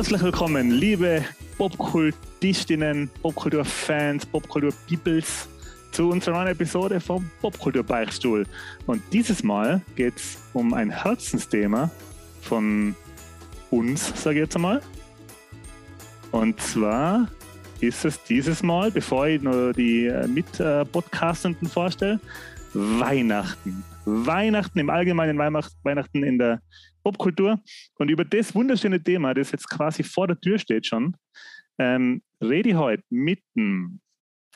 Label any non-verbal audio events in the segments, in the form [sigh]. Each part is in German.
Herzlich willkommen, liebe Popkultistinnen, Popkulturfans, Popkultur-Peoples zu unserer neuen Episode vom Popkultur-Beichtstuhl. Und dieses Mal geht es um ein Herzensthema von uns, sage ich jetzt einmal. Und zwar ist es dieses Mal, bevor ich nur die äh, Mit-Podcastenden vorstelle, Weihnachten. Weihnachten im Allgemeinen, Weihnachten in der Popkultur. Und über das wunderschöne Thema, das jetzt quasi vor der Tür steht schon, ähm, rede ich heute mit dem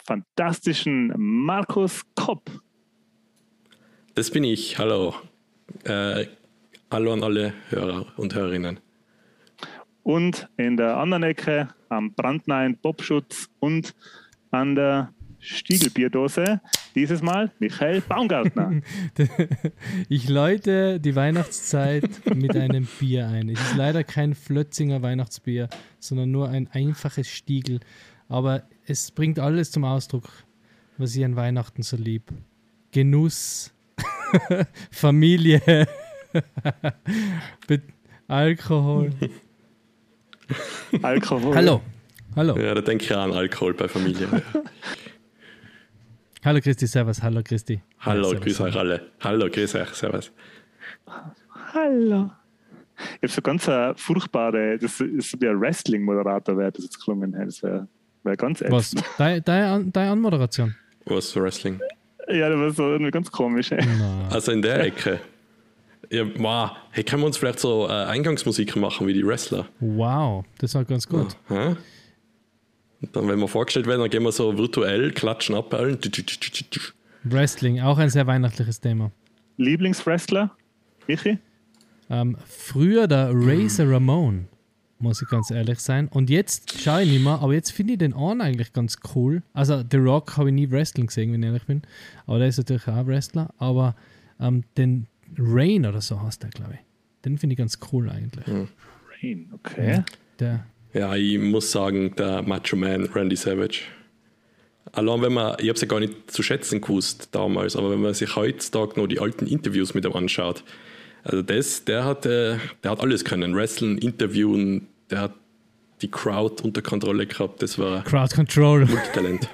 fantastischen Markus Kopp. Das bin ich. Hallo. Äh, hallo an alle Hörer und Hörerinnen. Und in der anderen Ecke am brandneuen Popschutz und an der Stiegelbierdose. Dieses Mal Michael Baumgartner. [laughs] ich läute die Weihnachtszeit mit einem Bier ein. Es ist leider kein Flötzinger Weihnachtsbier, sondern nur ein einfaches Stiegel. Aber es bringt alles zum Ausdruck, was ich an Weihnachten so lieb. Genuss, [laughs] Familie, [laughs] Alkohol. Alkohol. Hallo. Hallo. Ja, da denke ich an Alkohol bei Familie. Hallo Christi, Servus. Hallo Christi. Hallo, ja, grüß euch alle. Hallo, grüß euch, Servus. Hallo. Ich habe so ganz eine furchtbare, das ist so wie ein Wrestling-Moderator, wäre das jetzt gelungen. Das wäre wär ganz ätzend. Was? Deine, deine, deine Anmoderation? Was für Wrestling? Ja, das war so irgendwie ganz komisch. Ey. Also in der Ecke. Ja, wow. Hey, können wir uns vielleicht so äh, Eingangsmusik machen wie die Wrestler? Wow, das war ganz gut. Ja. Und dann, wenn wir vorgestellt werden, dann gehen wir so virtuell, klatschen ab. Wrestling, auch ein sehr weihnachtliches Thema. Lieblingswrestler? Michi? Ähm, früher der Razor Ramon, muss ich ganz ehrlich sein. Und jetzt schaue ich nicht mehr, aber jetzt finde ich den an eigentlich ganz cool. Also The Rock habe ich nie Wrestling gesehen, wenn ich ehrlich bin. Aber der ist natürlich auch Wrestler. Aber ähm, den Rain oder so heißt der, glaube ich. Den finde ich ganz cool eigentlich. Rain, okay. Der, Ja, ich muss sagen, der Macho Man Randy Savage. Allein wenn man, ich habe es ja gar nicht zu schätzen gewusst damals, aber wenn man sich heutzutage noch die alten Interviews mit ihm anschaut, also das, der hat, äh, der hat alles können. Wrestlen, Interviewen, der hat die Crowd unter Kontrolle gehabt. Das war Crowd Control. Multitalent.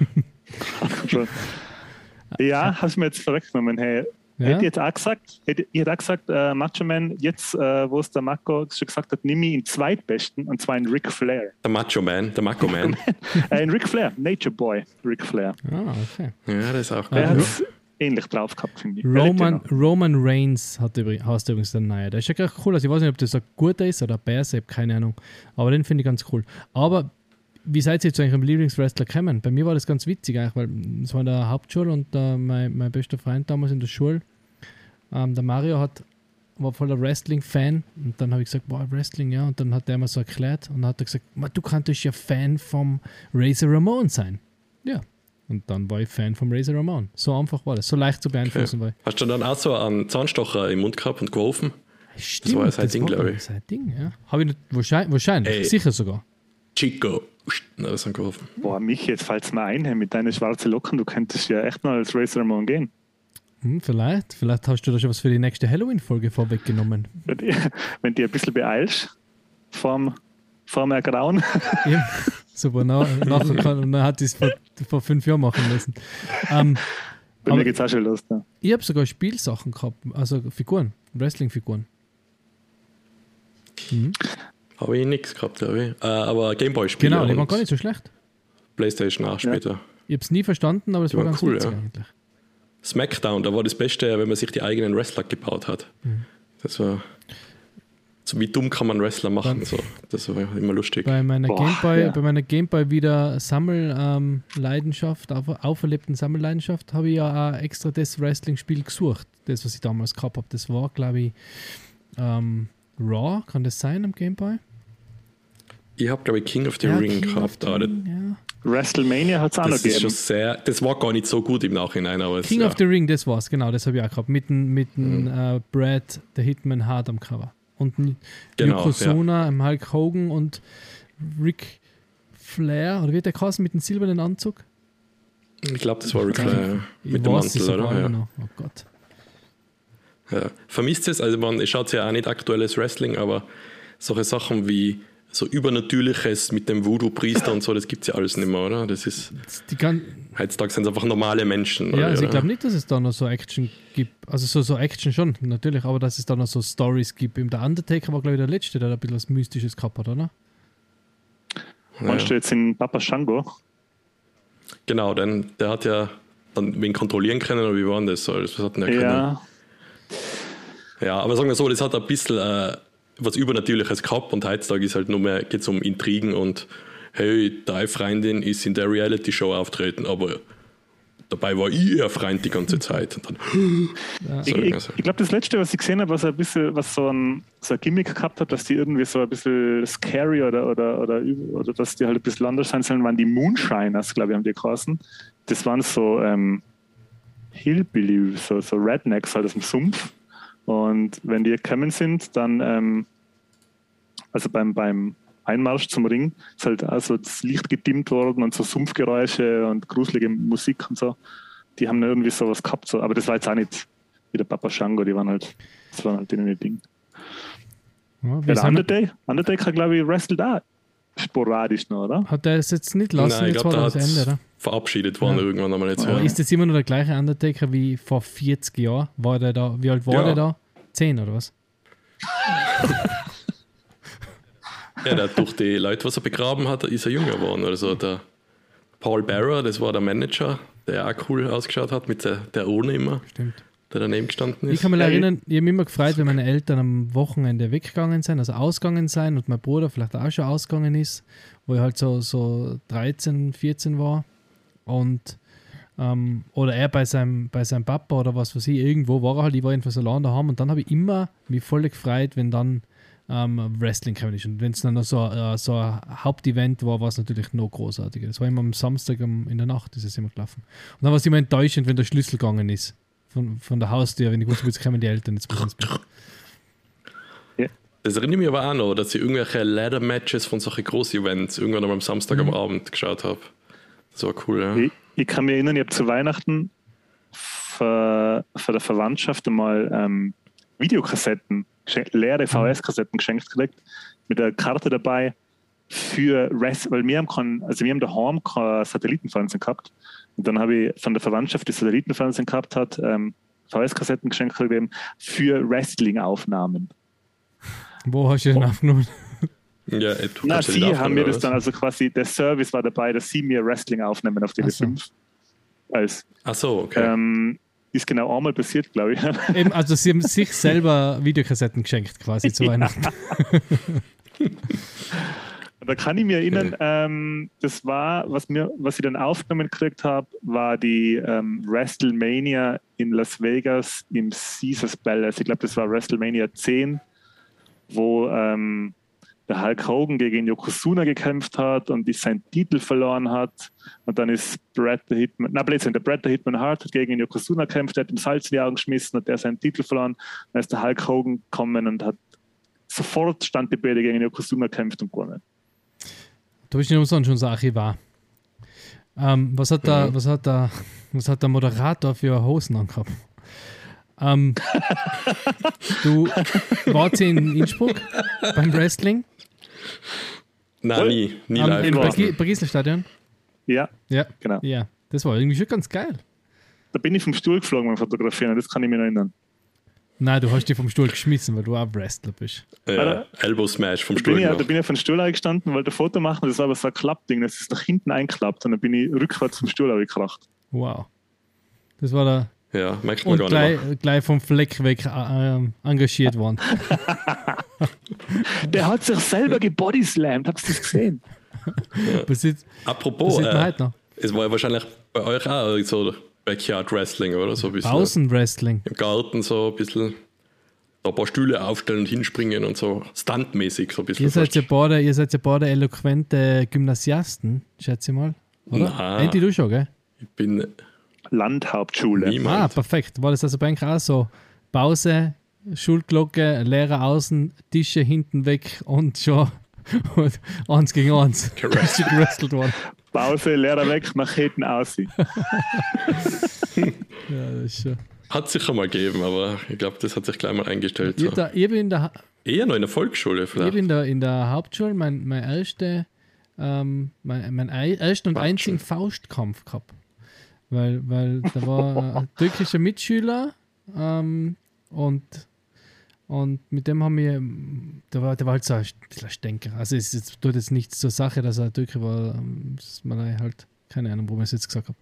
[laughs] ja, hast du mir jetzt vorweggenommen. Hey, Ja? Hätte ich jetzt auch gesagt, hätte ich hätte auch gesagt, äh, Macho Man, jetzt, äh, wo es der Marco schon gesagt hat, nimm ich ihn zweitbesten, und zwar in Ric Flair. Der Macho Man, der Macho Man. [laughs] äh, in Ric Flair, Nature Boy, Ric Flair. Ah, okay. Ja, das ist auch Der Ah, hat gut. es ähnlich drauf gehabt, finde ich. Roman. Roman Reigns hat übrigens, heißt übrigens der neue. Der ist ja gleich cool. Also ich weiß nicht, ob das ein guter ist oder ein Bärse, ich habe keine Ahnung. Aber den finde ich ganz cool. Aber wie seid ihr jetzt eigentlich am Lieblingswrestler gekommen? Bei mir war das ganz witzig eigentlich, weil es war in der Hauptschule und äh, mein, mein bester Freund damals in der Schule, ähm, der Mario hat war voller Wrestling-Fan und dann habe ich gesagt, boah, Wrestling, ja. Und dann hat der mir so erklärt und dann hat er gesagt, "Ma, du könntest ja Fan vom Razor Ramon sein. Ja. Und dann war ich Fan vom Razor Ramon. So einfach war das. So leicht zu beeinflussen war ich. Hast du dann auch so einen Zahnstocher im Mund gehabt und geworfen? Stimmt, war ja sein Ding, glaub ich. Sein Ding, ja. Habe ich nicht, wahrscheinlich, wahrscheinlich Ey. sicher sogar. Chico. Na, das haben geworfen. Boah, Michi, jetzt fällt es mir ein, mit deinen schwarzen Locken, du könntest ja echt mal als Racer Ramon gehen. Hm, vielleicht. Vielleicht hast du da schon was für die nächste Halloween-Folge vorweggenommen. Wenn du [laughs] wenn ein bisschen beeilst, vorm, vorm Ergrauen. [laughs] ja. Super, na, nachher [laughs] kann, und dann hat es vor, vor fünf Jahren machen müssen. Ähm, Bei Aber- mir geht es auch schon los. Da. ich habe sogar Spielsachen gehabt, also Figuren, Wrestling-Figuren. Mhm. Habe ich nichts gehabt, glaube ich. Äh, aber Gameboy-Spiele Genau, die waren gar nicht so schlecht. Playstation auch später. Ich habe es nie verstanden, aber es Die war ganz cool, witzig ja. eigentlich. Smackdown, da war das Beste, wenn man sich die eigenen Wrestler gebaut hat. Mhm. Das war. So wie dumm kann man Wrestler machen? So. Das war immer lustig. Bei meiner Boah, Gameboy, ja. bei meiner Gameboy wieder Sammelleidenschaft, auf, auferlebten Sammelleidenschaft, habe ich ja auch extra das Wrestling-Spiel gesucht. Das, was ich damals gehabt habe. Das war, glaube ich, ähm, Raw, kann das sein am Gameboy? Ich habe, glaube ich, King of the Ja, Ring King of gehabt. the Ring, ja. WrestleMania hat es auch noch das, ist schon gegeben. sehr, das war gar nicht so gut im Nachhinein. Aber es, King ja. of the Ring, das war's, genau, das habe ich auch gehabt. Mit dem mit dem, Mhm. äh, Brad, der Hitman Hart am Cover. Und Genau, Yokozuna, im Hulk Hogan und Ric Flair, oder wird der geheißen mit dem silbernen Anzug? Ich glaube, das war Ric Ja, Flair Ich mit dem es Mantel, oder? Ja. genau. Oh Gott. Ja. Vermisst es? Also man schaut ja auch nicht aktuelles Wrestling, aber solche Sachen wie so Übernatürliches mit dem Voodoo-Priester und so, das gibt es ja alles nicht mehr, oder? Das ist, Die kann, heutzutage sind es einfach normale Menschen. ja, oder? also ich glaube nicht, dass es da noch so Action gibt. Also so, so Action schon, natürlich, aber dass es da noch so Stories gibt. Im der Undertaker war, glaube ich, der Letzte, der da ein bisschen was Mystisches gehabt hat, oder? Meinst du jetzt in Papa Shango? Genau, denn der hat ja dann wen kontrollieren können, oder wie war denn das? Was hat denn der können? Ja, Ja, aber sagen wir so, das hat ein bisschen äh, was Übernatürliches gehabt und heutzutage ist halt nur mehr, geht es um Intrigen und hey, deine Freundin ist in der Reality-Show auftreten, aber dabei war ich ihr Freund die ganze Zeit. Und dann, [gasps] ich, so, ich, also, ich glaube, das letzte, was ich gesehen habe, was ein bisschen, was so ein, so ein Gimmick gehabt hat, dass die irgendwie so ein bisschen scary oder, oder, oder, oder dass die halt ein bisschen anders sein sollen, waren die Moonshiners, glaube ich, haben die geheißen. Das waren so ähm, Hillbilly, so, so Rednecks halt aus dem Sumpf. Und wenn die gekommen sind, dann, ähm, also beim, beim Einmarsch zum Ring, ist halt also das Licht gedimmt worden und so Sumpfgeräusche und gruselige Musik und so. Die haben irgendwie sowas gehabt, so. aber das war jetzt auch nicht wie der Papa Shango, die waren halt, das waren halt denen Ding. Ja, Ja, der Undertaker, Undertaker glaube ich, wrestelt auch sporadisch noch, oder? hat der es jetzt nicht lassen, nein, ich jetzt glaube, war der das hat Ende, oder? verabschiedet worden Ja. irgendwann einmal jetzt. Ja. ist das immer noch der gleiche Undertaker wie vor 40 Jahren? War der da, wie alt war Ja. der da? 10 oder was? [laughs] ja, der durch die Leute, was er begraben hat, ist er jünger geworden. Also der Paul Barrow, das war der Manager, der auch cool ausgeschaut hat mit der, der Urne immer, Stimmt. der daneben gestanden Ich ist. kann mich erinnern, ich habe mich immer gefreut, wenn meine Eltern am Wochenende weggegangen sind, also ausgegangen sind und mein Bruder vielleicht auch schon ausgegangen ist, wo ich halt so, so 13, 14 war und ähm, oder er bei seinem, bei seinem Papa oder was weiß ich, irgendwo war er halt, ich war jedenfalls allein daheim und dann habe ich immer mich voll gefreut, wenn dann ähm, Wrestling gekommen ist und wenn es dann noch so, äh, so ein Hauptevent war, war es natürlich noch großartiger. Das war immer am Samstag am, in der Nacht, ist es immer gelaufen. Und dann war es immer enttäuschend, wenn der Schlüssel gegangen ist von, von der Haustür, wenn ich wusste, jetzt kommen die Eltern jetzt bei uns. Das erinnert mich aber auch noch, dass ich irgendwelche Ladder-Matches von solchen Groß-Events irgendwann am Samstag am Abend geschaut habe. Das war cool, ja. Ich, ich kann mich erinnern, ich habe zu Weihnachten für, für der Verwandtschaft einmal ähm, Videokassetten, leere VS-Kassetten geschenkt gekriegt, mit der Karte dabei für Rest, weil wir haben also wir haben daheim kein Satellitenfernsehen gehabt. Und dann habe ich von der Verwandtschaft, die Satellitenfernsehen gehabt hat, ähm, VS-Kassetten geschenkt gekriegt eben für Wrestling-Aufnahmen. Wo hast du den aufgenommen? ja du Na, sie haben mir das dann, also quasi der Service war dabei, dass sie mir Wrestling aufnehmen auf Ach so. TV5. Als, Ach so, okay. ähm, ist genau einmal passiert, glaube ich. [laughs] Eben, also sie haben sich selber Videokassetten geschenkt quasi zu. Weihnachten. [laughs] Da kann ich mir erinnern, ähm, das war, was, mir, was ich dann aufgenommen gekriegt habe, war die ähm, WrestleMania in Las Vegas im Caesars Palace. Ich glaube, das war WrestleMania 10, wo ähm, der Hulk Hogan gegen Yokozuna gekämpft hat und die seinen Titel verloren hat. Und dann ist Brad the Hitman, na Blödsinn, der Brad the Hitman Hart hat gegen Yokozuna gekämpft, der hat ihm Salz in die Augen geschmissen und der seinen Titel verloren. Dann ist der Hulk Hogan gekommen und hat sofort stand die beide gegen Yokozuna gekämpft und gewonnen. Du bist nicht umsonst schon so Archivar. Ähm, was, hat der, Mhm. was, hat der, was hat der Moderator für Hosen angehabt? Ähm, [laughs] du warst in Innsbruck beim Wrestling Nein, nie, nie am, live. im gewesen. Bergi- Bergisler-Stadion? Ja, Ja, genau. ja. Das war irgendwie schon ganz geil. Da bin ich vom Stuhl geflogen beim Fotografieren, das kann ich mir noch erinnern. Nein, du hast dich vom Stuhl geschmissen, weil du auch Wrestler bist. Ja, Elbow Smash vom Da bin, Stuhl ich, da bin ich den Stuhl eingestanden, wollte ein Foto machen, das war aber so ein Klappding, das ist nach hinten einklappt und dann bin ich rückwärts vom Stuhl gekracht. Wow. Das war der. Ja, merkt man Und gar gleich, nicht mehr. gleich vom Fleck weg äh, engagiert worden. [laughs] Der hat sich selber gebodyslammt, habt ihr das gesehen? Besitzt, Apropos, besitzt man äh, noch. es war ja wahrscheinlich bei euch auch so Backyard Wrestling, oder? So ein bisschen Außenwrestling. im Garten so ein bisschen da ein paar Stühle aufstellen und hinspringen und so stuntmäßig so ein bisschen. Ihr seid, ja beide, ihr seid ja beide eloquente Gymnasiasten, schätze ich mal. Oder? Nein. Andy, du schon, gell? Ich bin Landhauptschule. Ah, niemand. perfekt. War das also bei euch auch so? Pause, Schulglocke, Lehrer außen, Tische hinten weg und schon und [laughs] eins gegen eins. [laughs] Schon gewrestelt worden. Pause, Lehrer weg, Macheten aus. [laughs] Ja, das ist schon. Hat es sicher mal gegeben, aber ich glaube, das hat sich gleich mal eingestellt. Ich, So. da, ich bin in der, Ha- Eher noch in der Volksschule ich vielleicht. bin in der, in der Hauptschule mein, mein erste, ähm, mein, mein ei- ersten und einzigen Faustkampf gehabt. Weil, weil da war ein [laughs] türkischer Mitschüler ähm, und, und mit dem haben wir, der war, der war halt so ein bisschen Stänker. Also es ist- tut jetzt nichts zur Sache, dass er Türke war. ähm, Das mal halt, keine Ahnung, wo ich es jetzt gesagt habe.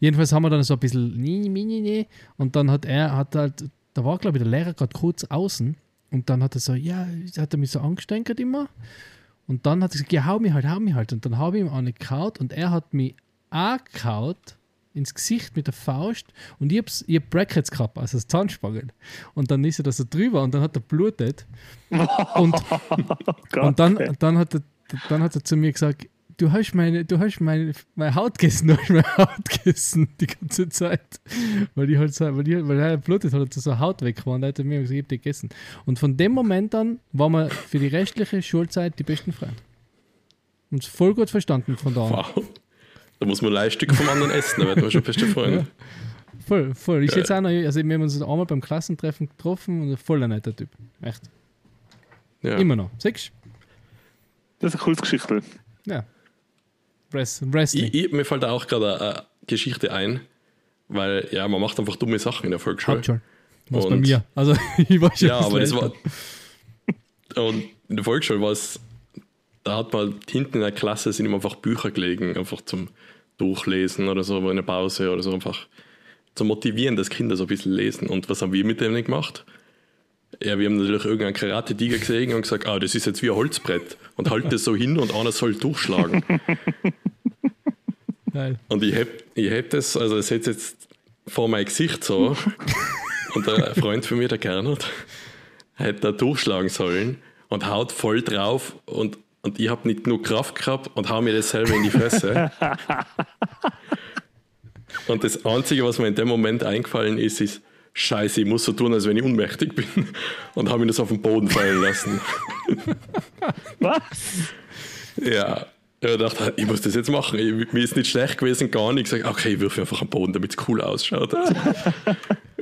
Jedenfalls haben wir dann so ein bisschen nee, nee, nee, und dann hat er, hat halt, da war glaube ich der Lehrer gerade kurz außen und dann hat er so, ja, hat er mich so angestänkert immer. Und dann hat er gesagt, ja, hau mich halt, hau mich halt. Und dann habe ich ihm eine gehauen und er hat mich angehauen ins Gesicht mit der Faust und ich hab's, ich hab Brackets gehabt, also das Zahnspangen. Und dann ist er da so drüber und dann hat er blutet. Und, [laughs] und dann, dann, hat er, dann hat er zu mir gesagt, du hast meine, du hast meine, meine Haut gegessen, [laughs] du hast meine Haut gegessen die ganze Zeit. Weil die halt so, weil, die, weil er blutet hat, so Haut weg war und er hat mir gesagt, ich hab die gegessen. Und von dem Moment an waren wir für die restliche Schulzeit die besten Freunde. Uns voll gut verstanden von da an. Wow. Da muss man Leiststück vom anderen essen, da werden wir schon beste Freunde. Voll, voll. Ich jetzt auch noch, also wir haben uns einmal beim Klassentreffen getroffen und ein voller netter Typ. Echt. Ja. Immer noch. Siehst Das ist eine coole Geschichte. du? Ja. Wrest- Wrestling. Ich, ich, mir fällt da auch gerade eine Geschichte ein, weil ja, man macht einfach dumme Sachen in der Volksschule. Hauptschule. Was bei mir. Also [laughs] ich war schon Ja, ein aber das war. Und in der Volksschule war es, da hat man hinten in der Klasse sind ihm einfach Bücher gelegen, einfach zum Durchlesen oder so, in der Pause oder so, einfach zu motivieren, dass Kinder so ein bisschen lesen. Und was haben wir mit dem gemacht? Ja, wir haben natürlich irgendeinen Karate-Tiger gesehen und gesagt, ah, das ist jetzt wie ein Holzbrett und halt das so hin und einer soll durchschlagen. [laughs] Geil. Und ich heb, ich das, also ich setze jetzt vor mein Gesicht so und der Freund von mir, der Gernot, hätte da durchschlagen sollen und haut voll drauf und, und ich habe nicht genug Kraft gehabt und hau mir das selber in die Fresse. [laughs] und das Einzige, was mir in dem Moment eingefallen ist, ist, Scheiße, ich muss so tun, als wenn ich ohnmächtig bin [laughs] und habe ihn das auf den Boden fallen lassen. [laughs] Was? Ja, ich dachte, ich muss das jetzt machen. Ich, mir ist nicht schlecht gewesen, gar nicht. Ich sage, okay, ich wirfe einfach am Boden, damit es cool ausschaut.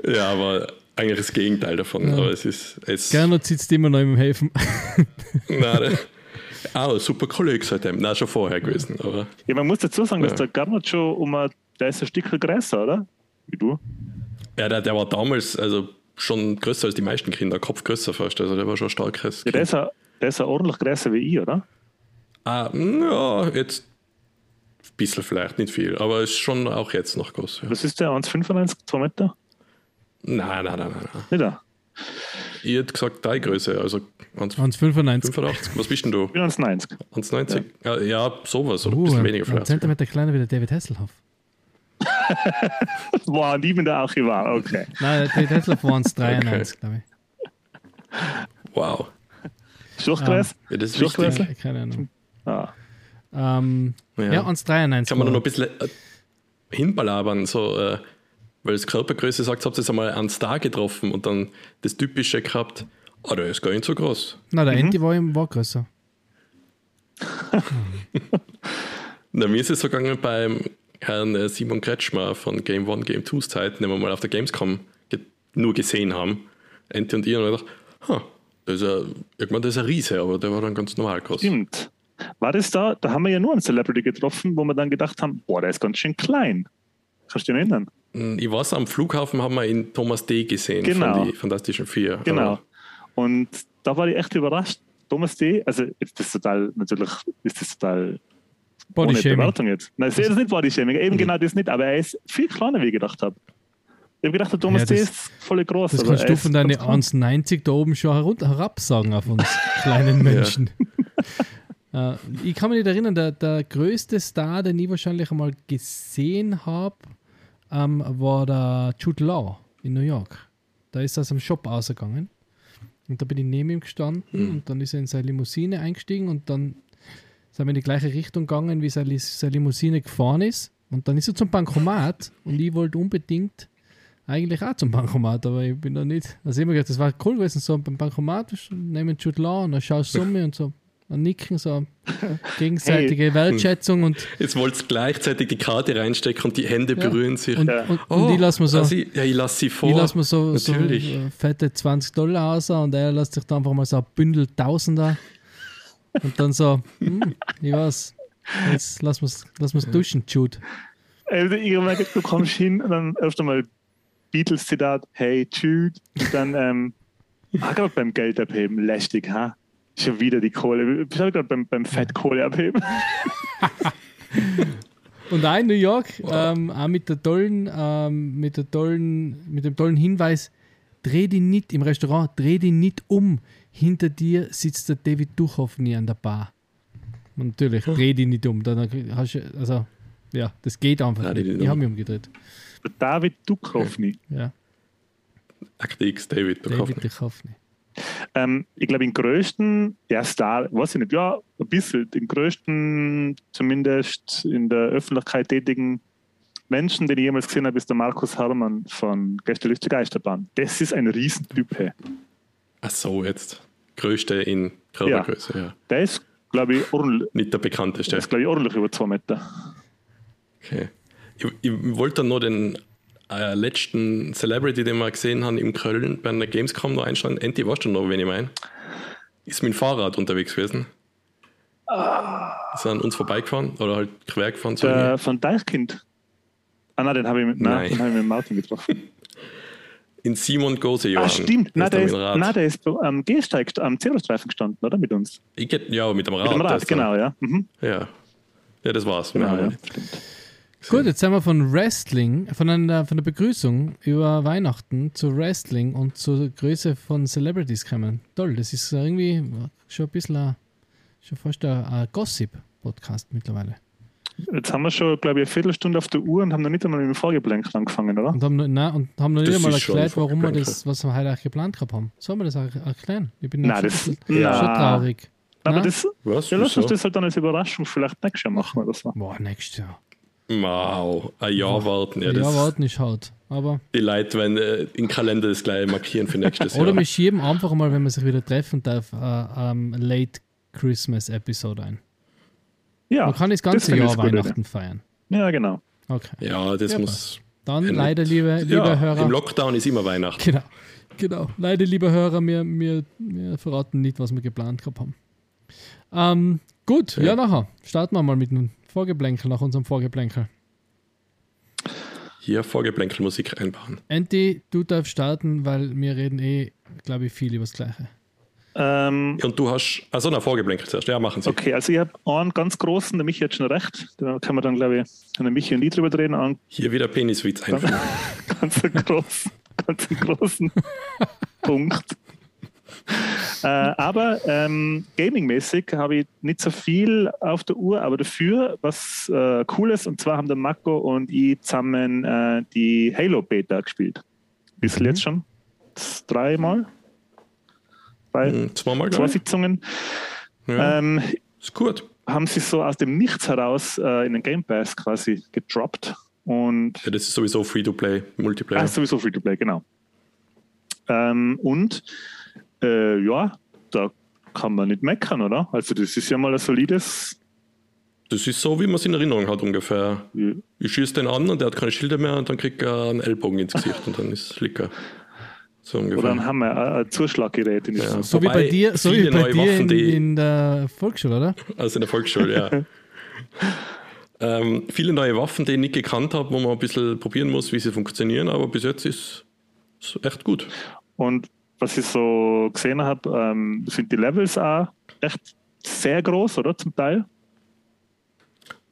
ja, aber eigentlich das Gegenteil davon. Aber es ist. Es, Gernot sitzt immer noch im Häfen. Nein, ein super Kollege seitdem. Nein, schon vorher gewesen. Aber Ja, man muss dazu sagen, dass Ja. der Garnot schon um ein, der ist ein Stück größer, oder? Wie du. ja, der, der war damals also schon größer als die meisten Kinder, Kopf größer fast. Also der war schon ein starkes. Ja, der ist, ja, der ist ja ordentlich größer wie ich, oder? Ah, ja, jetzt ein bisschen vielleicht, nicht viel. Aber ist schon auch jetzt noch groß. Ja. Was ist der? 1,95, 2 Meter? Nein, nein, nein, nein. nein. Nicht da. Ich hätte gesagt, drei Größe, also 1,85. 1,95. Was bist denn du? Ich bin 1,90. 1,90? Ja. ja, sowas. Oder ein Uh, bisschen ein, weniger ein vielleicht. Zentimeter kleiner wie der David Hasselhoff. [laughs] Wow, die mit der Archivar, okay. Nein, der David Hasselhoff war 1,93, [laughs] glaube ich. Wow. Schluchtgräs? Ja, das ist wichtig. Keine, keine Ahnung. Ah. Ähm, ja, Ja. 1,93. Kann man war noch ein bisschen äh, hinballabern, so, äh, weil das Körpergröße sagt, habt ihr jetzt einmal einen Star getroffen und dann das Typische gehabt, ah, der ist gar nicht so groß. Nein, Mhm. der Enti war, im- war größer. [laughs] Na, mir ist es so gegangen beim Herrn äh, Simon Kretschmer von Game One, Game 2's Zeit, den wir mal auf der Gamescom ge nur gesehen haben. Ente und ich und ich dachte, ha, das ist ja, irgendwann das ist ein Riese, aber der war dann ganz normal groß. Stimmt. War das da? Da haben wir ja nur einen Celebrity getroffen, wo wir dann gedacht haben, boah, der ist ganz schön klein. Kannst du dich erinnern? Hm, Ich weiß, am Flughafen haben wir ihn Thomas D. gesehen Genau. von die Fantastischen Vier. Genau. Und da war ich echt überrascht. Thomas D., also ist das total, natürlich ist das total Body ohne Shaming. Bewertung jetzt. Nein, das ist nicht Body Shaming, eben genau das nicht, aber er ist viel kleiner, wie ich gedacht habe. Ich habe gedacht, der Thomas Ja, D. das- ist voll groß. Das kannst du von klein. 1,90 da oben schon herunter, herabsagen auf uns [laughs] kleinen Menschen. [laughs] äh, ich kann mich nicht erinnern, der, der größte Star, den ich wahrscheinlich einmal gesehen habe, ähm, war der Jude Law in New York. Da ist er aus dem Shop ausgegangen. Und da bin ich neben ihm gestanden und dann ist er in seine Limousine eingestiegen und dann sind wir in die gleiche Richtung gegangen, wie seine, seine Limousine gefahren ist. Und dann ist er zum Bankomat [laughs] und ich wollte unbedingt eigentlich auch zum Bankomat, aber ich bin da nicht. Also ich hab mir gedacht, das war cool gewesen, so beim Bankomat nehmen Jude Law und dann schaust du um mich und so, ein Nicken, so [laughs] gegenseitige Wertschätzung und, Jetzt wollt ihr gleichzeitig die Karte reinstecken und die Hände Ja. berühren sich. und, Ja. und, und ich lasse mir so, also ich, ja, ich lasse sie vor. ich lass mir so, so Natürlich. äh, fette 20 Dollar aus und er lässt sich da einfach mal so ein Bündel Tausender und dann so, hm, ich weiß, jetzt lass mir's, lass mir's duschen, Jude. Also ich merke, du kommst hin und dann öfter mal Beatles-Zitat, hey Jude, und dann, ähm, ah, gerade beim Geld abheben, lästig, ha? Schon wieder die Kohle. Ich habe gerade beim, beim Fett Kohle abheben. [laughs] Und auch in New York, ähm, auch mit der tollen, ähm, mit der tollen, mit dem tollen Hinweis, dreh dich nicht im Restaurant, dreh dich nicht um. Hinter dir sitzt der David Duchovny an der Bar. Und natürlich, dreh dich nicht um. Dann hast du, also, ja, das geht einfach dich nicht. Ich habe mich umgedreht. Der David Duchovny. Ja, Akte X, David. David Duchovny. Ähm, ich glaube, den größten, ja, Star, weiß ich nicht, ja, ein bisschen, den größten, zumindest in der Öffentlichkeit tätigen Menschen, den ich jemals gesehen habe, ist der Markus Hermann von Gästeliste Geisterbahn. Das ist ein Riesentyp. hey. Ach so, jetzt. Größte in Körpergröße, ja. Der ist, glaube ich, ordentlich, Nicht der der bekannteste. ist, glaube ich, ordentlich über zwei Meter. Okay. Ich, ich wollte dann noch den äh, letzten Celebrity, den wir gesehen haben in Köln bei einer Gamescom noch einstellen. Enti, weißt du noch, wen ich meine? Ist mit dem Fahrrad unterwegs gewesen. Ist an uns vorbeigefahren oder halt quer gefahren zu Der von Deichkind. Ah, nein, den habe ich, mit- nein, Nein. den habe ich mit Martin getroffen. [laughs] In Simon Gose Ah, stimmt. Nein, der ist, nein, der ist am Gehsteig, am Zerostreifen gestanden, oder? Mit uns. ich ja, mit dem Rad. Mit dem Rad, genau, ja. Mhm. Ja. ja, das war's. Genau, ja. Stimmt. Gut, jetzt sind wir von Wrestling, von, einer, von der Begrüßung über Weihnachten zu Wrestling und zur Größe von Celebrities gekommen. Toll, das ist irgendwie schon ein bisschen, ein, schon fast ein, ein Gossip-Podcast mittlerweile. Jetzt haben wir schon, glaube ich, eine Viertelstunde auf der Uhr und haben noch nicht einmal mit dem Vorgeblänk angefangen, oder? Und haben, noch- nein, und haben noch nicht einmal schon erklärt, warum wir das, was wir heute eigentlich geplant gehabt haben. Sollen wir das auch erklären? Ich bin Nein, schon, das- ein bisschen- Ja. schon traurig. Aber Nein? das, Was? ja, lass uns das halt dann als Überraschung vielleicht nächstes Jahr machen oder so. Boah, nächstes Jahr. Wow, ein Jahr warten. Ja, Ja, das, warten ist hart. Aber, Die Leute werden äh, im Kalender das gleich markieren für nächstes oder Jahr. wir schieben einfach mal, wenn wir sich wieder treffen darf, äh, ähm, Late Christmas Episode ein. Ja, Man kann das ganze ich Jahr Weihnachten feiern. ja genau. Okay. Ja, das Ja, muss. Dann Ja, leider, liebe, liebe ja, Hörer. Im Lockdown ist immer Weihnachten. Genau, genau. Leider, liebe Hörer, wir, wir, wir verraten nicht, was wir geplant gehabt haben. Ähm, gut, ja. Ja. nachher. Starten wir mal mit einem Vorgeplänkel, nach unserem Vorgeplänkel. Hier Vorgeplänkelmusik einbauen. Andy, du darfst starten, weil wir reden eh, glaube ich, viel über das Gleiche. Ähm, Und du hast. Also, na, Vorgeplänkel zuerst. Ja, machen Sie. okay, also ich habe einen ganz großen, der Michi hat schon recht. Da kann man dann, glaube ich, kann der Michi und ich drüber reden. Einen Hier wieder Peniswitz [laughs] einführen. ganz einen großen, ganz einen großen [laughs] Punkt. Äh, aber ähm, gaming-mäßig habe ich nicht so viel auf der Uhr, aber dafür was äh, Cooles. Und zwar haben der Marco und ich zusammen äh, die Halo-Beta gespielt. Bisschen Mhm. jetzt schon. Dreimal. Drei, Hm, Zweimal, zwei. Sitzungen. Ja, Ähm, ist gut. haben sie so aus dem Nichts heraus äh, in den Game Pass quasi gedroppt. Und Ja, das ist sowieso Free-to-Play, Multiplayer. Ah, sowieso free to play, genau. Ähm, und äh, ja, da kann man nicht meckern, oder? Also, das ist ja mal ein solides. Das ist so, wie man es in Erinnerung hat ungefähr. Ich schieße den an und der hat keine Schilder mehr und dann kriegt er einen Ellbogen ins Gesicht und dann ist es Licker. So Oder ungefähr. dann haben wir ein, Zuschlaggerät in Ja. So wie bei dir, so wie bei dir Waffen, in, die- in der Volksschule, oder? [laughs] Also in der Volksschule, ja. [laughs] ähm, viele neue Waffen, die ich nicht gekannt habe, wo man ein bisschen probieren muss, wie sie funktionieren, aber bis jetzt ist es echt gut. Und was ich so gesehen habe, ähm, sind die Levels auch echt sehr groß, oder? Zum Teil.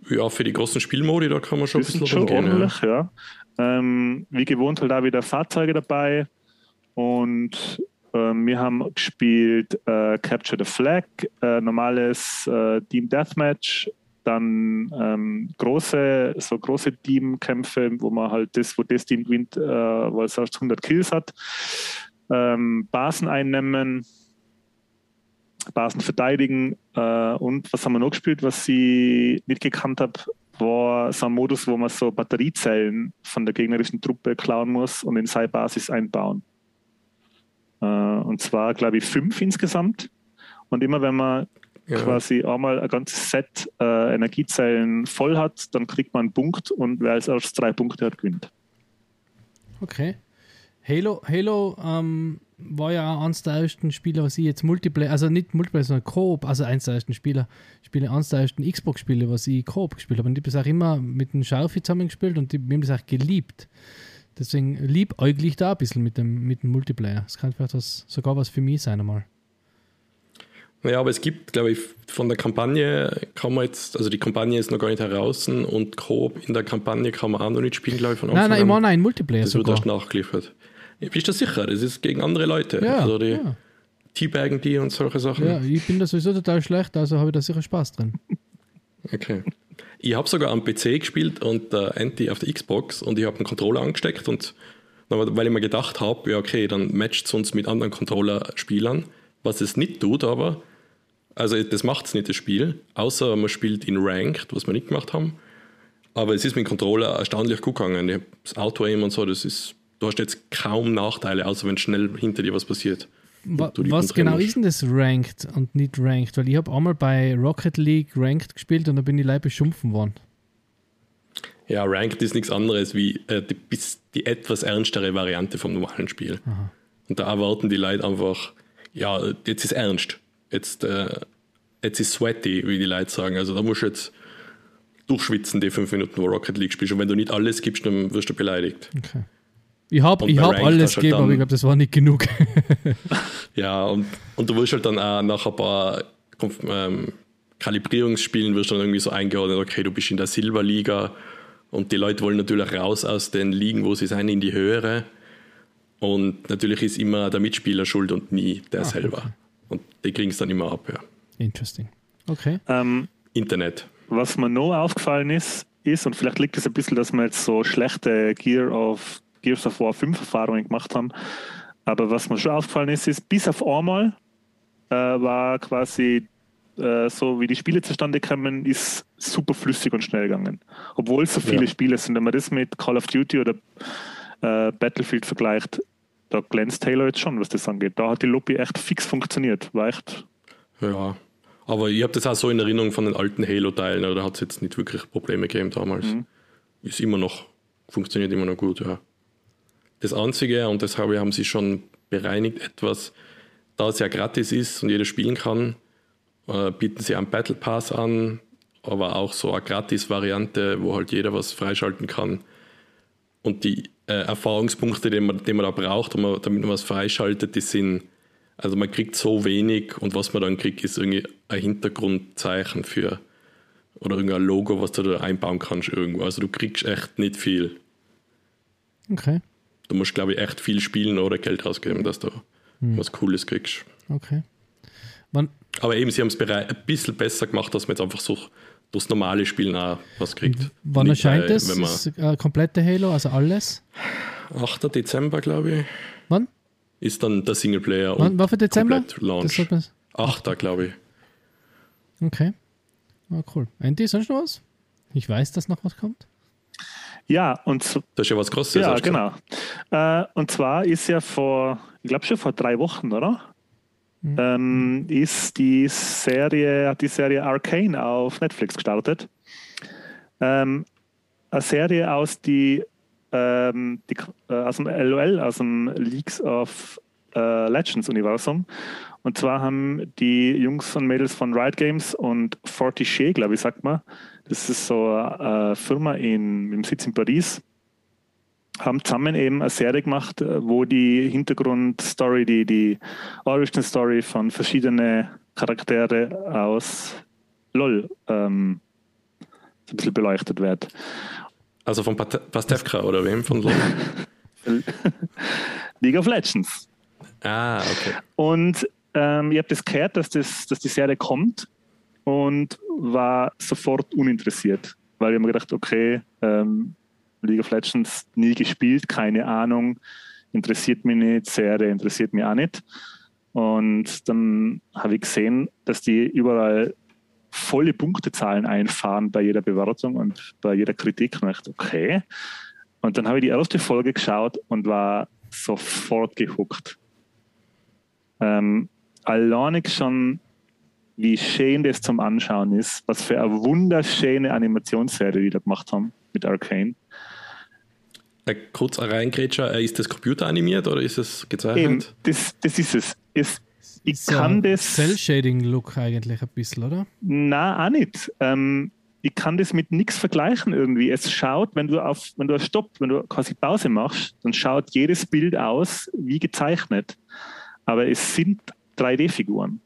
Ja, für die großen Spielmodi, da kann man schon ein Die bisschen sind schon rumgehen. Ja. ordentlich, ja. Ähm, wie gewohnt halt auch wieder Fahrzeuge dabei. Und ähm, wir haben gespielt äh, Capture the Flag, äh, normales äh, Team Deathmatch, dann ähm, große, so große Teamkämpfe, wo man halt das, wo das Team gewinnt, äh, weil es erst 100 Kills hat. Ähm, Basen einnehmen, Basen verteidigen äh, und was haben wir noch gespielt, was ich nicht gekannt habe, war so ein Modus, wo man so Batteriezellen von der gegnerischen Truppe klauen muss und in seine Basis einbauen. Äh, und zwar, glaube ich, fünf insgesamt. Und immer wenn man Ja. quasi einmal ein ganzes Set äh, Energiezellen voll hat, dann kriegt man einen Punkt und wer als erstes drei Punkte hat, gewinnt. Okay. Halo, Halo ähm, war ja auch eines der ersten Spiele, was ich jetzt Multiplayer, also nicht Multiplayer, sondern Coop, also eins der ersten Spieler, Spiele, eines der ersten Xbox-Spiele, was ich Coop gespielt habe. Und ich habe das auch immer mit dem Schaufi zusammengespielt und ich habe das auch geliebt. Deswegen liebäuglich da ein bisschen mit dem, mit dem Multiplayer. Das kann vielleicht was, sogar was für mich sein einmal. Naja, aber es gibt, glaube ich, von der Kampagne kann man jetzt, also die Kampagne ist noch gar nicht heraus und Coop in der Kampagne kann man auch noch nicht spielen, glaube ich, von Nein, nein, ich meine nein, Multiplayer Das wird sogar. erst nachgeliefert. Ja, bist du sicher? Das ist gegen andere Leute. Ja, also die ja. Teabaggen die und solche Sachen. ja, ich bin da sowieso total schlecht, also habe ich da sicher Spaß drin. Okay. Ich habe sogar am PC gespielt und der Anti auf der Xbox und ich habe einen Controller angesteckt und weil ich mir gedacht habe, ja okay, dann matcht es uns mit anderen Controller-Spielern, was es nicht tut, aber also das macht es nicht das Spiel, außer man spielt in Ranked, was wir nicht gemacht haben. Aber es ist mit dem Controller erstaunlich gut gegangen. Ich das Auto-Aim und so, das ist, du hast jetzt kaum Nachteile, außer wenn schnell hinter dir was passiert. Wa was genau ist denn das Ranked und nicht Ranked? Weil ich habe einmal bei Rocket League Ranked gespielt und da bin ich leider beschumpfen worden. Ja, Ranked ist nichts anderes wie äh, die, die etwas ernstere Variante vom normalen Spiel. Und da erwarten die Leute einfach, ja, jetzt ist ernst. Jetzt, äh, jetzt ist sweaty, wie die Leute sagen. Also da musst du jetzt durchschwitzen, die fünf Minuten, wo Rocket League spielst. Und wenn du nicht alles gibst, dann wirst du beleidigt. Okay. Ich habe hab alles du halt gegeben, aber ich glaube, das war nicht genug. [laughs] Ja, und, und du wirst halt dann auch nach ein paar Konf- ähm, Kalibrierungsspielen wirst du dann irgendwie so eingeordnet, okay, du bist in der Silberliga und die Leute wollen natürlich raus aus den Ligen, wo sie sind, in die höhere. Und natürlich ist immer der Mitspieler schuld und nie der selber. Und die kriegen es dann immer ab, ja. Interesting. Okay. Ähm, Internet. was mir noch aufgefallen ist, ist, und vielleicht liegt es ein bisschen, dass wir jetzt so schlechte Gear of, Gears of War 5 Erfahrungen gemacht haben, aber was mir schon aufgefallen ist, ist, bis auf einmal äh, war quasi äh, so, wie die Spiele zustande kamen, ist super flüssig und schnell gegangen. Obwohl es so viele Ja. Spiele sind. Wenn man das mit Call of Duty oder äh, Battlefield vergleicht, da glänzt Halo jetzt schon, was das angeht. Da hat die Lobby echt fix funktioniert. War echt Ja. Aber ich habe das auch so in Erinnerung von den alten Halo-Teilen, da hat es jetzt nicht wirklich Probleme gegeben damals. Ist immer noch, funktioniert immer noch gut, ja. Das Einzige, und das habe, haben sie schon bereinigt, etwas, da es ja gratis ist und jeder spielen kann, äh, bieten sie einen Battle Pass an, aber auch so eine Gratis-Variante, wo halt jeder was freischalten kann. Und die äh, Erfahrungspunkte, die man, die man da braucht, man- damit man was freischaltet, die sind, also man kriegt so wenig und was man dann kriegt, ist irgendwie ein Hintergrundzeichen für oder irgendein Logo, was du da einbauen kannst irgendwo. Also du kriegst echt nicht viel. Okay. Du musst, glaube ich, echt viel spielen oder Geld ausgeben, dass du was Cooles kriegst. Okay. Wann, Aber eben, sie haben es ein bisschen besser gemacht, dass man jetzt einfach so durchs normale Spielen auch was kriegt. wann Nicht, erscheint äh, das? Man, Das äh, komplette Halo, also alles? 8. Dezember, glaube ich, Wann? ist dann der Singleplayer Wann und war für Dezember? Das Launch. sollte man- 8. glaube ich. Okay. Ah, cool. Andy, sonst noch was? Ich weiß, dass noch was kommt. Ja, und Das ist ja was Großes. ja, genau. Äh, und zwar ist ja vor, ich glaube schon vor drei Wochen, oder? Ähm, ist die Serie, hat die Serie Arcane auf Netflix gestartet. Ähm, eine Serie aus, die, ähm, die, äh, aus dem LOL, aus dem Leagues of äh, Legends Universum. Und zwar haben die Jungs und Mädels von Riot Games und Fortiche, glaube ich, sagt man, das ist so eine Firma in, im Sitz in Paris, haben zusammen eben eine Serie gemacht, äh, wo die Hintergrundstory, die, die Origin Story von verschiedenen Charaktere aus LOL ähm, so ein bisschen beleuchtet wird. Also von Pat- Pastewka oder wem? Von LOL? [laughs] League of Legends. ah, okay. Und ähm, ich habe das gehört, dass, das, dass die Serie kommt und war sofort uninteressiert, weil ich hab mir gedacht, okay, ähm, League of Legends nie gespielt, keine Ahnung, interessiert mich nicht, Serie interessiert mich auch nicht. Und dann habe ich gesehen, dass die überall volle Punktezahlen einfahren bei jeder Bewertung und bei jeder Kritik. Und ich dachte, okay. Und dann habe ich die erste Folge geschaut und war sofort gehuckt. Ähm, alleinig schon wie schön das zum Anschauen ist, was für eine wunderschöne Animationsserie die da gemacht haben mit Arcane. Äh, kurz reingrätscher, äh, ist das computeranimiert oder ist es gezeichnet? Eben, das, das ist es. es ich so kann das. Cell-Shading-Look eigentlich ein bisschen, oder? Na, auch nicht. Ähm, ich kann das mit nichts vergleichen irgendwie. Es schaut, wenn du auf, wenn du Stopp, wenn du quasi Pause machst, dann schaut jedes Bild aus wie gezeichnet. Aber es sind 3D-Figuren.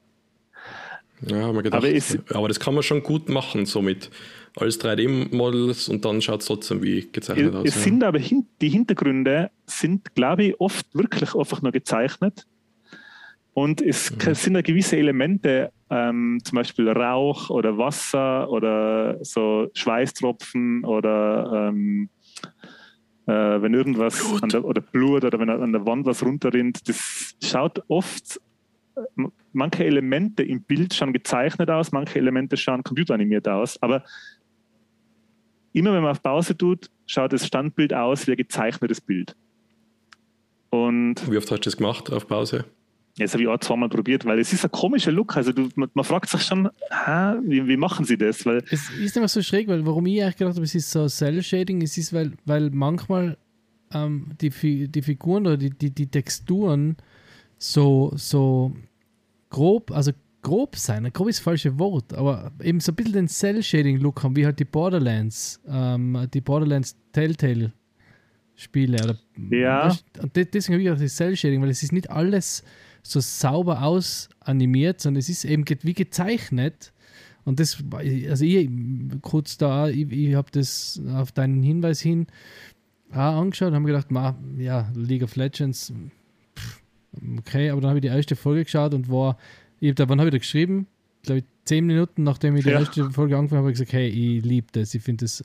Ja, haben wir gedacht, aber, es, aber, das kann man schon gut machen, so mit als 3D-Models und dann schaut es trotzdem wie gezeichnet es, aus. Es ja. sind aber hin, die Hintergründe sind, glaube ich, oft wirklich einfach nur gezeichnet. Und es mhm. sind da gewisse Elemente, ähm, zum Beispiel Rauch oder Wasser oder so Schweißtropfen oder ähm, äh, wenn irgendwas Blut. Der, oder Blut oder wenn an der Wand was runterrinnt. Das schaut oft manche Elemente im Bild schauen gezeichnet aus, manche Elemente schauen computeranimiert aus, aber immer wenn man auf Pause tut, schaut das Standbild aus wie ein gezeichnetes Bild. Und wie oft hast du das gemacht auf Pause? Das habe ich auch zweimal probiert, weil es ist ein komischer Look. Also du, man, man, fragt sich schon, hä, wie, wie, machen sie das? Weil es ist immer so schräg, weil warum ich eigentlich gedacht habe, es ist so Cell-Shading, es ist, weil, weil manchmal ähm, die, die Figuren oder die, die, die Texturen so, so grob, also grob sein, grob ist das falsche Wort, aber eben so ein bisschen den Cell-Shading-Look haben, wie halt die Borderlands, ähm, die Borderlands Telltale-Spiele. Ja. Weißt, und deswegen habe ich auch das Cell-Shading, weil es ist nicht alles so sauber ausanimiert, sondern es ist eben wie gezeichnet. Und das, also ich, kurz da, ich, ich habe das auf deinen Hinweis hin auch angeschaut und habe gedacht, ma, ja, League of Legends, okay, aber dann habe ich die erste Folge geschaut und war, ich hab da, wann habe ich da geschrieben? Glaube ich, zehn Minuten nachdem ich die ja. erste Folge angefangen habe, habe ich gesagt, hey, ich liebe das, ich finde das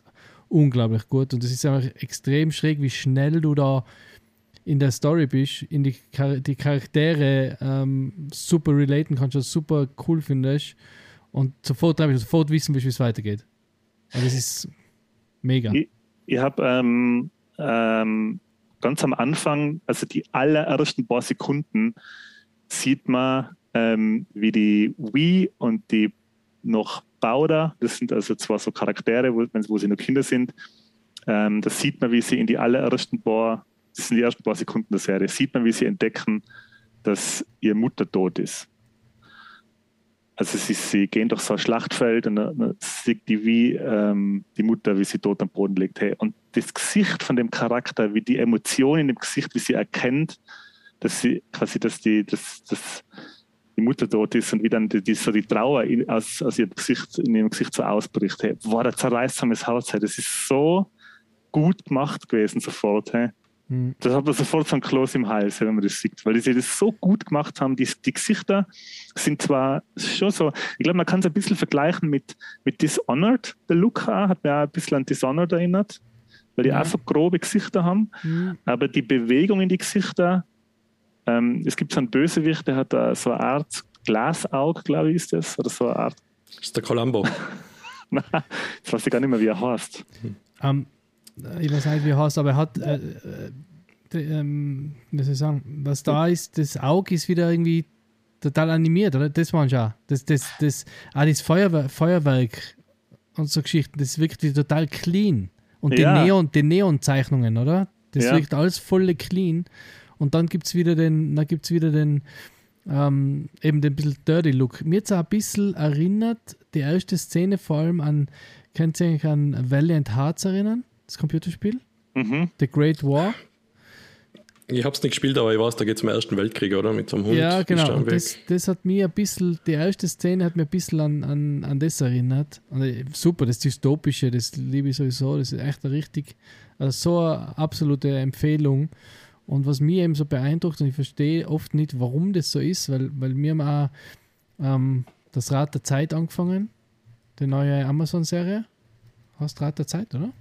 unglaublich gut und es ist einfach extrem schräg, wie schnell du da in der Story bist, in die, Char die Charaktere ähm, super relaten kannst, super cool findest und sofort, sofort wissen willst, wie es weitergeht. Und das ist mega. Ich, ich habe ähm, ähm, ganz am Anfang, also die allerersten paar Sekunden, sieht man, ähm, wie die Wii und die noch Bauder, das sind also zwar so Charaktere, wo, wo sie noch Kinder sind, ähm, das sieht man, wie sie in die allerersten paar, das sind die ersten paar Sekunden der Serie, sieht man, wie sie entdecken, dass ihre Mutter tot ist. Also sie, sie gehen durch so ein Schlachtfeld und dann sieht die wie ähm, die Mutter, wie sie tot am Boden liegt. Hey. Und das Gesicht von dem Charakter, wie die Emotionen in dem Gesicht, wie sie erkennt, dass sie quasi, dass die, dass, dass die Mutter tot ist und wie dann die, die so die Trauer in, aus, aus ihrem Gesicht, in ihrem Gesicht so ausbricht. Hey. War ein zerreißsames Haus. Hey. Das ist so gut gemacht gewesen sofort. Hey. Mhm. Das hat man sofort so ein Kloß im Hals, wenn man das sieht, weil sie das so gut gemacht haben. Die, die Gesichter sind zwar schon so, ich glaube, man kann es ein bisschen vergleichen mit, mit Dishonored. Der Look hat mir auch ein bisschen an Dishonored erinnert, weil die ja. auch so grobe Gesichter haben. Mhm. Aber die Bewegung in die Gesichter, ähm, es gibt so einen Bösewicht, der hat uh, so eine Art Glasaug, glaube ich, ist das. Oder so eine Art. Das ist der Columbo. [laughs] Nein, jetzt weiß ich gar nicht mehr, wie er heißt. Um, ähm, ich weiß nicht, wie er heißt, aber er hat, äh, äh, ähm, wie soll ich sagen, was da ist, das Auge ist wieder irgendwie total animiert, oder? Das waren schon. Das, das, das, auch das Feuerwerk, Feuerwerk und so Geschichten, das wirkt wie total clean. Und ja. die Neon, die Neon-Zeichnungen, oder? Das ja. wirkt alles voll clean. Und dann gibt es wieder den, dann gibt's wieder den, ähm, eben den bisschen Dirty Look. Mir hat es auch ein bisschen erinnert, die erste Szene vor allem an, könnt ihr euch an Valiant Hearts erinnern? Das Computerspiel. Mhm. The Great War. Ich habe es nicht gespielt, aber ich weiß, da geht es um den Ersten Weltkrieg, oder? Mit so einem Hund. Ja, genau. Das, das, hat mir ein bisschen, die erste Szene hat mir ein bisschen an, an, an das erinnert. Und äh, super, das Dystopische, das liebe ich sowieso. Das ist echt eine richtig, also so eine absolute Empfehlung. Und was mir eben so beeindruckt, und ich verstehe oft nicht, warum das so ist, weil, weil wir haben auch ähm, das Rad der Zeit angefangen, die neue Amazon-Serie. Hast Rad der Zeit, oder?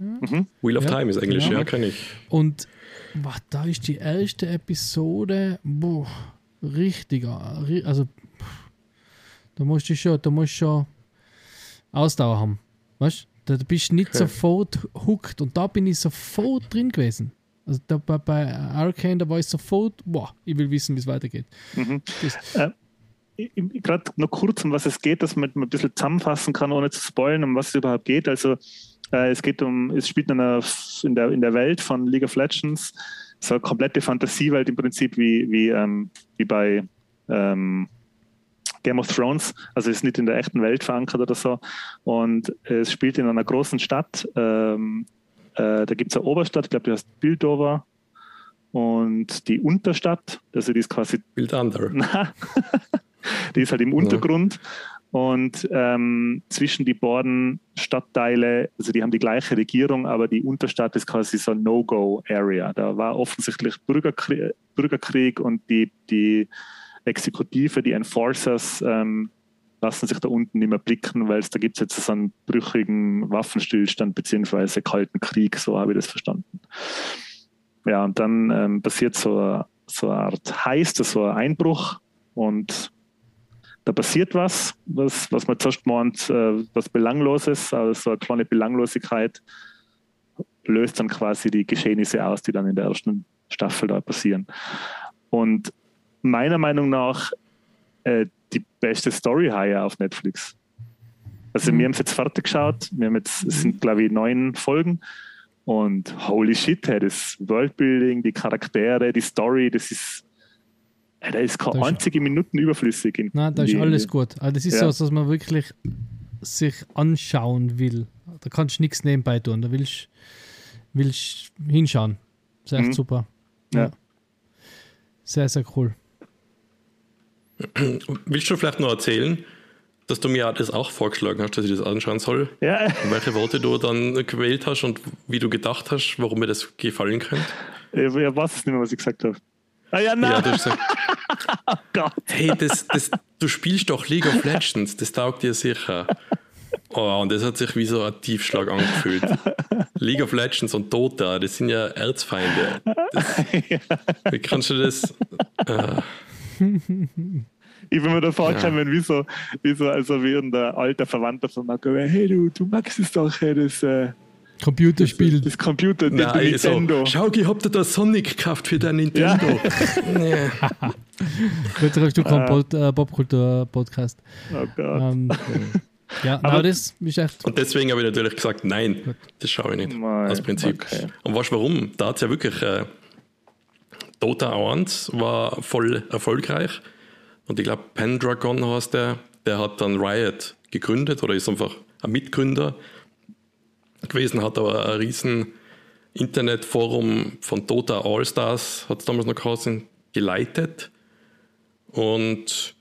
Mhm. Wheel of ja, Time ist Englisch, genau. ja, kenne ich. Und boah, da ist die erste Episode, boah, richtig, also da musst du schon, da musst schon Ausdauer haben. Weißt du? Da bist du nicht okay. sofort hooked und da bin ich sofort drin gewesen. Also da, bei, bei Arcane, da war ich sofort, boah, ich will wissen, wie es weitergeht. Mhm. Äh, gerade noch kurz, um was es geht, dass man ein bisschen zusammenfassen kann, ohne zu spoilen, um was es überhaupt geht. Also äh, es geht um, es spielt in, einer, in, der, in der Welt von League of Legends, so eine komplette Fantasiewelt im Prinzip wie, wie, ähm, wie bei ähm, Game of Thrones, also ist nicht in der echten Welt verankert oder so. Und es spielt in einer großen Stadt. Ähm, äh, da gibt es eine Oberstadt, ich glaube, die heißt Bildover. Und die Unterstadt, also die ist quasi. Bildander. [laughs] [laughs] die ist halt im Untergrund. Und ähm, zwischen die beiden Stadtteile, also die haben die gleiche Regierung, aber die Unterstadt ist quasi so ein No-Go-Area. Da war offensichtlich Bürgerkrieg, Bürgerkrieg und die, die Exekutive, die Enforcers, ähm, lassen sich da unten nicht mehr blicken, weil da gibt es jetzt so einen brüchigen Waffenstillstand beziehungsweise Kalten Krieg, so habe ich das verstanden. Ja, und dann ähm, passiert so, so eine Art Heist, so ein Einbruch und da passiert was, was, was man zuerst meint, äh, was Belangloses, also so eine kleine Belanglosigkeit löst dann quasi die Geschehnisse aus, die dann in der ersten Staffel da passieren. Und meiner Meinung nach äh, die beste Story-Haie auf Netflix. Also mhm. wir haben es jetzt fertig geschaut, wir haben jetzt, es sind glaube ich neun Folgen und holy shit, hey, das Worldbuilding, die Charaktere, die Story, das ist da ist keine einzige Minuten überflüssig. In, Nein, da ist alles gut. Aber das ist ja. so, dass man wirklich sich anschauen will. Da kannst du nichts nebenbei tun. Da willst du hinschauen. Das ist echt mhm. super. Ja. ja. Sehr, sehr cool. Willst du vielleicht noch erzählen, dass du mir das auch vorgeschlagen hast, dass ich das anschauen soll? Ja. Und welche Worte du dann gewählt hast und wie du gedacht hast, warum mir das gefallen könnte? Ich weiß es nicht mehr, was ich gesagt habe. Ah ja, nein. Ja, du hast gesagt, [laughs] oh Gott. Hey, das, das, du spielst doch League of Legends, das taugt dir sicher. Oh, und das hat sich wie so ein Tiefschlag angefühlt. League of Legends und Dota, das sind ja Erzfeinde. Das, [laughs] wie kannst du das? Äh, ich bin mir da vorgekommen, ja. wie so, wie so, also wie ein alter Verwandter von Marco, hey du, du magst es doch, hey, das äh, Computerspiel. Das, das Computer, Nein, Nintendo. So, schau, ich hab dir da Sonic gekauft für dein Nintendo. Ja. Größerer Stück vom Pod, äh, Popkultur-Podcast. Oh Gott. Ähm, [laughs] ja, aber, aber, das ist echt. Und deswegen habe ich natürlich gesagt, nein, das schaue ich nicht. Mein, aus Prinzip. Okay. Und weißt du warum? Da hat es ja wirklich. Äh, Dota 1 war voll erfolgreich. Und ich glaube, Pendragon heißt der, der hat dann Riot gegründet oder ist einfach ein Mitgründer gewesen, hat aber ein riesen Internetforum von Dota All-Stars, hat es damals noch geheißen, geleitet. Und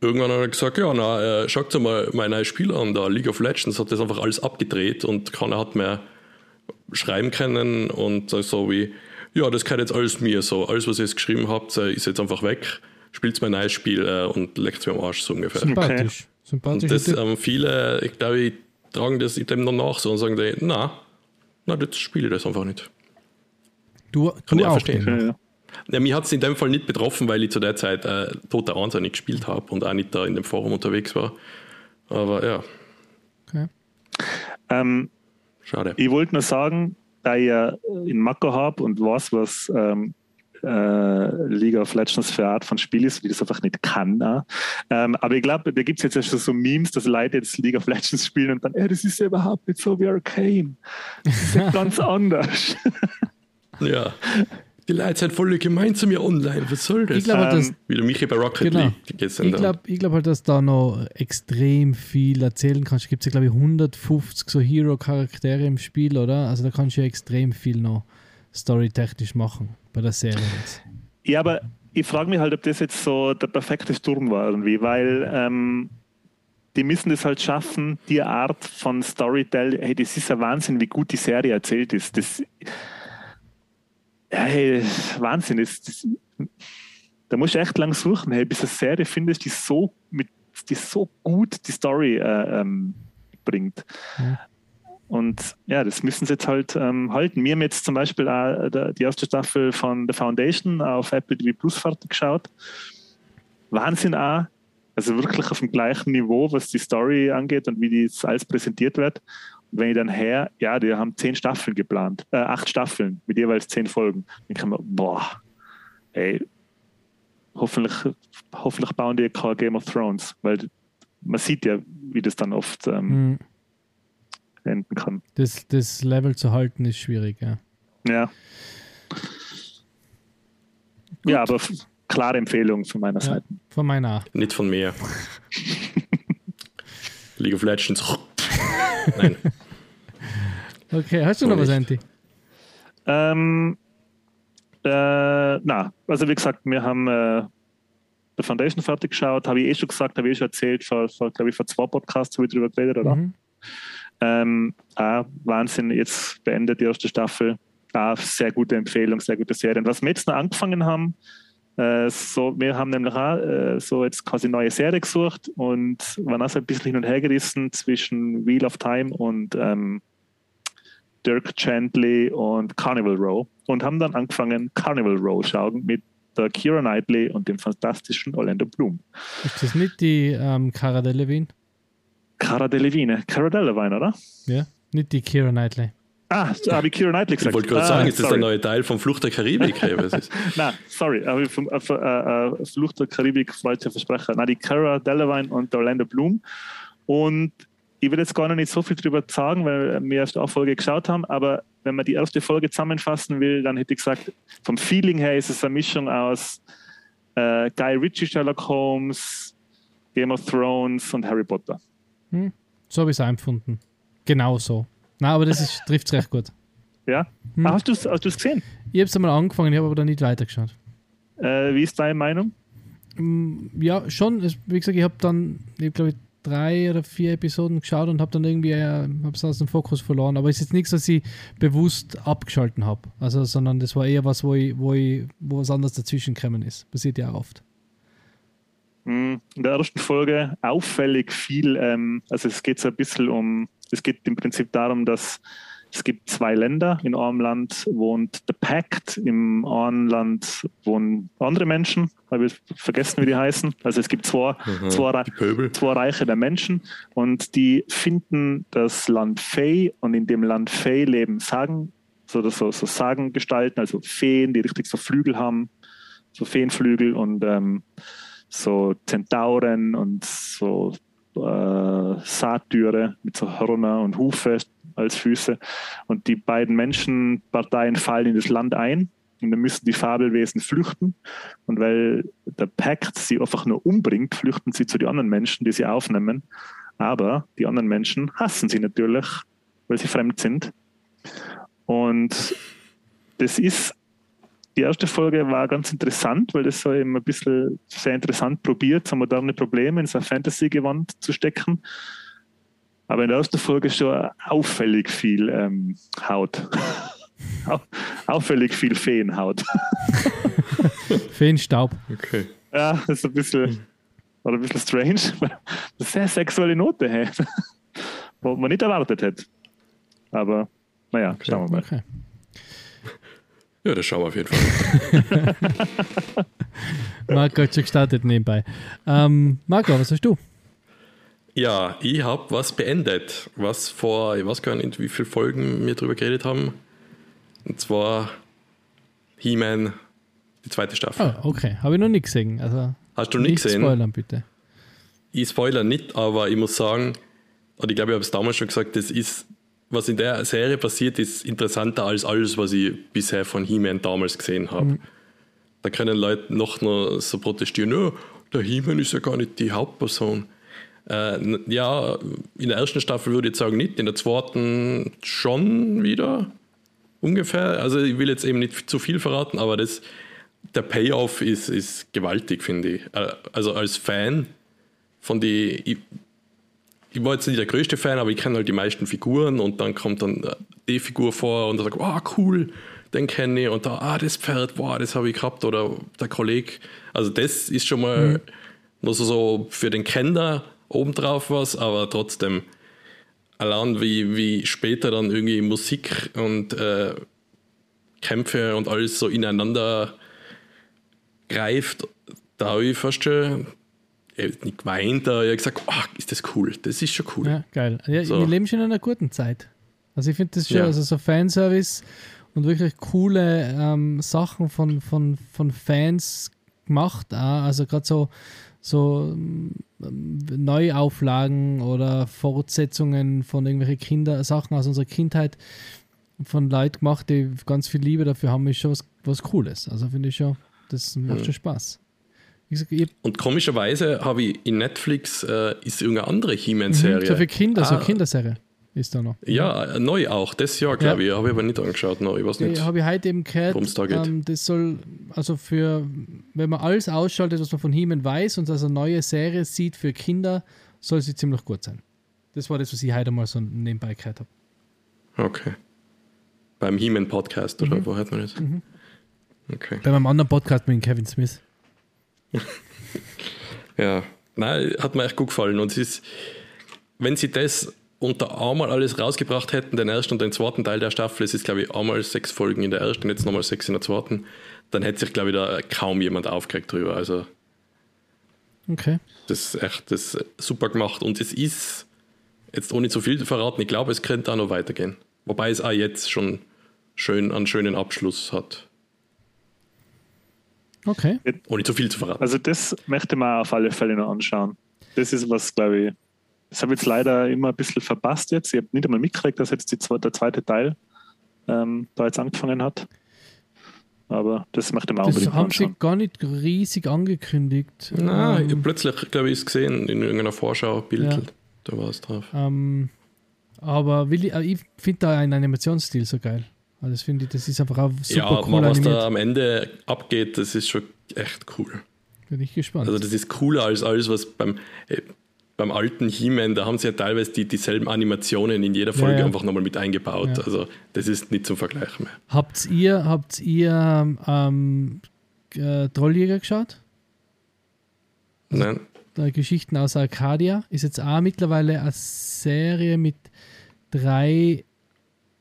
irgendwann hat er gesagt, ja, na, äh, schaut mal mein neues Spiel an, da League of Legends hat das einfach alles abgedreht und keiner hat mehr schreiben können und so wie, ja, das kann jetzt alles mir so, alles, was ihr jetzt geschrieben habt, äh, ist jetzt einfach weg, spielt mein neues Spiel äh, und leckt mir am Arsch so ungefähr. Sympathisch. Sympathisch. Und das ähm, viele, ich glaube, tragen das dem dann nach so und sagen, die, na, na, das spiele ich das einfach nicht. Du, Kann du ich auch verstehen. Ja, ja. Ja, mich hat es in dem Fall nicht betroffen, weil ich zu der Zeit äh, Tote 1 nicht gespielt habe und auch nicht da in dem Forum unterwegs war. Aber ja. Okay. Ähm, Schade. Ich wollte nur sagen, da ich ja in Mako habe und weiß, was ähm, äh, League of Legends für Art von Spiel ist, wie das einfach nicht kann. Ähm, aber ich glaube, da gibt es jetzt ja schon so Memes, dass Leute jetzt League of Legends spielen und dann, ey, das ist ja überhaupt nicht so wie Arcane. Das ist ja [laughs] ganz anders. ja. Die Leute sind voll gemein zu mir online. Was soll das? Ich glaube, halt, ähm, Wie du mich bei Rocket genau. League Ich glaube glaub halt, dass da noch extrem viel erzählen kannst. Es gibt ja, glaube ich, 150 so Hero-Charaktere im Spiel, oder? Also da kannst du ja extrem viel noch storytechnisch machen bei der Serie jetzt. Ja, aber ich frage mich halt, ob das jetzt so der perfekte Sturm war irgendwie, weil ähm, die müssen es halt schaffen, die Art von Storytelling, hey, das ist ja Wahnsinn, wie gut die Serie erzählt ist. Das, hey, Wahnsinn, das, das, da musst du echt lang suchen, hey, bis eine Serie findest, die so, mit, die so gut die Story äh, ähm, bringt. Ja. Und ja, das müssen sie jetzt halt ähm, halten. Wir haben jetzt zum Beispiel auch die erste Staffel von The Foundation auf Apple TV Plus fertig geschaut. Wahnsinn auch. Also wirklich auf dem gleichen Niveau, was die Story angeht und wie das alles präsentiert wird. Und wenn ich dann her, ja, die haben zehn Staffeln geplant, äh, acht Staffeln mit jeweils zehn Folgen. Dann kann man, boah, ey, hoffentlich, hoffentlich bauen die kein Game of Thrones, weil man sieht ja, wie das dann oft ähm, Mhm. Enden kann. Das, das Level zu halten ist schwierig, ja. Ja. Ja, aber klare Empfehlung von meiner Ja. Seite. Von meiner. Nicht von mir. [laughs] League of Legends. Nein. Okay, hast du noch was. Anti? Ähm, äh, na, also wie gesagt, wir haben äh, The Foundation fertig geschaut, habe ich eh schon gesagt, habe ich eh schon erzählt, vor, vor glaube ich, vor zwei Podcasts habe ich drüber geredet, oder? Mhm. Ähm, ah, Wahnsinn, jetzt beendet die erste Staffel. Ah, sehr gute Empfehlung, sehr gute Serie. Und was wir jetzt noch angefangen haben, äh, so, wir haben nämlich auch äh, so jetzt quasi neue Serie gesucht und waren auch so ein bisschen hin und her gerissen zwischen Wheel of Time und ähm, Dirk Gently und Carnival Row und haben dann angefangen, Carnival Row schauen mit der Kira Knightley und dem fantastischen Orlando Bloom. Ist das nicht die ähm, Cara Delevingne? Cara Delevingne, Cara Delevingne, oder? Ja? Nicht die Kira Knightley. Ah, habe ich Kira Knightley gesagt. Ich wollte gerade ah, sagen, ist das der sorry. neue Teil von Flucht der Karibik? Hey, was ist? [laughs] Nein, sorry, aber vom äh, äh, Flucht der Karibik falscher Versprecher. Nein, die Cara Delevingne und der Orlando Bloom. Und ich will jetzt gar noch nicht so viel drüber sagen, weil wir erst eine Folge geschaut haben, aber wenn man die erste Folge zusammenfassen will, dann hätte ich gesagt, vom Feeling her ist es eine Mischung aus äh, Guy Ritchie, Sherlock Holmes, Game of Thrones und Harry Potter. So habe ich es empfunden. Genau so. Nein, aber das trifft es recht gut. Ja? Hm. Ah, hast du es hast du's gesehen? Ich habe es einmal angefangen, ich habe aber dann nicht weitergeschaut. Äh, wie ist deine Meinung? Mm, Ja, schon. Wie gesagt, ich habe dann, ich glaube, drei oder vier Episoden geschaut und habe dann irgendwie äh, hab's aus dem Fokus verloren. Aber es ist jetzt nichts, was ich bewusst abgeschalten habe. Also, sondern das war eher was, wo ich, wo ich, wo was anderes dazwischen gekommen ist. Passiert ja auch oft. Hm, In der ersten Folge auffällig viel, ähm, also es geht so ein bisschen um, es geht im Prinzip darum, dass es gibt zwei Länder. In einem Land wohnt The Pact, im anderen Land wohnen andere Menschen. Habe ich vergessen, wie die heißen. Also es gibt zwei, Mhm. zwei, zwei Reiche der Menschen und die finden das Land Fey und in dem Land Fey leben Sagen, so, so, so Sagengestalten, also Feen, die richtig so Flügel haben, so Feenflügel und ähm, so Zentauren und so äh, Satyre mit so Hörner und Hufe als Füße. Und die beiden Menschenparteien fallen in das Land ein und dann müssen die Fabelwesen flüchten. Und weil der Pact sie einfach nur umbringt, flüchten sie zu den anderen Menschen, die sie aufnehmen. Aber die anderen Menschen hassen sie natürlich, weil sie fremd sind. Und das ist, die erste Folge war ganz interessant, weil das so eben ein bisschen sehr interessant probiert, so moderne Probleme in so ein Fantasy-Gewand zu stecken. Aber in der ersten Folge schon auffällig viel ähm, Haut. [laughs] Au- auffällig viel Feenhaut. [laughs] Feenstaub. Okay. Ja, das ist ein bisschen, war ein bisschen strange. weil Das [laughs] ist eine sehr sexuelle Note, hey. wo man nicht erwartet hätte. Aber naja, schauen wir mal. Okay. Ja, das schauen wir auf jeden Fall. [laughs] Marco hat schon gestartet nebenbei. Ähm, Marco, was hast du? Ja, ich habe was beendet, was vor, ich weiß gar nicht, wie viele Folgen wir drüber geredet haben. Und zwar He-Man, die zweite Staffel. Oh, okay. Habe ich noch nicht gesehen. Also, Hast du nicht gesehen? spoilern, bitte. Ich spoiler nicht, aber ich muss sagen, und ich glaube, ich habe es damals schon gesagt, das ist, was in der Serie passiert, ist interessanter als alles, was ich bisher von He-Man damals gesehen habe. Da können Leute noch nur so protestieren, oh, der He-Man ist ja gar nicht die Hauptperson. Äh, ja, in der ersten Staffel würde ich sagen nicht, in der zweiten schon wieder ungefähr. Also ich will jetzt eben nicht zu viel verraten, aber das, der Payoff ist, ist gewaltig, finde ich. Äh, Also als Fan von die, ich, war jetzt nicht der größte Fan, aber ich kenne halt die meisten Figuren und dann kommt dann äh, die Figur vor und dann sagt, wow, cool, den kenne ich. Und da, ah, das Pferd, wow, das habe ich gehabt. Oder der Kollege. Also das ist schon mal nur so, so für den Kenner obendrauf was, aber trotzdem allein wie, wie später dann irgendwie Musik und äh, Kämpfe und alles so ineinander greift, da habe ich fast schon nicht geweint, aber ich habe gesagt, oh, ist das cool, das ist schon cool. Ja, geil. Ja, So. Wir leben schon in einer guten Zeit. Also ich finde das schon, Ja. also so Fanservice und wirklich coole ähm, Sachen von, von, von Fans gemacht. Auch. Also gerade so, so ähm, Neuauflagen oder Fortsetzungen von irgendwelchen Kindersachen aus unserer Kindheit von Leuten gemacht, die ganz viel Liebe dafür haben, ist schon was, was Cooles. Also finde ich schon, das macht schon Spaß. Und komischerweise habe ich in Netflix äh, ist irgendeine andere mhm, He-Man-Serie. so für Kinder, so Ah. Kinderserie ist da noch. Ja, äh, neu auch, das Jahr, glaube ich. Habe ich aber nicht angeschaut. No, ich weiß nicht. habe ich heute eben gehört. Da geht. Ähm, das soll, also für, wenn man alles ausschaltet, was man von He-Man weiß und also eine neue Serie sieht für Kinder, soll sie ziemlich gut sein. Das war das, was ich heute mal so nebenbei gehört habe. Okay. Beim He-Man-Podcast, oder wo hört man das? Mhm. Okay. Bei meinem anderen Podcast mit Kevin Smith. [laughs] Ja, nein, hat mir echt gut gefallen. Und es ist, wenn sie das unter einmal alles rausgebracht hätten, den ersten und den zweiten Teil der Staffel, es ist, glaube ich, einmal sechs Folgen in der ersten, jetzt nochmal sechs in der zweiten, dann hätte sich, glaube ich, da kaum jemand aufgeregt drüber. Also, Okay. das ist echt das ist super gemacht. Und es ist, jetzt ohne zu viel zu verraten, ich glaube, es könnte auch noch weitergehen. Wobei es auch jetzt schon schön, einen schönen Abschluss hat. Okay. Ohne zu viel zu verraten. Also das möchte man auf alle Fälle noch anschauen. Das ist was, glaube ich, das habe ich jetzt leider immer ein bisschen verpasst jetzt. Ich habe nicht einmal mitgekriegt, dass jetzt die, zwe- der zweite Teil ähm, da jetzt angefangen hat. Aber das möchte man Das unbedingt haben sie gar nicht riesig angekündigt. Na, ähm, plötzlich, glaube ich, ist gesehen in irgendeiner Vorschau-Bild. Ja. Da war es drauf. ähm, aber will ich, äh, ich finde da einen Animationsstil so geil. Also das finde ich, das ist einfach auch super ja, cool was da animiert. am Ende abgeht, das ist schon echt cool. Bin ich gespannt. Also das ist cooler als alles, was beim, äh, beim alten He-Man, da haben sie ja teilweise die, dieselben Animationen in jeder Folge Ja, ja. einfach nochmal mit eingebaut. Ja. Also das ist nicht zum Vergleichen mehr. Habt ihr, habt ihr ähm, äh, Trolljäger geschaut? Nein? Der Geschichten aus Arcadia ist jetzt auch mittlerweile eine Serie mit drei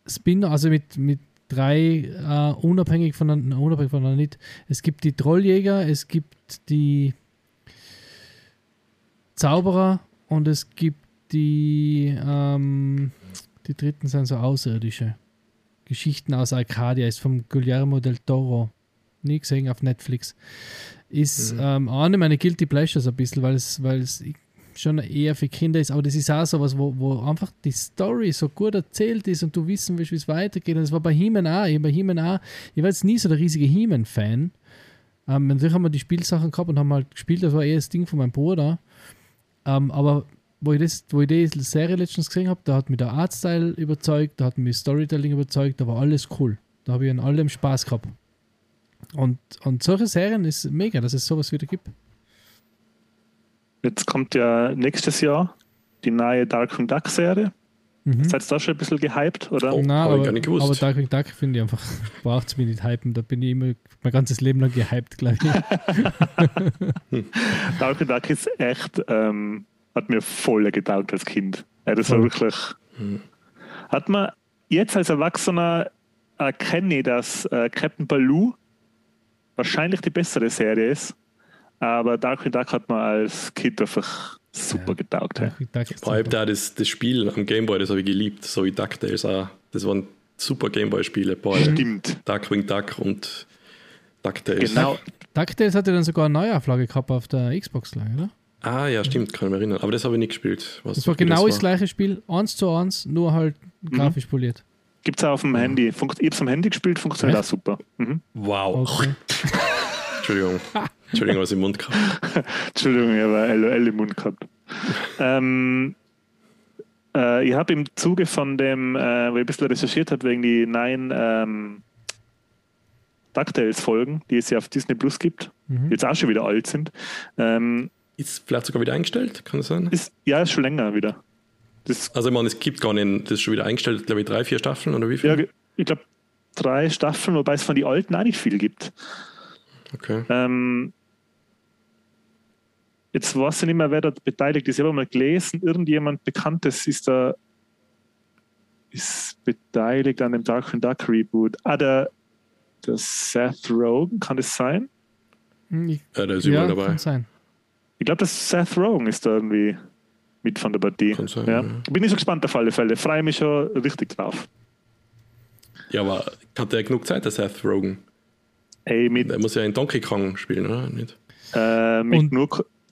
Spinner, also mit, mit drei äh, unabhängig voneinander, unabhängig voneinander nicht. Es gibt die Trolljäger, es gibt die Zauberer und es gibt die, ähm, die dritten sind so außerirdische. Geschichten aus Arcadia ist vom Guillermo del Toro. Nie gesehen auf Netflix. Ist Mhm. ähm, eine meiner Guilty Pleasures ein bisschen, weil es, weil es schon eher für Kinder ist, aber das ist auch sowas, wo, wo einfach die Story so gut erzählt ist und du wissen willst, wie es weitergeht. Und das war bei He-Man auch. Ich, bei He-Man auch. ich war jetzt nie so der riesige He-Man-Fan. Ähm, natürlich haben wir die Spielsachen gehabt und haben halt gespielt, das war eher das Ding von meinem Bruder. Ähm, aber wo ich, das, wo ich die Serie letztens gesehen habe, da hat mich der Artstyle überzeugt, da hat mich Storytelling überzeugt, da war alles cool. Da habe ich an allem Spaß gehabt. Und, und solche Serien ist mega, dass es sowas wieder gibt. Jetzt kommt ja nächstes Jahr die neue Darkwing Duck Serie. Mhm. Seid ihr da schon ein bisschen gehypt? Oder? Oh. Nein, hab ich aber, gar nicht gewusst. aber Darkwing Duck finde ich einfach, [laughs] braucht es mich nicht hypen. Da bin ich immer mein ganzes Leben lang gehypt, glaube ich. [laughs] Darkwing Duck ist echt, ähm, hat mir voll getaugt als Kind. Ja, das war wirklich. Hat man jetzt als Erwachsener erkenne ich, dass äh, Captain Baloo wahrscheinlich die bessere Serie ist, aber Darkwing Duck hat man als Kind einfach super Ja. getaugt. Duck Vor allem da das, das Spiel am Gameboy, das habe ich geliebt. So wie DuckTales auch. Das waren super Gameboy-Spiele. Stimmt. Darkwing Duck und DuckTales. Genau. DuckTales hatte dann sogar eine Neuauflage gehabt auf der Xbox, ich, oder? Ah, ja, stimmt, kann ich mich erinnern. Aber das habe ich nicht gespielt. Was Das war genau das war. gleiche Spiel, eins zu eins, nur halt grafisch poliert. Gibt es auch auf dem Handy. Funkt, ich habe es am Handy gespielt, funktioniert Echt? auch super. Mhm. Wow. Okay. [laughs] Entschuldigung. Entschuldigung, was im Mund gehabt [laughs] Entschuldigung, ich habe LOL im Mund gehabt. ähm, äh, ich habe im Zuge von dem, äh, wo ich ein bisschen recherchiert habe, wegen die neuen ähm, DuckTales-Folgen, die es ja auf Disney Plus gibt, die Mhm. jetzt auch schon wieder alt sind, ähm, Ist vielleicht sogar wieder eingestellt, kann das sein? ist ja ist schon länger wieder. Das, Also, ich meine, es gibt gar nicht, das ist schon wieder eingestellt, glaube ich, drei, vier Staffeln oder wie viel? ja, ich glaube, drei Staffeln, wobei es von den alten auch nicht viel gibt. Okay. Ähm, jetzt weiß ich nicht mehr, wer da beteiligt ist. Ich habe mal gelesen, irgendjemand Bekanntes ist da ist beteiligt an dem Darkwing Duck Reboot. Ah, der, der Seth Rogen, kann das sein? Hm, Ich, Ja, der ist ja, überall dabei. kann sein. Ich glaube, das Seth Rogen ist da irgendwie mit von der Partie. Kann sein, ja. ja. Bin ich so gespannt auf alle Fälle. Freue mich schon richtig drauf. Ja, aber hat der genug Zeit, der Seth Rogen? Ey, mit, Der muss ja in Donkey Kong spielen, oder? Nicht? äh, mit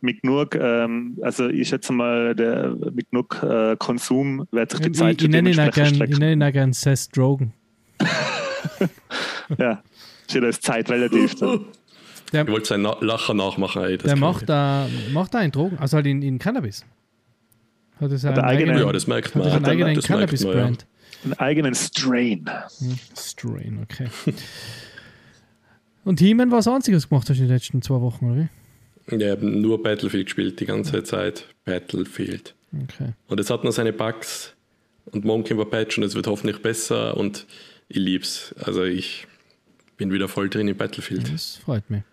mit genug ähm, also ich schätze mal, der, mit genug äh, Konsum wird sich die Ich, Zeit ich nenne ihn gern, ich nenne ihn auch gern Seth Rogen. [laughs] Ja, steht als Zeit relativ. Der, Ich wollte seinen Na Lacher nachmachen, ey. Das der macht ich. da, macht da einen Drogen, also halt in, in Cannabis. Hat er seinen Hat er eigene- eigenen, Ja, das merkt man. er Hat er- eigenen man, ja. Cannabis-Brand. Einen eigenen Strain. Strain, okay. [laughs] Und He-Man war das Einzige, was gemacht hast in den letzten zwei Wochen, oder wie? Ja, ich habe nur Battlefield gespielt, die ganze Zeit. Battlefield. Okay. Und es hat noch seine Bugs und morgen ein Patch und es wird hoffentlich besser und ich lieb's. Also ich bin wieder voll drin in Battlefield. Das freut mich.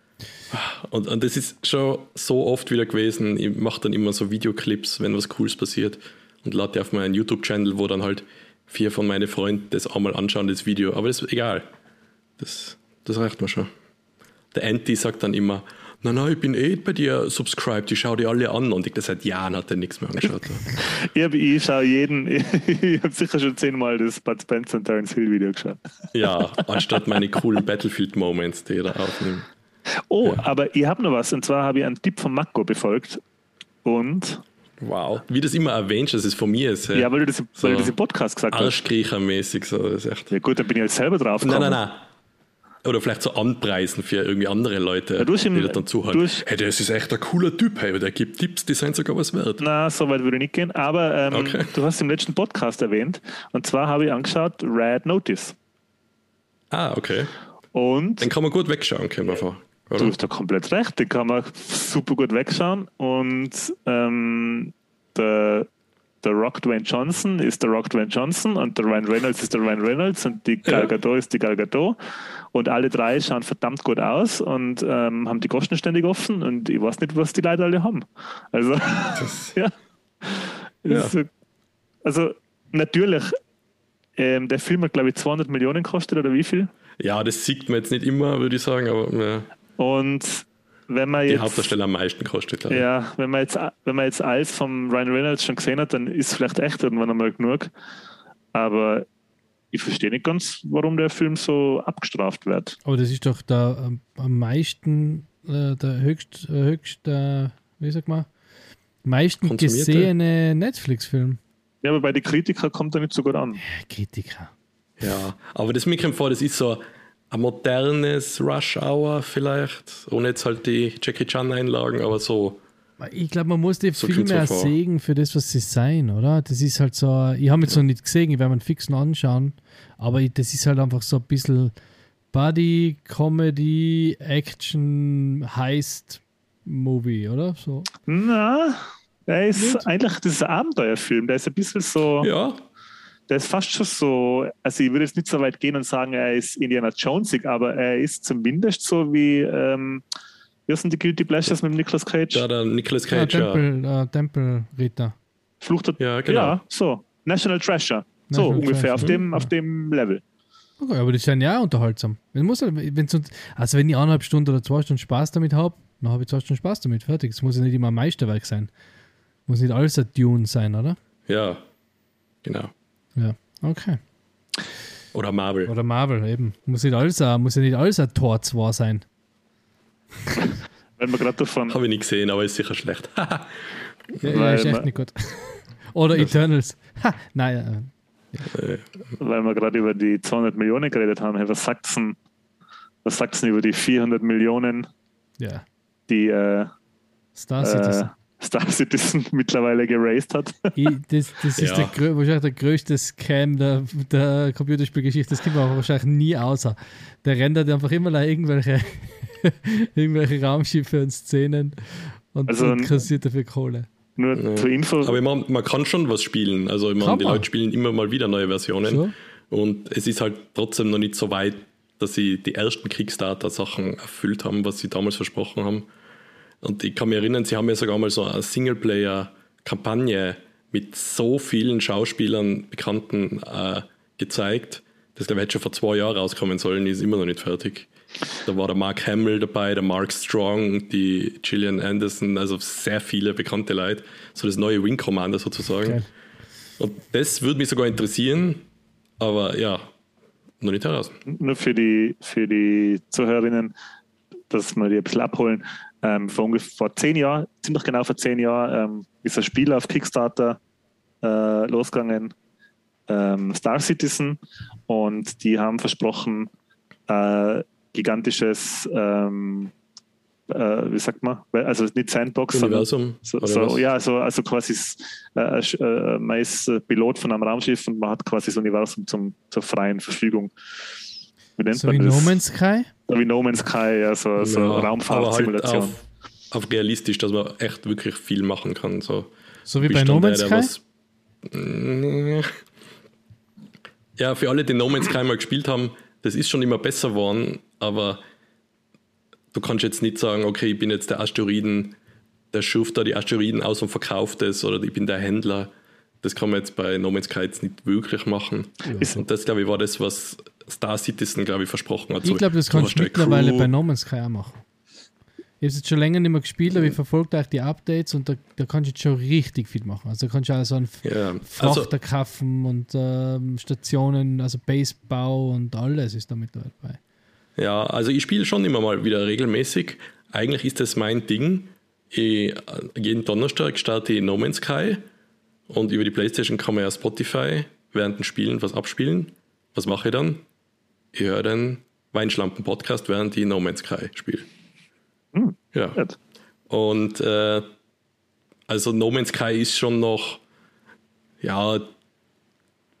Und, und das ist schon so oft wieder gewesen. Ich mache dann immer so Videoclips, wenn was Cooles passiert und lade auf meinen YouTube-Channel, wo dann halt vier von meinen Freunden das einmal anschauen, das Video. Aber das ist egal. Das, das reicht mir schon. Der Anti sagt dann immer, nein, nein, ich bin eh bei dir subscribed, ich schaue die alle an. Und ich das seit Jahren hat er nichts mehr angeschaut. [laughs] Ich, ich schaue jeden, [laughs] ich habe sicher schon zehnmal das Bud Spencer und Terence Hill Video geschaut. ja, anstatt meine coolen Battlefield-Moments, die ich da aufnehme. Oh, aber ich habe noch was. Und zwar habe ich einen Tipp von Mako befolgt. Und, Wow. Wie das immer erwähnst, dass es von mir ist. ja, weil du das, weil du So. das im Podcast gesagt hast. Arschkriechermäßig, so, das ist echt. Ja gut, dann bin ich jetzt selber drauf Nein, nein, nein. Oder vielleicht so anpreisen für irgendwie andere Leute, du ihm- die da dann zuhören. du hast- hey, das ist echt ein cooler Typ, hey, der gibt Tipps, die sind sogar was wert. Na, so weit würde ich nicht gehen. Aber ähm, Okay. du hast im letzten Podcast erwähnt. Und zwar habe ich angeschaut Red Notice. Ah, okay. Und Den kann man gut wegschauen, können wir vor. du Oder? hast da komplett recht. Den kann man super gut wegschauen. Und ähm, der, der Rock Dwayne Johnson ist der Rock Dwayne Johnson und der Ryan Reynolds ist der Ryan Reynolds und die Gal Ja. Gadot ist die Gal Gadot. Und alle drei schauen verdammt gut aus und ähm, haben die Goschen ständig offen und ich weiß nicht, was die Leute alle haben. Also, [laughs] ja. Ja. Ist so- Also, natürlich, ähm, der Film hat, glaube ich, 200 Millionen gekostet oder wie viel? Ja, das sieht man jetzt nicht immer, würde ich sagen, aber ja, Und wenn man die jetzt. Hauptdarsteller am meisten kostet. glaube ich. Ja, wenn man jetzt, wenn man jetzt alles vom Ryan Reynolds schon gesehen hat, dann ist vielleicht echt irgendwann einmal genug. Aber ich verstehe nicht ganz, warum der Film so abgestraft wird. Aber das ist doch der ähm, am meisten, äh, der höchst, äh, höchst äh, wie sagt man, meisten gesehene Netflix-Film. Ja, aber bei den Kritikern kommt er nicht so gut an. Kritiker. Ja, aber das mir kommt vor, das ist so ein modernes Rush Hour vielleicht, ohne jetzt halt die Jackie Chan Einlagen, aber so. Ich glaube, man muss die So viel mehr sehen für das, was sie sein, oder? Das ist halt so, ich habe jetzt noch nicht gesehen, ich werde mir einen fixen anschauen, aber ich, das ist halt einfach so ein bisschen Buddy, Comedy, Action, Heist, Movie, oder? So. Na, der ist eigentlich, das ist ein Abenteuerfilm. Der ist ein bisschen so, Ja, der ist fast schon so, also ich würde jetzt nicht so weit gehen und sagen, er ist Indiana Jonesig, aber er ist zumindest so wie, ähm, wie sind die Guilty Pleasures mit dem Nicolas Cage? da der Nicolas Ja, Cage, ja. Tempel, äh, Tempelritter. Flucht der, Ja, genau. ja, so. National Treasure. So National ungefähr auf dem, auf dem Level. Okay, aber das ist ja auch unterhaltsam. Muss, wenn's, also wenn ich eineinhalb Stunden oder zwei Stunden Spaß damit habe, dann habe ich zwei Stunden Spaß damit. Fertig. Es muss ja nicht immer ein Meisterwerk sein. Muss nicht alles ein Dune sein, oder? Ja, genau. Ja, okay. Oder Marvel. Oder Marvel eben. Muss, nicht alles, muss ja nicht alles ein Tor 2 sein. [laughs] Wenn wir gerade davon, Habe ich nicht gesehen, aber ist sicher schlecht. [laughs] Ja, ist echt nicht gut. [laughs] Oder Eternals. [laughs] Ha, nein, weil wir gerade über die 200 Millionen geredet haben, hey, was denn, was sagt's denn über die 400 Millionen, äh, ja. die äh, Star äh, Citizen. Star Citizen [laughs] mittlerweile geraced hat? Ich, das, das ist Ja. der, grö- wahrscheinlich der größte Scam der, der Computerspielgeschichte. Das kommt auch wahrscheinlich nie außer. Der rendert einfach immer irgendwelche, [laughs] irgendwelche Raumschiffe und Szenen und, Also und kassiert dafür Kohle. Nur Ja. zur Info, Aber ich mein, man kann schon was spielen. Also ich meine, die man. Leute spielen immer mal wieder neue Versionen. So. Und es ist halt trotzdem noch nicht so weit, dass sie die ersten Kickstarter-Sachen erfüllt haben, was sie damals versprochen haben. Und ich kann mich erinnern, sie haben ja sogar mal so eine Singleplayer-Kampagne mit so vielen Schauspielern, Bekannten äh, gezeigt. Das glaube ich hätte schon vor zwei Jahren rauskommen sollen, die ist immer noch nicht fertig. Da war der Mark Hamill dabei, der Mark Strong, die Gillian Anderson, also sehr viele bekannte Leute. So das neue Wing Commander sozusagen. Geil. Und das würde mich sogar interessieren, aber ja, noch nicht heraus. Nur für die, für die Zuhörerinnen, dass wir die ein bisschen abholen. Ähm, vor ungefähr vor zehn Jahren, ziemlich genau vor zehn Jahren, ähm, ist ein Spiel auf Kickstarter äh, losgegangen, ähm, Star Citizen, und die haben versprochen, äh, gigantisches, ähm, äh, wie sagt man, also nicht Sandbox, Universum, sondern so, so, ja, also, also quasi äh, äh, man ist Pilot von einem Raumschiff und man hat quasi das Universum zum, zur freien Verfügung. Wie nennt so man wie das? No Man's Sky? So wie No Man's Sky, ja, so, ja, Raumfahrtsimulation. Halt auf, auf, realistisch, dass man echt wirklich viel machen kann. So, so wie bei No Man's Sky? Was, ja, für alle, die No Man's Sky mal gespielt haben, das ist schon immer besser geworden, aber du kannst jetzt nicht sagen, okay, ich bin jetzt der Asteroiden, der schufft da die Asteroiden aus und verkauft es oder ich bin der Händler. Das kann man jetzt bei No Man's Sky jetzt nicht wirklich machen. Ja. Und das, glaube ich, war das, was Star Citizen, glaube ich, versprochen hat. Ich glaube, das kannst du mittlerweile Crew. bei No Man's Sky auch machen. Ich habe es jetzt schon länger nicht mehr gespielt, aber ich verfolge auch die Updates und da, da kannst du jetzt schon richtig viel machen. Also da kannst du auch so einen ja, Frachter also, kaufen und ähm, Stationen, also Basebau und alles ist damit dabei. Ja, also ich spiele schon immer mal wieder regelmäßig. Eigentlich ist das mein Ding. Ich, jeden Donnerstag starte ich No Man's Sky und über die Playstation kann man ja Spotify während den Spielen was abspielen. Was mache ich dann? Ich höre den Weinschlampen-Podcast, während ich No Man's Sky spiele. Hm, ja. Gut. Und äh, also No Man's Sky ist schon noch, ja,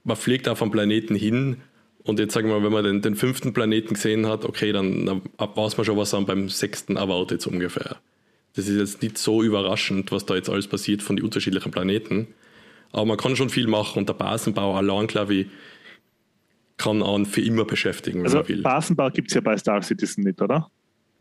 man fliegt auf einen Planeten hin und jetzt sagen wir mal, wenn man den, den fünften Planeten gesehen hat, okay, dann, dann weiß man schon, was man beim sechsten erwartet so ungefähr. Das ist jetzt nicht so überraschend, was da jetzt alles passiert von den unterschiedlichen Planeten. Aber man kann schon viel machen und der Basenbau allein, glaube ich, kann einen für immer beschäftigen, wenn also man will. Basenbau gibt es ja bei Star Citizen nicht, oder?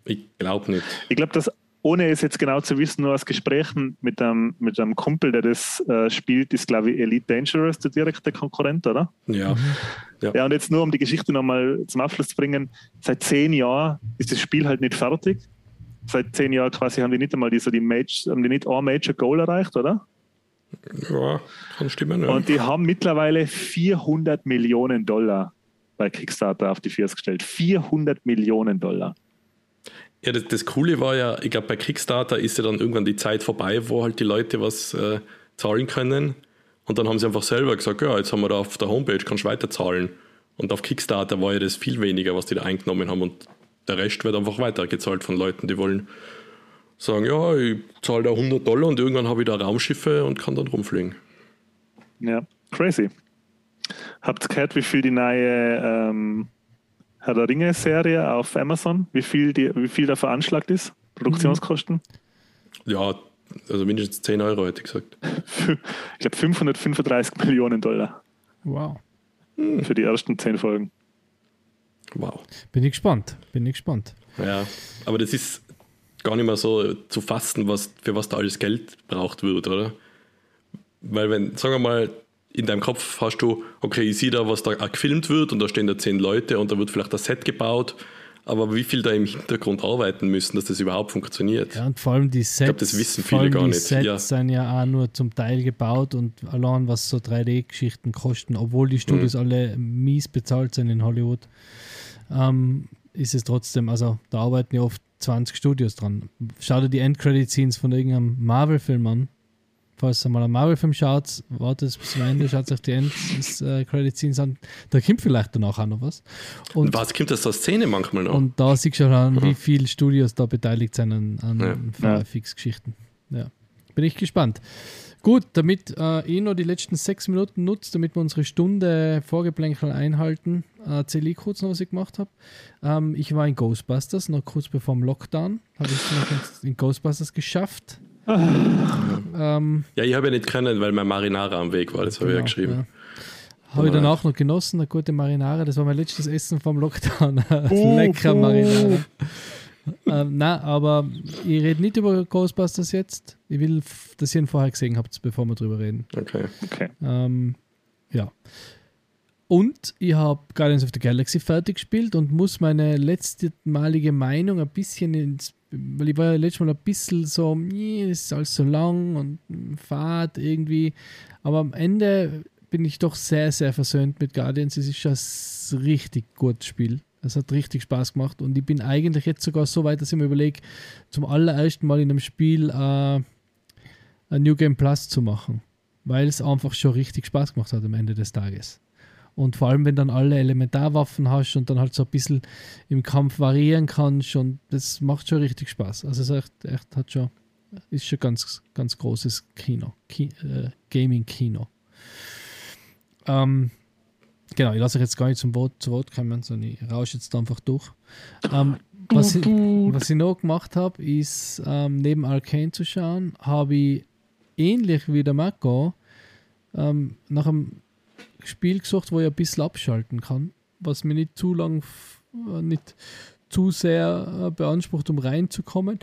Ich glaube nicht. Ich glaube, dass ohne es jetzt genau zu wissen, nur aus Gesprächen mit einem, mit einem Kumpel, der das äh, spielt, ist, glaube ich, Elite Dangerous der direkte Konkurrent, oder? Ja. ja. Ja, und jetzt nur, um die Geschichte nochmal zum Abschluss zu bringen, seit zehn Jahren ist das Spiel halt nicht fertig. Seit zehn Jahren quasi haben die nicht einmal die, so die Major, haben die nicht ein Major Goal erreicht, oder? Ja, kann stimmen. Ja. Und die haben mittlerweile 400 Millionen Dollar bei Kickstarter auf die Füße gestellt. 400 Millionen Dollar. Ja, das, das Coole war ja, ich glaube, bei Kickstarter ist ja dann irgendwann die Zeit vorbei, wo halt die Leute was äh, zahlen können. Und dann haben sie einfach selber gesagt, ja, jetzt haben wir da auf der Homepage, kannst du weiter zahlen. Und auf Kickstarter war ja das viel weniger, was die da eingenommen haben. Und der Rest wird einfach weitergezahlt von Leuten, die wollen sagen, ja, ich zahle da 100 Dollar und irgendwann habe ich da Raumschiffe und kann dann rumfliegen. Ja, crazy. Habt ihr gehört, wie viel die neue ähm, Herr der Ringe-Serie auf Amazon, wie viel, die, wie viel da veranschlagt ist? Produktionskosten? Ja, also mindestens 10 Euro hätte ich gesagt. [laughs] ich glaube 535 Millionen Dollar. Wow. Für die ersten 10 Folgen. Wow. Bin ich gespannt. Bin ich gespannt. Ja, aber das ist gar nicht mehr so zu fassen, was, für was da alles Geld braucht wird, oder? Weil wenn, sagen wir mal, in deinem Kopf hast du, okay, ich sehe da, was da gefilmt wird und da stehen da zehn Leute und da wird vielleicht das Set gebaut, aber wie viel da im Hintergrund arbeiten müssen, dass das überhaupt funktioniert. Ja, und vor allem die Sets, ich glaube, das wissen viele gar nicht. Die Sets ja. sind ja auch nur zum Teil gebaut und allein was so 3D-Geschichten kosten, obwohl die Studios mhm. alle mies bezahlt sind in Hollywood, ähm, ist es trotzdem, also da arbeiten ja oft 20 Studios dran. Schau dir die Endcredit-Scenes von irgendeinem Marvel-Film an. Falls ihr mal einen Marvel-Film schaut, wartet bis zum Ende, schaut euch die End-Credit-Scenes an. Da kommt vielleicht danach auch noch was. Und was kommt das aus Szene manchmal noch? Und da siehst du schon, wie viele Studios da beteiligt sind an, an ja. VFX-Geschichten. Ja. Bin ich gespannt. Gut, damit äh, ich noch die letzten sechs Minuten nutzt, damit wir unsere Stunde Vorgeplänkel einhalten, äh, erzähle ich kurz noch, was ich gemacht habe. Ähm, ich war in Ghostbusters, noch kurz bevor dem Lockdown, habe ich es noch in Ghostbusters geschafft. ähm, ja, ich habe ja nicht können, weil mein Marinara am Weg war, das habe genau, ich ja genau, geschrieben. Ja. Habe ich dann auch noch genossen, eine gute Marinara. Das war mein letztes Essen vom Lockdown. [laughs] Lecker. Marinara. Ähm, na, aber ich rede nicht über Ghostbusters jetzt. Ich will, dass ihr ihn vorher gesehen habt, bevor wir drüber reden. Okay. okay. Ähm, ja. Und ich habe Guardians of the Galaxy fertig gespielt und muss meine letztmalige Meinung ein bisschen ins, weil ich war ja letztes Mal ein bisschen so, es ist alles so lang und fad irgendwie. Aber am Ende bin ich doch sehr, sehr versöhnt mit Guardians. Es ist schon ein richtig gutes Spiel. Es hat richtig Spaß gemacht und ich bin eigentlich jetzt sogar so weit, dass ich mir überlege, zum allerersten Mal in einem Spiel äh, ein New Game Plus zu machen, weil es einfach schon richtig Spaß gemacht hat am Ende des Tages. Und vor allem, wenn dann alle Elementarwaffen hast und dann halt so ein bisschen im Kampf variieren kannst und das macht schon richtig Spaß. Also es ist echt, echt hat schon, ist schon ganz, ganz großes Kino, Ki äh, Gaming-Kino. Ähm, genau, ich lasse euch jetzt gar nicht zum Wort, zu Wort kommen, sondern ich rausche jetzt einfach durch. Ähm, was, ich, was ich noch gemacht habe, ist ähm, neben Arcane zu schauen, habe ich ähnlich wie der Marco ähm, nach einem Spiel gesucht, wo ich ein bisschen abschalten kann, was mir nicht zu lang, äh, nicht zu sehr äh, beansprucht, um reinzukommen.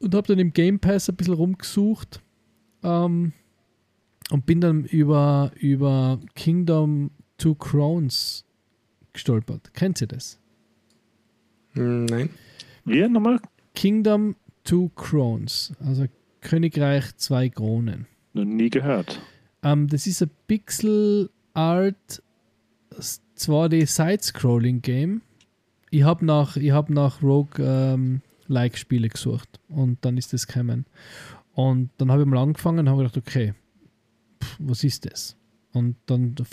Und habe dann im Game Pass ein bisschen rumgesucht ähm, und bin dann über, über Kingdom Two Crowns gestolpert. Kennt ihr das? Hm, Nein. Wir nochmal? Kingdom Two Crowns, also Königreich zwei Kronen. Noch nie gehört. Ähm, das ist ein Pixel Art 2D Side-Scrolling Game. Ich habe nach, ich hab nach Rogue-like-Spiele gesucht und dann ist das gekommen. Und dann habe ich mal angefangen und habe gedacht, okay, pff, was ist das? Und dann du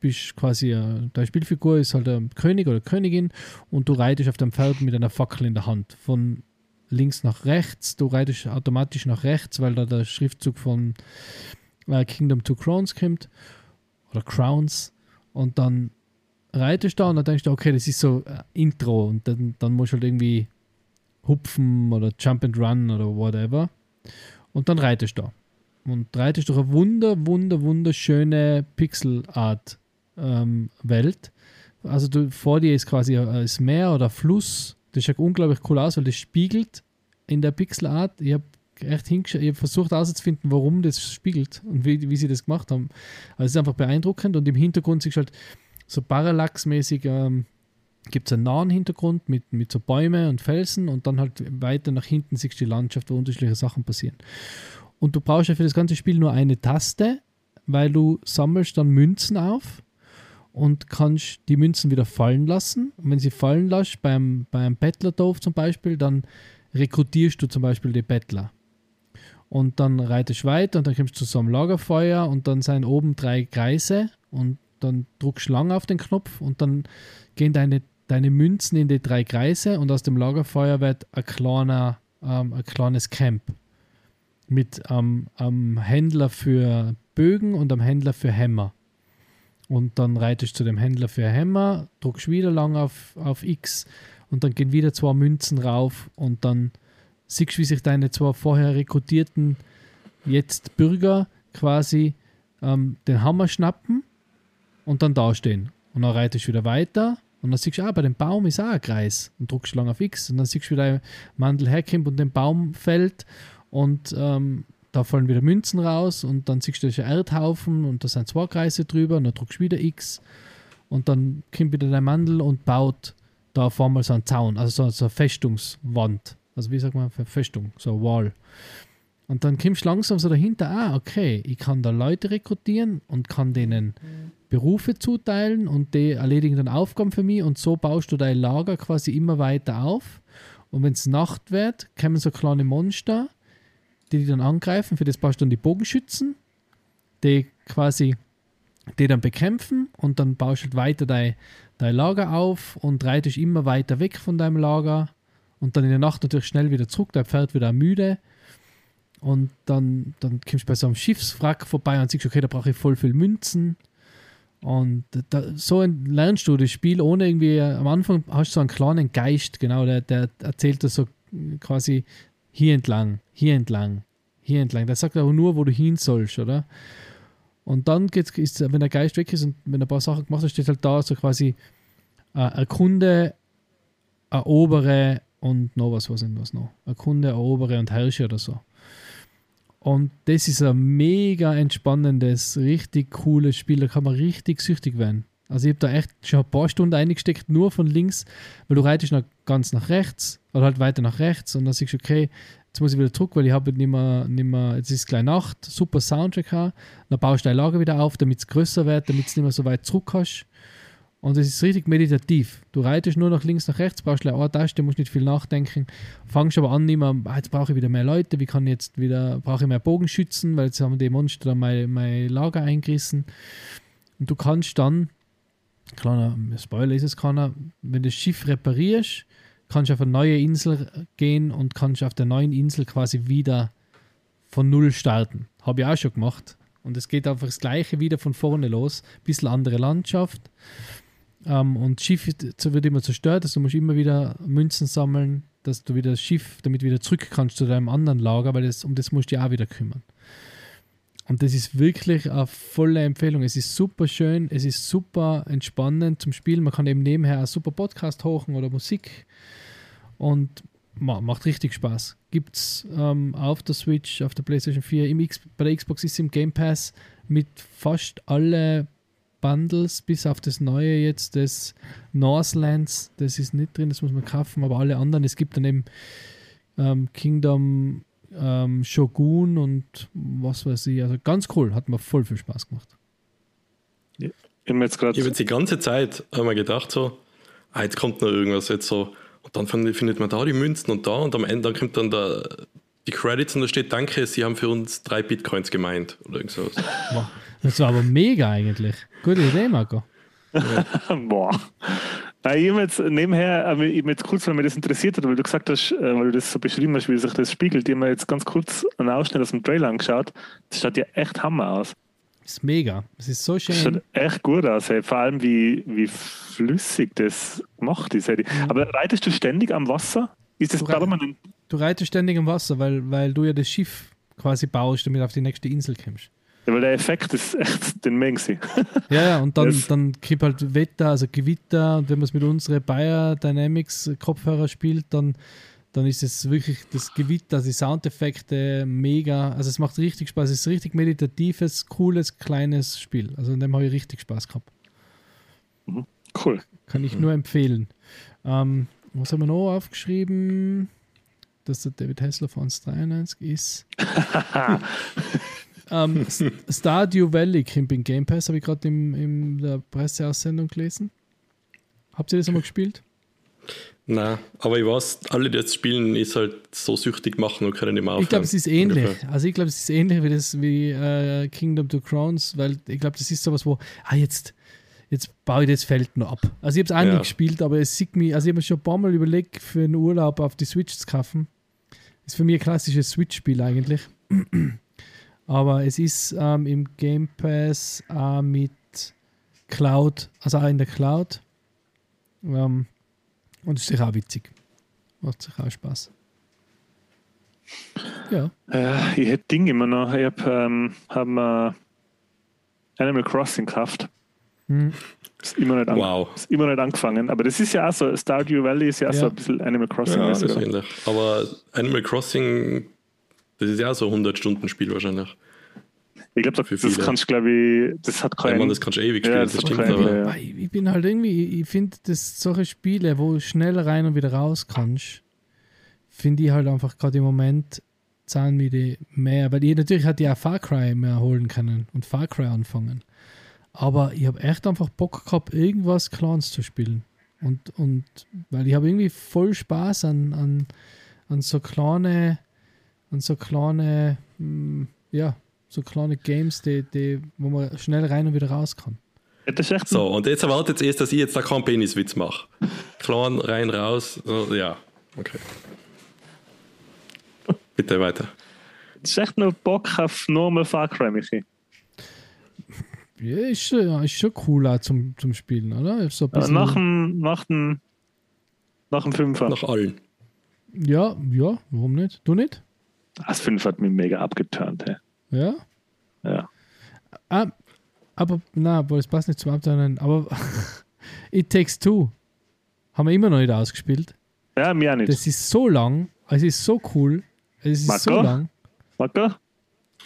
bist quasi, äh, deine Spielfigur ist halt ein König oder Königin und du reitest auf dem Pferd mit einer Fackel in der Hand. Von links nach rechts, du reitest automatisch nach rechts, weil da der Schriftzug von äh, Kingdom to Crowns kommt oder Crowns. Und dann reitest du da und dann denkst du, okay, das ist so äh, Intro. Und dann, dann musst du halt irgendwie hupfen oder Jump and Run oder whatever. Und dann reitest du da und reitest durch eine wunder, wunder, wunderschöne Pixel-Art ähm, Welt. Also du, vor dir ist quasi das Meer oder Fluss. Das schaut unglaublich cool aus, weil das spiegelt in der Pixel-Art. Ich habe echt ich habe versucht herauszufinden, warum das spiegelt und wie, wie sie das gemacht haben. Also es ist einfach beeindruckend und im Hintergrund siehst du halt so Parallax-mäßig ähm, gibt es einen nahen Hintergrund mit, mit so Bäume und Felsen und dann halt weiter nach hinten siehst du die Landschaft, wo unterschiedliche Sachen passieren. Und du brauchst ja für das ganze Spiel nur eine Taste, weil du sammelst dann Münzen auf und kannst die Münzen wieder fallen lassen. Und wenn sie fallen lässt, beim, beim Bettlerdorf zum Beispiel, dann rekrutierst du zum Beispiel die Bettler. Und dann reitest du weiter und dann kommst du zu so einem Lagerfeuer und dann sind oben drei Kreise und dann drückst du lang auf den Knopf und dann gehen deine, deine Münzen in die drei Kreise und aus dem Lagerfeuer wird ein, kleiner, ähm, ein kleines Camp mit ähm, einem Händler für Bögen und einem Händler für Hämmer. Und dann reitest du zu dem Händler für Hämmer, drückst wieder lang auf, auf X und dann gehen wieder zwei Münzen rauf und dann siehst du, wie sich deine zwei vorher rekrutierten jetzt Bürger quasi ähm, den Hammer schnappen und dann dastehen. Und dann reitest du wieder weiter und dann siehst du, ah, bei dem Baum ist auch ein Kreis und drückst lang auf X und dann siehst du, wie der Mandel herkommt und den Baum fällt und ähm, da fallen wieder Münzen raus und dann siehst du, das ist ein Erdhaufen und da sind zwei Kreise drüber und dann drückst du wieder X und dann kommt wieder der Mandel und baut da auf einmal so einen Zaun, also so, so eine Festungswand. Also wie sagt man, Festung, so eine Wall. Und dann kommst du langsam so dahinter, ah, okay, ich kann da Leute rekrutieren und kann denen Berufe zuteilen und die erledigen dann Aufgaben für mich und so baust du dein Lager quasi immer weiter auf. Und wenn es Nacht wird, kommen so kleine Monster, die die dann angreifen, für das baust du dann die Bogenschützen, die quasi die dann bekämpfen und dann baust du halt weiter dein, dein Lager auf und reitest immer weiter weg von deinem Lager und dann in der Nacht natürlich schnell wieder zurück, dein Pferd wieder müde und dann, dann kommst du bei so einem Schiffswrack vorbei und siehst, okay, da brauche ich voll viel Münzen und da, so lernst du das Spiel ohne irgendwie, am Anfang hast du so einen kleinen Geist, genau, der, der erzählt dir so quasi hier entlang, hier entlang, hier entlang. Der sagt aber nur, wo du hin sollst, oder? Und dann geht's, ist, wenn der Geist weg ist und wenn ein paar Sachen gemacht hast, steht halt da so quasi äh, erkunde, erobere und noch was, was ist was noch? Erkunde, erobere und herrsche oder so. Und das ist ein mega entspannendes, richtig cooles Spiel. Da kann man richtig süchtig werden. Also ich habe da echt schon ein paar Stunden eingesteckt, nur von links, weil du reitest nach, ganz nach rechts oder halt weiter nach rechts und dann siehst du, okay, Jetzt muss ich wieder zurück, weil ich habe nicht mehr, nicht mehr, jetzt ist gleich Nacht, super Soundtrack haben, dann baust du dein Lager wieder auf, damit es größer wird, damit es nicht mehr so weit zurück hast. Und es ist richtig meditativ. Du reitest nur nach links, nach rechts, brauchst eine Taste, musst nicht viel nachdenken. Fangst aber an, immer, ah, jetzt brauche ich wieder mehr Leute, wie kann ich jetzt wieder, brauche ich mehr Bogenschützen, weil jetzt haben die Monster mein, mein Lager eingerissen. Und du kannst dann, kleiner Spoiler ist es keiner, wenn du das Schiff reparierst, kannst du auf eine neue Insel gehen und kannst auf der neuen Insel quasi wieder von Null starten. Habe ich auch schon gemacht. Und es geht einfach das Gleiche wieder von vorne los. Bisschen andere Landschaft. Ähm, und das Schiff wird immer zerstört, also du musst immer wieder Münzen sammeln, dass du wieder das Schiff damit wieder zurück kannst zu deinem anderen Lager, weil das, um das musst du ja auch wieder kümmern. Und das ist wirklich eine volle Empfehlung. Es ist super schön, es ist super entspannend zum Spielen. Man kann eben nebenher einen super Podcast hochen oder Musik und macht richtig Spaß. Gibt es ähm, auf der Switch, auf der PlayStation 4, im X, bei der Xbox ist es im Game Pass mit fast alle Bundles, bis auf das neue jetzt, das Northlands, das ist nicht drin, das muss man kaufen, aber alle anderen. Es gibt dann eben ähm, Kingdom ähm, Shogun und was weiß ich. Also ganz cool, hat mir voll viel Spaß gemacht. Ja. Ich habe jetzt, ich jetzt die ganze Zeit immer gedacht, so, ah, jetzt kommt noch irgendwas, jetzt so, und dann findet man da die Münzen und da und am Ende dann kommt dann der, die Credits und da steht, danke, Sie haben für uns drei Bitcoins gemeint oder irgend sowas. Das war aber mega eigentlich. Gute Idee, Marco. Ja. [laughs] Boah. Nein, ich habe jetzt nebenher, ich jetzt kurz, weil mich das interessiert hat, weil du gesagt hast, äh, weil du das so beschrieben hast, wie sich das spiegelt, ich habe mir jetzt ganz kurz einen Ausschnitt aus dem Trailer angeschaut. Das schaut ja echt Hammer aus. Das ist mega. Das ist so schön. Das schaut echt gut aus. Hey. Vor allem, wie, wie flüssig das gemacht ist. Hey. Mhm. Aber reitest du ständig am Wasser? Ist das du, rei du reitest ständig am Wasser, weil, weil du ja das Schiff quasi baust, damit du auf die nächste Insel kommst. Ja, weil der Effekt ist echt [laughs] den Mengen Ja, ja, und dann, [laughs] yes. dann kriegt halt Wetter, also Gewitter, und wenn man es mit unseren Bayer Dynamics Kopfhörer spielt, dann, dann ist es wirklich das Gewitter, die Soundeffekte mega. Also es macht richtig Spaß. Es ist ein richtig meditatives, cooles, kleines Spiel. Also in dem habe ich richtig Spaß gehabt. Mhm. Cool. Kann ich nur empfehlen. Ähm, was haben wir noch aufgeschrieben? Dass der David Hessler von 93 ist. [laughs] Ähm, [laughs] Stardew Valley kommt in Game Pass, habe ich gerade in der Presseaussendung gelesen. Habt ihr das einmal gespielt? Nein, aber ich weiß, alle, die jetzt spielen, ist halt so süchtig machen und können nicht mehr aufhören. Ich glaube, es ist ähnlich. Also ich glaube, es ist ähnlich wie das wie äh, Kingdom to Crowns, weil ich glaube, das ist sowas, wo, ah, jetzt, jetzt baue ich das Feld noch ab. Also ich habe es auch ja. nicht gespielt, aber es sieht mich, also ich habe mir schon ein paar Mal überlegt, für einen Urlaub auf die Switch zu kaufen. Ist für mich ein klassisches Switch-Spiel eigentlich. Aber es ist ähm, im Game Pass äh, mit Cloud, also auch in der Cloud. Ähm, und ist sicher auch witzig. Macht sicher auch Spaß. Ja. Äh, ich hätte Ding immer noch. Ich habe ähm, hab, äh, Animal Crossing gekauft. Hm. Ist immer, nicht wow. ist immer nicht angefangen. Aber das ist ja auch so, Stardew Valley ist ja, ja. so ein bisschen Animal Crossing. Ja, das ist ähnlich. Aber Animal Crossing das ist ja auch so ein 100-Stunden-Spiel wahrscheinlich. Ich glaube, das, das kannst du, glaube ich, das hat keinen. Ja, das kannst du ewig spielen, ja, das, das stimmt aber. Ja. Ich bin halt irgendwie, ich finde, dass solche Spiele, wo du schnell rein und wieder raus kannst, finde ich halt einfach gerade im Moment zahlen mir die mehr. Weil ich natürlich hatte ja Far Cry mehr holen können und Far Cry anfangen. Aber ich habe echt einfach Bock gehabt, irgendwas Clans zu spielen. Und, und weil ich habe irgendwie voll Spaß an, an, an so kleine und so kleine, mh, hm, ja, so kleine Games, die, die, wo man schnell rein und wieder raus kann. so, und jetzt erwartet es erst, dass ich jetzt da keinen Peniswitz mache. Klein, rein, raus, so, ja, okay. Bitte weiter. Das ist echt noch Bock auf normal Far Cry, Michi. Ja, ist, ja, ist schon cool auch zum, zum Spielen, oder? So ja, nach, dem, nach, dem, nach dem Fünfer. Nach allen. Ja, ja, warum nicht? Du nicht? Das 5 hat mich mega abgeturnt. Hey. Ja? Ja. Ah, aber, na, aber es passt nicht zum Abturnen. Aber [laughs] It Takes Two haben wir immer noch nicht ausgespielt. Ja, mir auch nicht. Das ist so lang. Es ist so cool. Es ist Marco? so lang. Marco?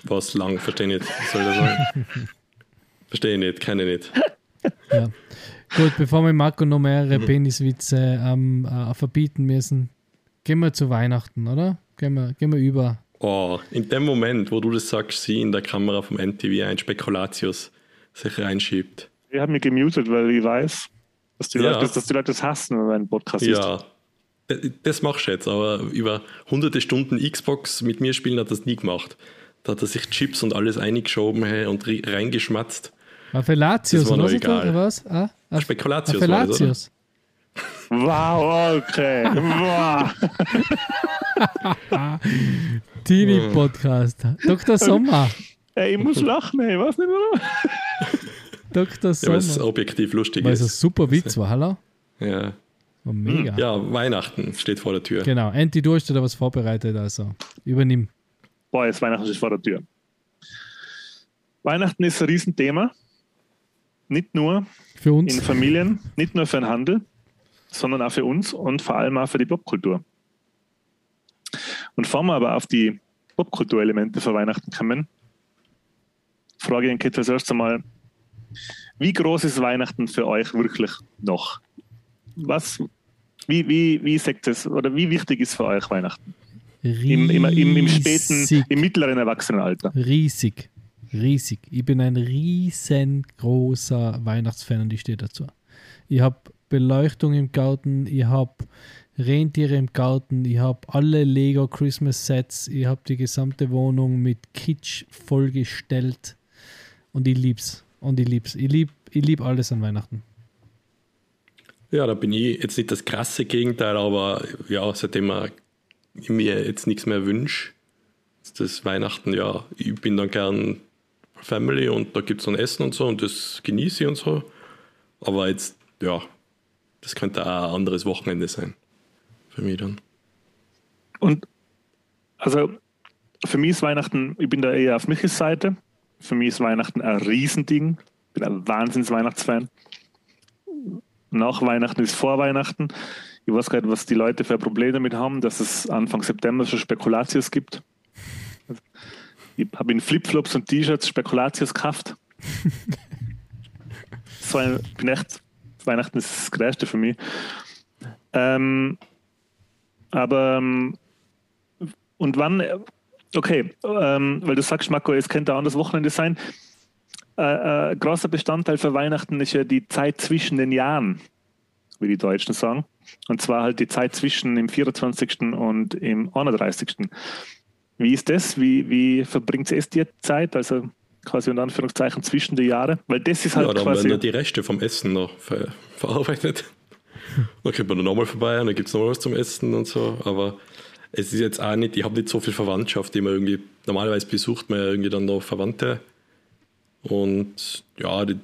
Was lang? Verstehe nicht. Was soll das sagen? [laughs] Verstehe nicht, kenne nicht. [laughs] Ja. Gut, bevor wir Marco noch mehrere mhm. Peniswitze ähm, äh, verbieten müssen, gehen wir zu Weihnachten, oder? Gehen wir, gehen wir über. Oh, in dem Moment, wo du das sagst, sie in der Kamera vom NTV ein Spekulatius sich reinschiebt. Ich habe mich gemutet, weil ich weiß, dass die, Ja. Leute, dass die Leute das hassen, wenn man einen Podcast ist. Ja, d- das machst du jetzt, aber über hunderte Stunden Xbox mit mir spielen hat das nie gemacht. Da hat er sich Chips und alles eingeschoben hey, und reingeschmatzt. Felatius, Das war oder was? ist das, egal. oder was? Ah, ah, Spekulatius ah, war das, oder? Felatius. Wow, okay. wow. [laughs] [laughs] Teenie-Podcast. Dr. Sommer. Ey, ich muss lachen, ey, was nicht warum. Dr. Ja, weil es Sommer. objektiv lustig Weil es ein ist. super Witz war, hallo? Ja. War mega. ja, Weihnachten steht vor der Tür. Genau, Anti, du hast dir da was vorbereitet, also übernimm. Boah, jetzt Weihnachten ist vor der Tür. Weihnachten ist ein Riesenthema. Nicht nur Für in uns. Familien, nicht nur für den Handel, sondern auch für uns und vor allem auch für die Popkultur. Und bevor wir aber auf die Popkulturelemente für Weihnachten kommen, frage ich den Kit als erstes einmal, wie groß ist Weihnachten für euch wirklich noch? Was, wie, wie, wie sagt es, oder wie wichtig ist für euch Weihnachten? Im, im, im, im späten, im mittleren Erwachsenenalter. Riesig. Riesig. Ich bin ein riesengroßer Weihnachtsfan und ich stehe dazu. Ich habe Beleuchtung im Garten, ich habe Rentiere im Garten, ich habe alle Lego Christmas Sets, ich habe die gesamte Wohnung mit Kitsch vollgestellt und ich lieb's. Und ich lieb's. Ich lieb, ich lieb alles an Weihnachten. Ja, da bin ich jetzt nicht das krasse Gegenteil, aber ja, seitdem ich mir jetzt nichts mehr wünsche, ist das Weihnachten, ja, ich bin dann gern Family und da gibt es dann Essen und so und das genieße ich und so. Aber jetzt, ja, das könnte auch ein anderes Wochenende sein. Für mich dann. Und also für mich ist Weihnachten, ich bin da eher auf Michels Seite. Für mich ist Weihnachten ein Riesending. Ich bin ein Wahnsinns-Weihnachtsfan. Nach Weihnachten ist vor Weihnachten. Ich weiß nicht, was die Leute für ein Problem damit haben, dass es Anfang September schon Spekulatius gibt. Ich habe in Flipflops und T-Shirts Spekulatius gekauft. [laughs] so ein, bin echt, Weihnachten ist das Größte für mich. Ähm, aber ähm, und wann, okay, ähm, weil du sagst, Marco, es könnte auch das Wochenende sein. Äh, äh, großer Bestandteil für Weihnachten ist ja die Zeit zwischen den Jahren, wie die Deutschen sagen. Und zwar halt die Zeit zwischen dem 24. und im 31. Wie ist das? Wie, wie verbringt es die Zeit? Also quasi unter Anführungszeichen zwischen die Jahre? Weil das ist halt ja, da werden quasi. ja die Reste vom Essen noch ver verarbeitet. Dann kommt man dann nochmal vorbei und dann gibt es nochmal was zum Essen und so. Aber es ist jetzt auch nicht, ich habe nicht so viel Verwandtschaft, die man irgendwie, normalerweise besucht man ja irgendwie dann noch Verwandte. Und ja, die,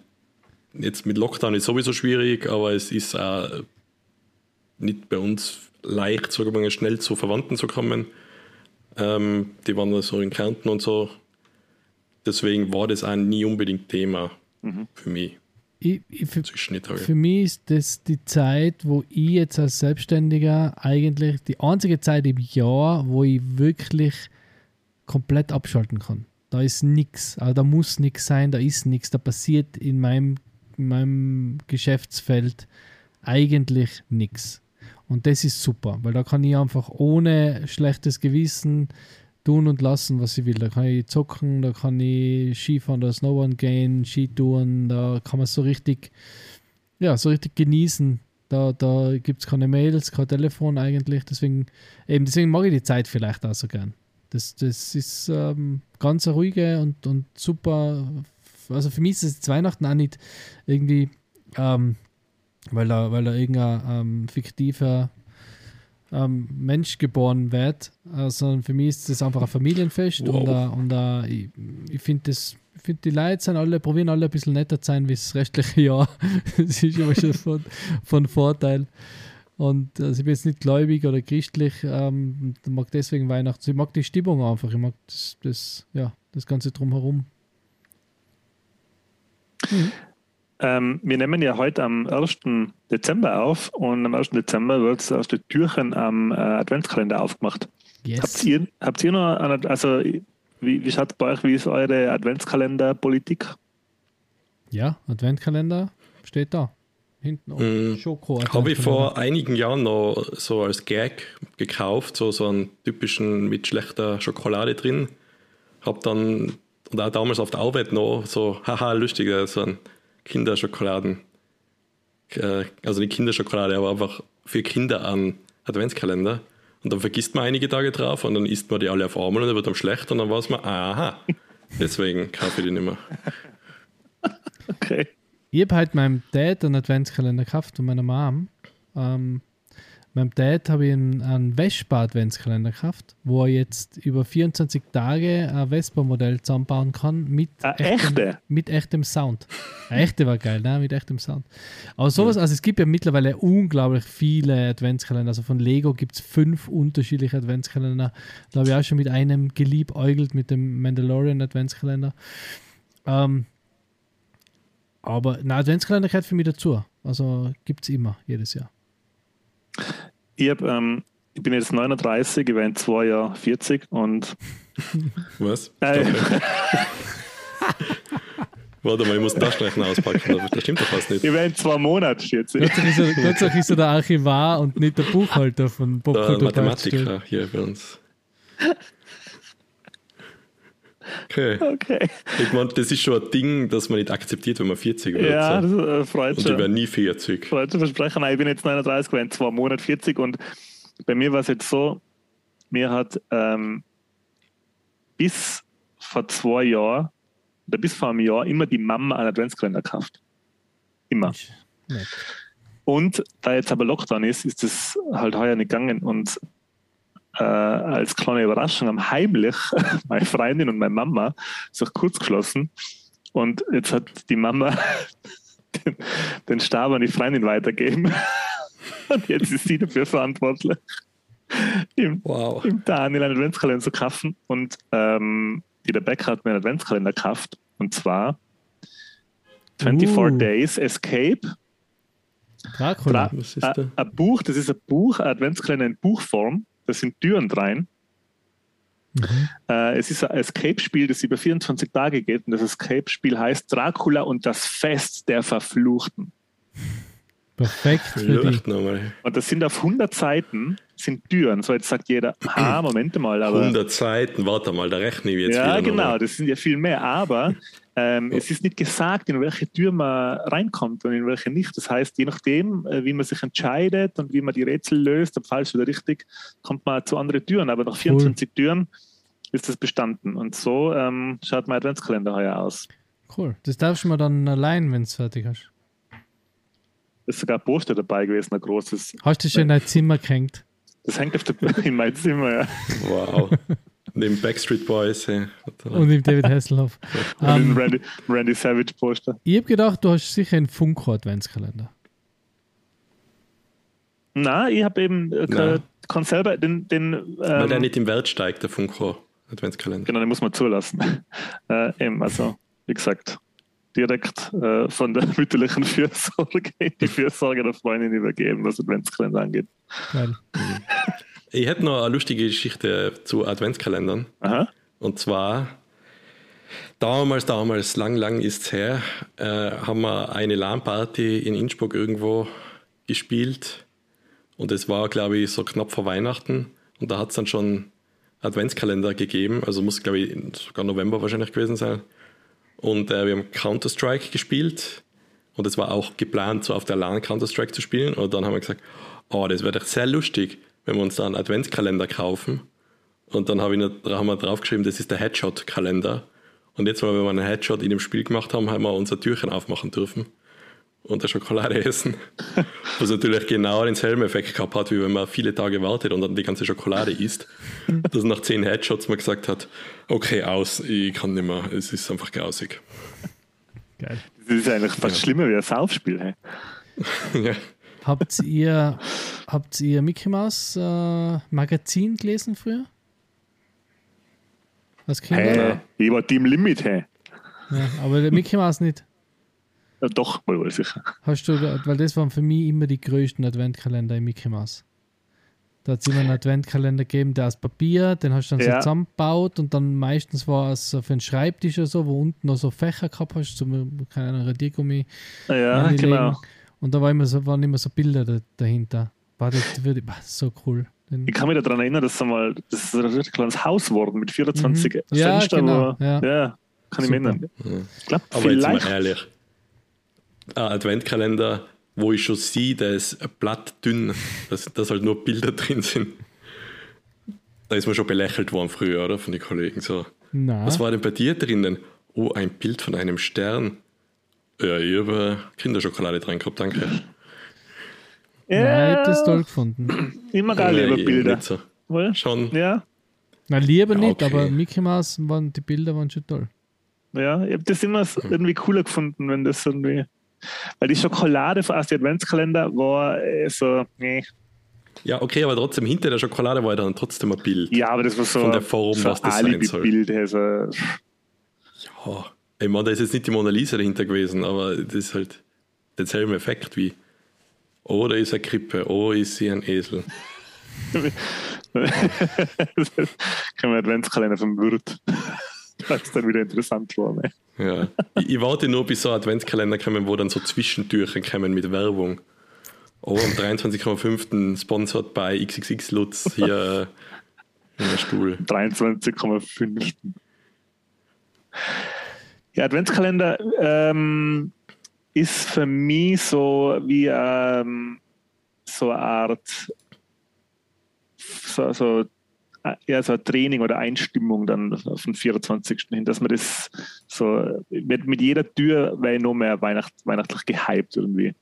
jetzt mit Lockdown ist sowieso schwierig, aber es ist auch nicht bei uns leicht, sagen wir mal, schnell zu Verwandten zu kommen. Ähm, die waren so in Kärnten und so. Deswegen war das auch nie unbedingt Thema für mich Ich, ich, für. Für mich ist das die Zeit, wo ich jetzt als Selbstständiger eigentlich die einzige Zeit im Jahr, wo ich wirklich komplett abschalten kann. Da ist nichts, also da muss nichts sein, da ist nichts, da passiert in meinem, in meinem Geschäftsfeld eigentlich nichts. Und das ist super, weil da kann ich einfach ohne schlechtes Gewissen tun und lassen, was ich will. Da kann ich zocken, da kann ich Skifahren oder Snowboarden gehen, Skitouren, da kann man so richtig, ja, so richtig genießen. Da, da gibt es keine Mails, kein Telefon eigentlich. Deswegen, eben deswegen mag ich die Zeit vielleicht auch so gern. Das, das ist ähm, ganz ruhige und, und super. Also für mich ist es Weihnachten auch nicht irgendwie, ähm, weil da, weil da irgendein ähm, fiktiver ähm, Mensch geboren wird, äh, sondern für mich ist das einfach ein Familienfest Wow. und, äh, und äh, ich, ich finde das. Ich finde, die Leute sind alle, probieren alle ein bisschen netter zu sein wie das restliche [laughs] Jahr. das ist immer schon von, von Vorteil. Und also ich bin jetzt nicht gläubig oder christlich, ähm, mag deswegen Weihnachten. Ich mag die Stimmung einfach. Ich mag das, das, ja, das Ganze drumherum. Ähm, wir nehmen ja heute am 1. Dezember auf und am 1. Dezember wird das erste Türchen am äh, Adventskalender aufgemacht. Habt Yes. ihr, habt ihr noch, eine, also wie, wie schaut es bei euch, wie ist eure Adventskalenderpolitik? Ja, Adventkalender steht da. hinten oben. Mm, Schoko. Habe ich vor einigen Jahren noch so als Gag gekauft, so, so einen typischen mit schlechter Schokolade drin. Hab dann, und auch damals auf der Arbeit noch, so, [laughs] haha, lustig, so ein Kinderschokoladen. Äh, Also nicht Kinderschokolade, aber einfach für Kinder an Adventskalender. Und dann vergisst man einige Tage drauf und dann isst man die alle auf einmal und dann wird einem schlecht und dann weiß man, aha, deswegen kaufe ich die nicht mehr. [laughs] Okay. Ich habe halt meinem Dad einen Adventskalender gekauft und meiner Mom. Ähm, meinem Dad habe ich einen, einen Vespa-Adventskalender gekauft, wo er jetzt über 24 Tage ein Vespa-Modell zusammenbauen kann mit, Eine echtem, echte? mit echtem Sound. Eine echte war geil, ne? mit echtem Sound. Aber sowas, also es gibt ja mittlerweile unglaublich viele Adventskalender. Also von Lego gibt es fünf unterschiedliche Adventskalender. Da habe ich auch schon mit einem geliebäugelt, mit dem Mandalorian Adventskalender. Ähm, aber ein Adventskalender gehört für mich dazu. Also gibt es immer, jedes Jahr. Ich, hab, ähm, ich bin jetzt 39, ich werde in zwei Jahren 40 und Was? äh, [laughs] Warte mal, ich muss den Taschenrechner auspacken, das stimmt doch fast nicht. ich werde in zwei Monaten 40. Gott sei Dank ist er, er der Archivar und nicht der Buchhalter von Der Popkultur. Mathematiker hier bei uns. Okay. Okay. Ich meine, das ist schon ein Ding, das man nicht akzeptiert, wenn man 40 wird. Ja, so. das äh, freut Und ich schon. werde nie 40. Freut zu versprechen. Nein, ich bin jetzt 39, war in zwei Monaten 40 und bei mir war es jetzt so, mir hat ähm, bis vor zwei Jahren oder bis vor einem Jahr immer die Mama einen Adventskalender gekauft. Immer. Und da jetzt aber Lockdown ist, ist das halt heuer nicht gegangen. Und äh, als kleine Überraschung haben heimlich [laughs] meine Freundin und meine Mama sich kurz geschlossen. Und jetzt hat die Mama [laughs] den, den Stab an die Freundin weitergegeben. [laughs] Und jetzt ist sie dafür verantwortlich, im, Wow. im Daniel einen Adventskalender zu kaufen. Und ähm, die Rebecca hat mir einen Adventskalender gekauft. Und zwar 24 Uh. Days Escape Dracula. Dra Was ist da? ein Buch, das ist ein Buch, ein Adventskalender in Buchform. Da sind Türen rein. Mhm. Äh, es ist ein Escape-Spiel, das über 24 Tage geht. Und das Escape-Spiel heißt Dracula und das Fest der Verfluchten. Perfekt für. Und das sind auf 100 Seiten sind Türen. So, jetzt sagt jeder, ha, [clears throat] Moment mal, aber. 100 Seiten, warte mal, da rechne ich jetzt ja, genau, nochmal. das sind ja viel mehr. Aber ähm, es ist nicht gesagt, in welche Tür man reinkommt und in welche nicht. Das heißt, je nachdem, äh, wie man sich entscheidet und wie man die Rätsel löst, ob falsch oder richtig, kommt man zu anderen Türen. Aber nach 24 Türen ist das bestanden. Und so ähm, schaut mein Adventskalender heuer aus. Cool. Das darfst du mir dann allein, wenn du es fertig hast. Es ist sogar ein Poster dabei gewesen, ein großes. Hast du schon in dein Zimmer gehängt? Das hängt auf der, [laughs] in meinem Zimmer. Ja. Wow. Neben Backstreet Boys. Hey. Und im David Hasselhoff. [laughs] Und ein ähm, Randy, Randy Savage Poster. ich habe gedacht, du hast sicher einen Funko-Adventskalender. Na, ich habe eben äh, kann selber den, den Weil der ähm, nicht im Wert steigt, der Funko Adventskalender. Genau, den muss man zulassen. [laughs] äh, eben, also, wie gesagt, direkt äh, von der mütterlichen Fürsorge in die Fürsorge der Freundin übergeben, was Adventskalender angeht. Geil. Ich hätte noch eine lustige Geschichte zu Adventskalendern. Aha. Und zwar, damals, damals, lang, lang ist es her, äh, haben wir eine LAN-Party in Innsbruck irgendwo gespielt. Und es war, glaube ich, so knapp vor Weihnachten. Und da hat es dann schon Adventskalender gegeben. Also muss, glaube ich, sogar November wahrscheinlich gewesen sein. Und äh, wir haben Counter-Strike gespielt. Und es war auch geplant, so auf der LAN Counter-Strike zu spielen. Und dann haben wir gesagt, oh, das wäre doch sehr lustig, wenn wir uns da einen Adventskalender kaufen. Und dann ich da haben wir draufgeschrieben, das ist der Headshot-Kalender. Und jetzt, weil wir einen Headshot in dem Spiel gemacht haben, haben wir unser Türchen aufmachen dürfen und der Schokolade essen. [laughs] Was natürlich genau denselben Effekt gehabt hat, wie wenn man viele Tage wartet und dann die ganze Schokolade isst. [laughs] Dass nach zehn Headshots man gesagt hat, okay, aus, ich kann nicht mehr, es ist einfach grausig. Geil. Das ist eigentlich fast schlimmer wie ein Saufspiel. Hey? [laughs] ja. Habt ihr, habt ihr Mickey Mouse äh, Magazin gelesen früher? Als Kinder? Hey, ich war Team Limit. Hey. Ja, aber der Mickey Mouse nicht. Ja, doch, wohl sicher. Hast du, weil das waren für mich immer die größten Adventkalender im Mickey Mouse. Da hat es immer einen Adventkalender gegeben, der aus Papier, den hast du dann so Ja. zusammengebaut und dann meistens war es so für einen Schreibtisch oder so, wo unten noch so Fächer gehabt hast, zum, keine Ahnung, Radiergummi Ja, genau. Und da war immer so, waren immer so Bilder da, dahinter. War das, war so cool. Ich kann mich daran erinnern, dass es einmal, das ist ein richtig kleines Haus geworden mit 24 Mhm. Ja, Fenstern. genau, ja. ja, kann ich mich Super. erinnern. Ich glaube, Aber jetzt vielleicht. mal ehrlich. Ein Adventkalender, wo ich schon sehe, der ist blattdünn, [laughs] dass, dass halt nur Bilder drin sind. Da ist man schon belächelt worden früher, oder? Von den Kollegen. So. na, Was war denn bei dir drinnen? Oh, ein Bild von einem Stern. Ja, ich habe Kinderschokolade dran gehabt, danke. Nein, ich hab das Ja, toll gefunden. immer geil Ja, über ich- Bilder. so. Schon. Ja, Na, lieber Ja, nicht, okay. aber Mickey Mouse, waren, die Bilder waren schon toll. ja, ich habe das immer so irgendwie cooler gefunden, wenn das irgendwie. Weil die Schokolade aus dem Adventskalender war äh, so, nee. Ja, okay, aber trotzdem hinter der Schokolade war dann trotzdem ein Bild. Ja, aber das war so, Von der Form, so was das sein soll. Alibi-Bild. Also, Ja, ich meine, da ist jetzt nicht die Mona Lisa dahinter gewesen, aber das ist halt denselben Effekt wie, oh, da ist eine Krippe, oh, ist sie ein Esel. [laughs] können wir Adventskalender vom Wirt. Das ist dann wieder interessant geworden. ey. Ja. ich, ich warte nur, bis so Adventskalender kommen, wo dann so Zwischentürchen kommen mit Werbung. Oh, am 23,5. sponsored bei XXX Lutz hier äh, in der Stuhl. 23,5. Ja, Adventskalender ähm, ist für mich so wie ähm, so eine Art so, so, äh, ja, so ein Training oder Einstimmung dann auf den 24. hin, dass man das so mit, mit jeder Tür ich noch mehr Weihnacht, weihnachtlich gehypt irgendwie.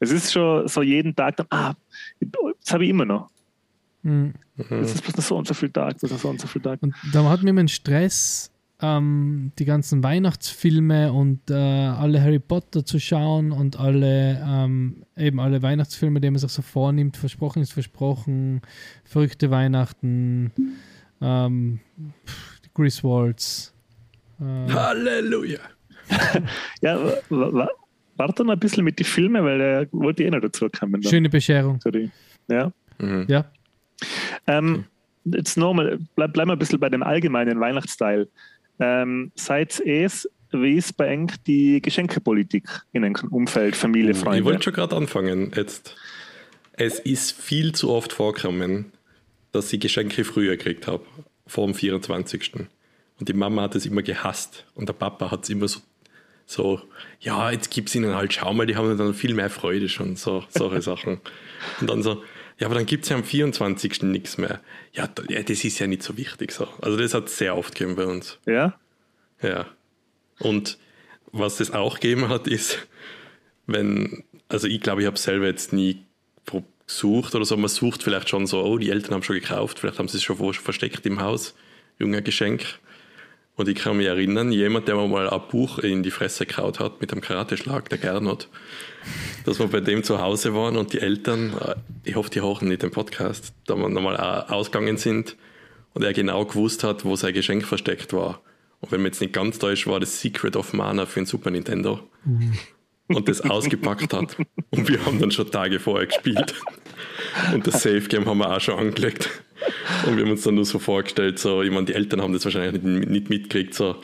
Es ist schon so jeden Tag dann, ah, das habe ich immer noch. Mhm. Das ist bloß noch so und so viel Tag, das ist so und so viel Tag. Und da hat mir immer einen Stress, ähm, die ganzen Weihnachtsfilme und äh, alle Harry Potter zu schauen und alle ähm, eben alle Weihnachtsfilme, die man sich so vornimmt. Versprochen ist versprochen, verrückte Weihnachten, ähm, Griswolds. Äh, Halleluja! [laughs] Ja, wa- wa- warte noch ein bisschen mit den Filmen, weil er wollte eh noch dazu kommen. dann. schöne Bescherung. Sorry. Ja. Mhm. Ja, Ähm, jetzt nochmal, bleib, bleib mal ein bisschen bei dem allgemeinen Weihnachtsteil. Ähm, seid es, wie ist bei eng die Geschenkepolitik in einem Umfeld, Familie, Ich Freunde? wollte schon gerade anfangen. Jetzt. Es ist viel zu oft vorgekommen, dass ich Geschenke früher gekriegt habe, vor dem 24. Und die Mama hat es immer gehasst und der Papa hat es immer so, so ja, jetzt gib's ihnen halt, schau mal, die haben dann viel mehr Freude schon, so, solche [laughs] Sachen. Und dann so, ja, aber dann gibt es ja am 24. nichts mehr. Ja, da- ja, das ist ja nicht so wichtig. So. Also das hat sehr oft gegeben bei uns. Ja? Ja. Und was es auch gegeben hat, ist, wenn, also ich glaube, ich habe selber jetzt nie gesucht oder so, man sucht vielleicht schon so, oh, die Eltern haben schon gekauft, vielleicht haben sie es schon versteckt im Haus, junge Geschenk. Und ich kann mich erinnern, jemand, der mir mal ein Buch in die Fresse kaut hat mit einem Karateschlag, der Gernot, dass wir bei dem zu Hause waren und die Eltern, äh, ich hoffe, die hören nicht den Podcast, da wir nochmal ausgegangen sind und er genau gewusst hat, wo sein Geschenk versteckt war. Und wenn man jetzt nicht ganz täuscht, war das Secret of Mana für den Super Nintendo. Und das ausgepackt hat. Und wir haben dann schon Tage vorher gespielt. Und das Safe Game haben wir auch schon angelegt. Und wir haben uns dann nur so vorgestellt, so, ich meine, die Eltern haben das wahrscheinlich nicht, nicht mitgekriegt, so,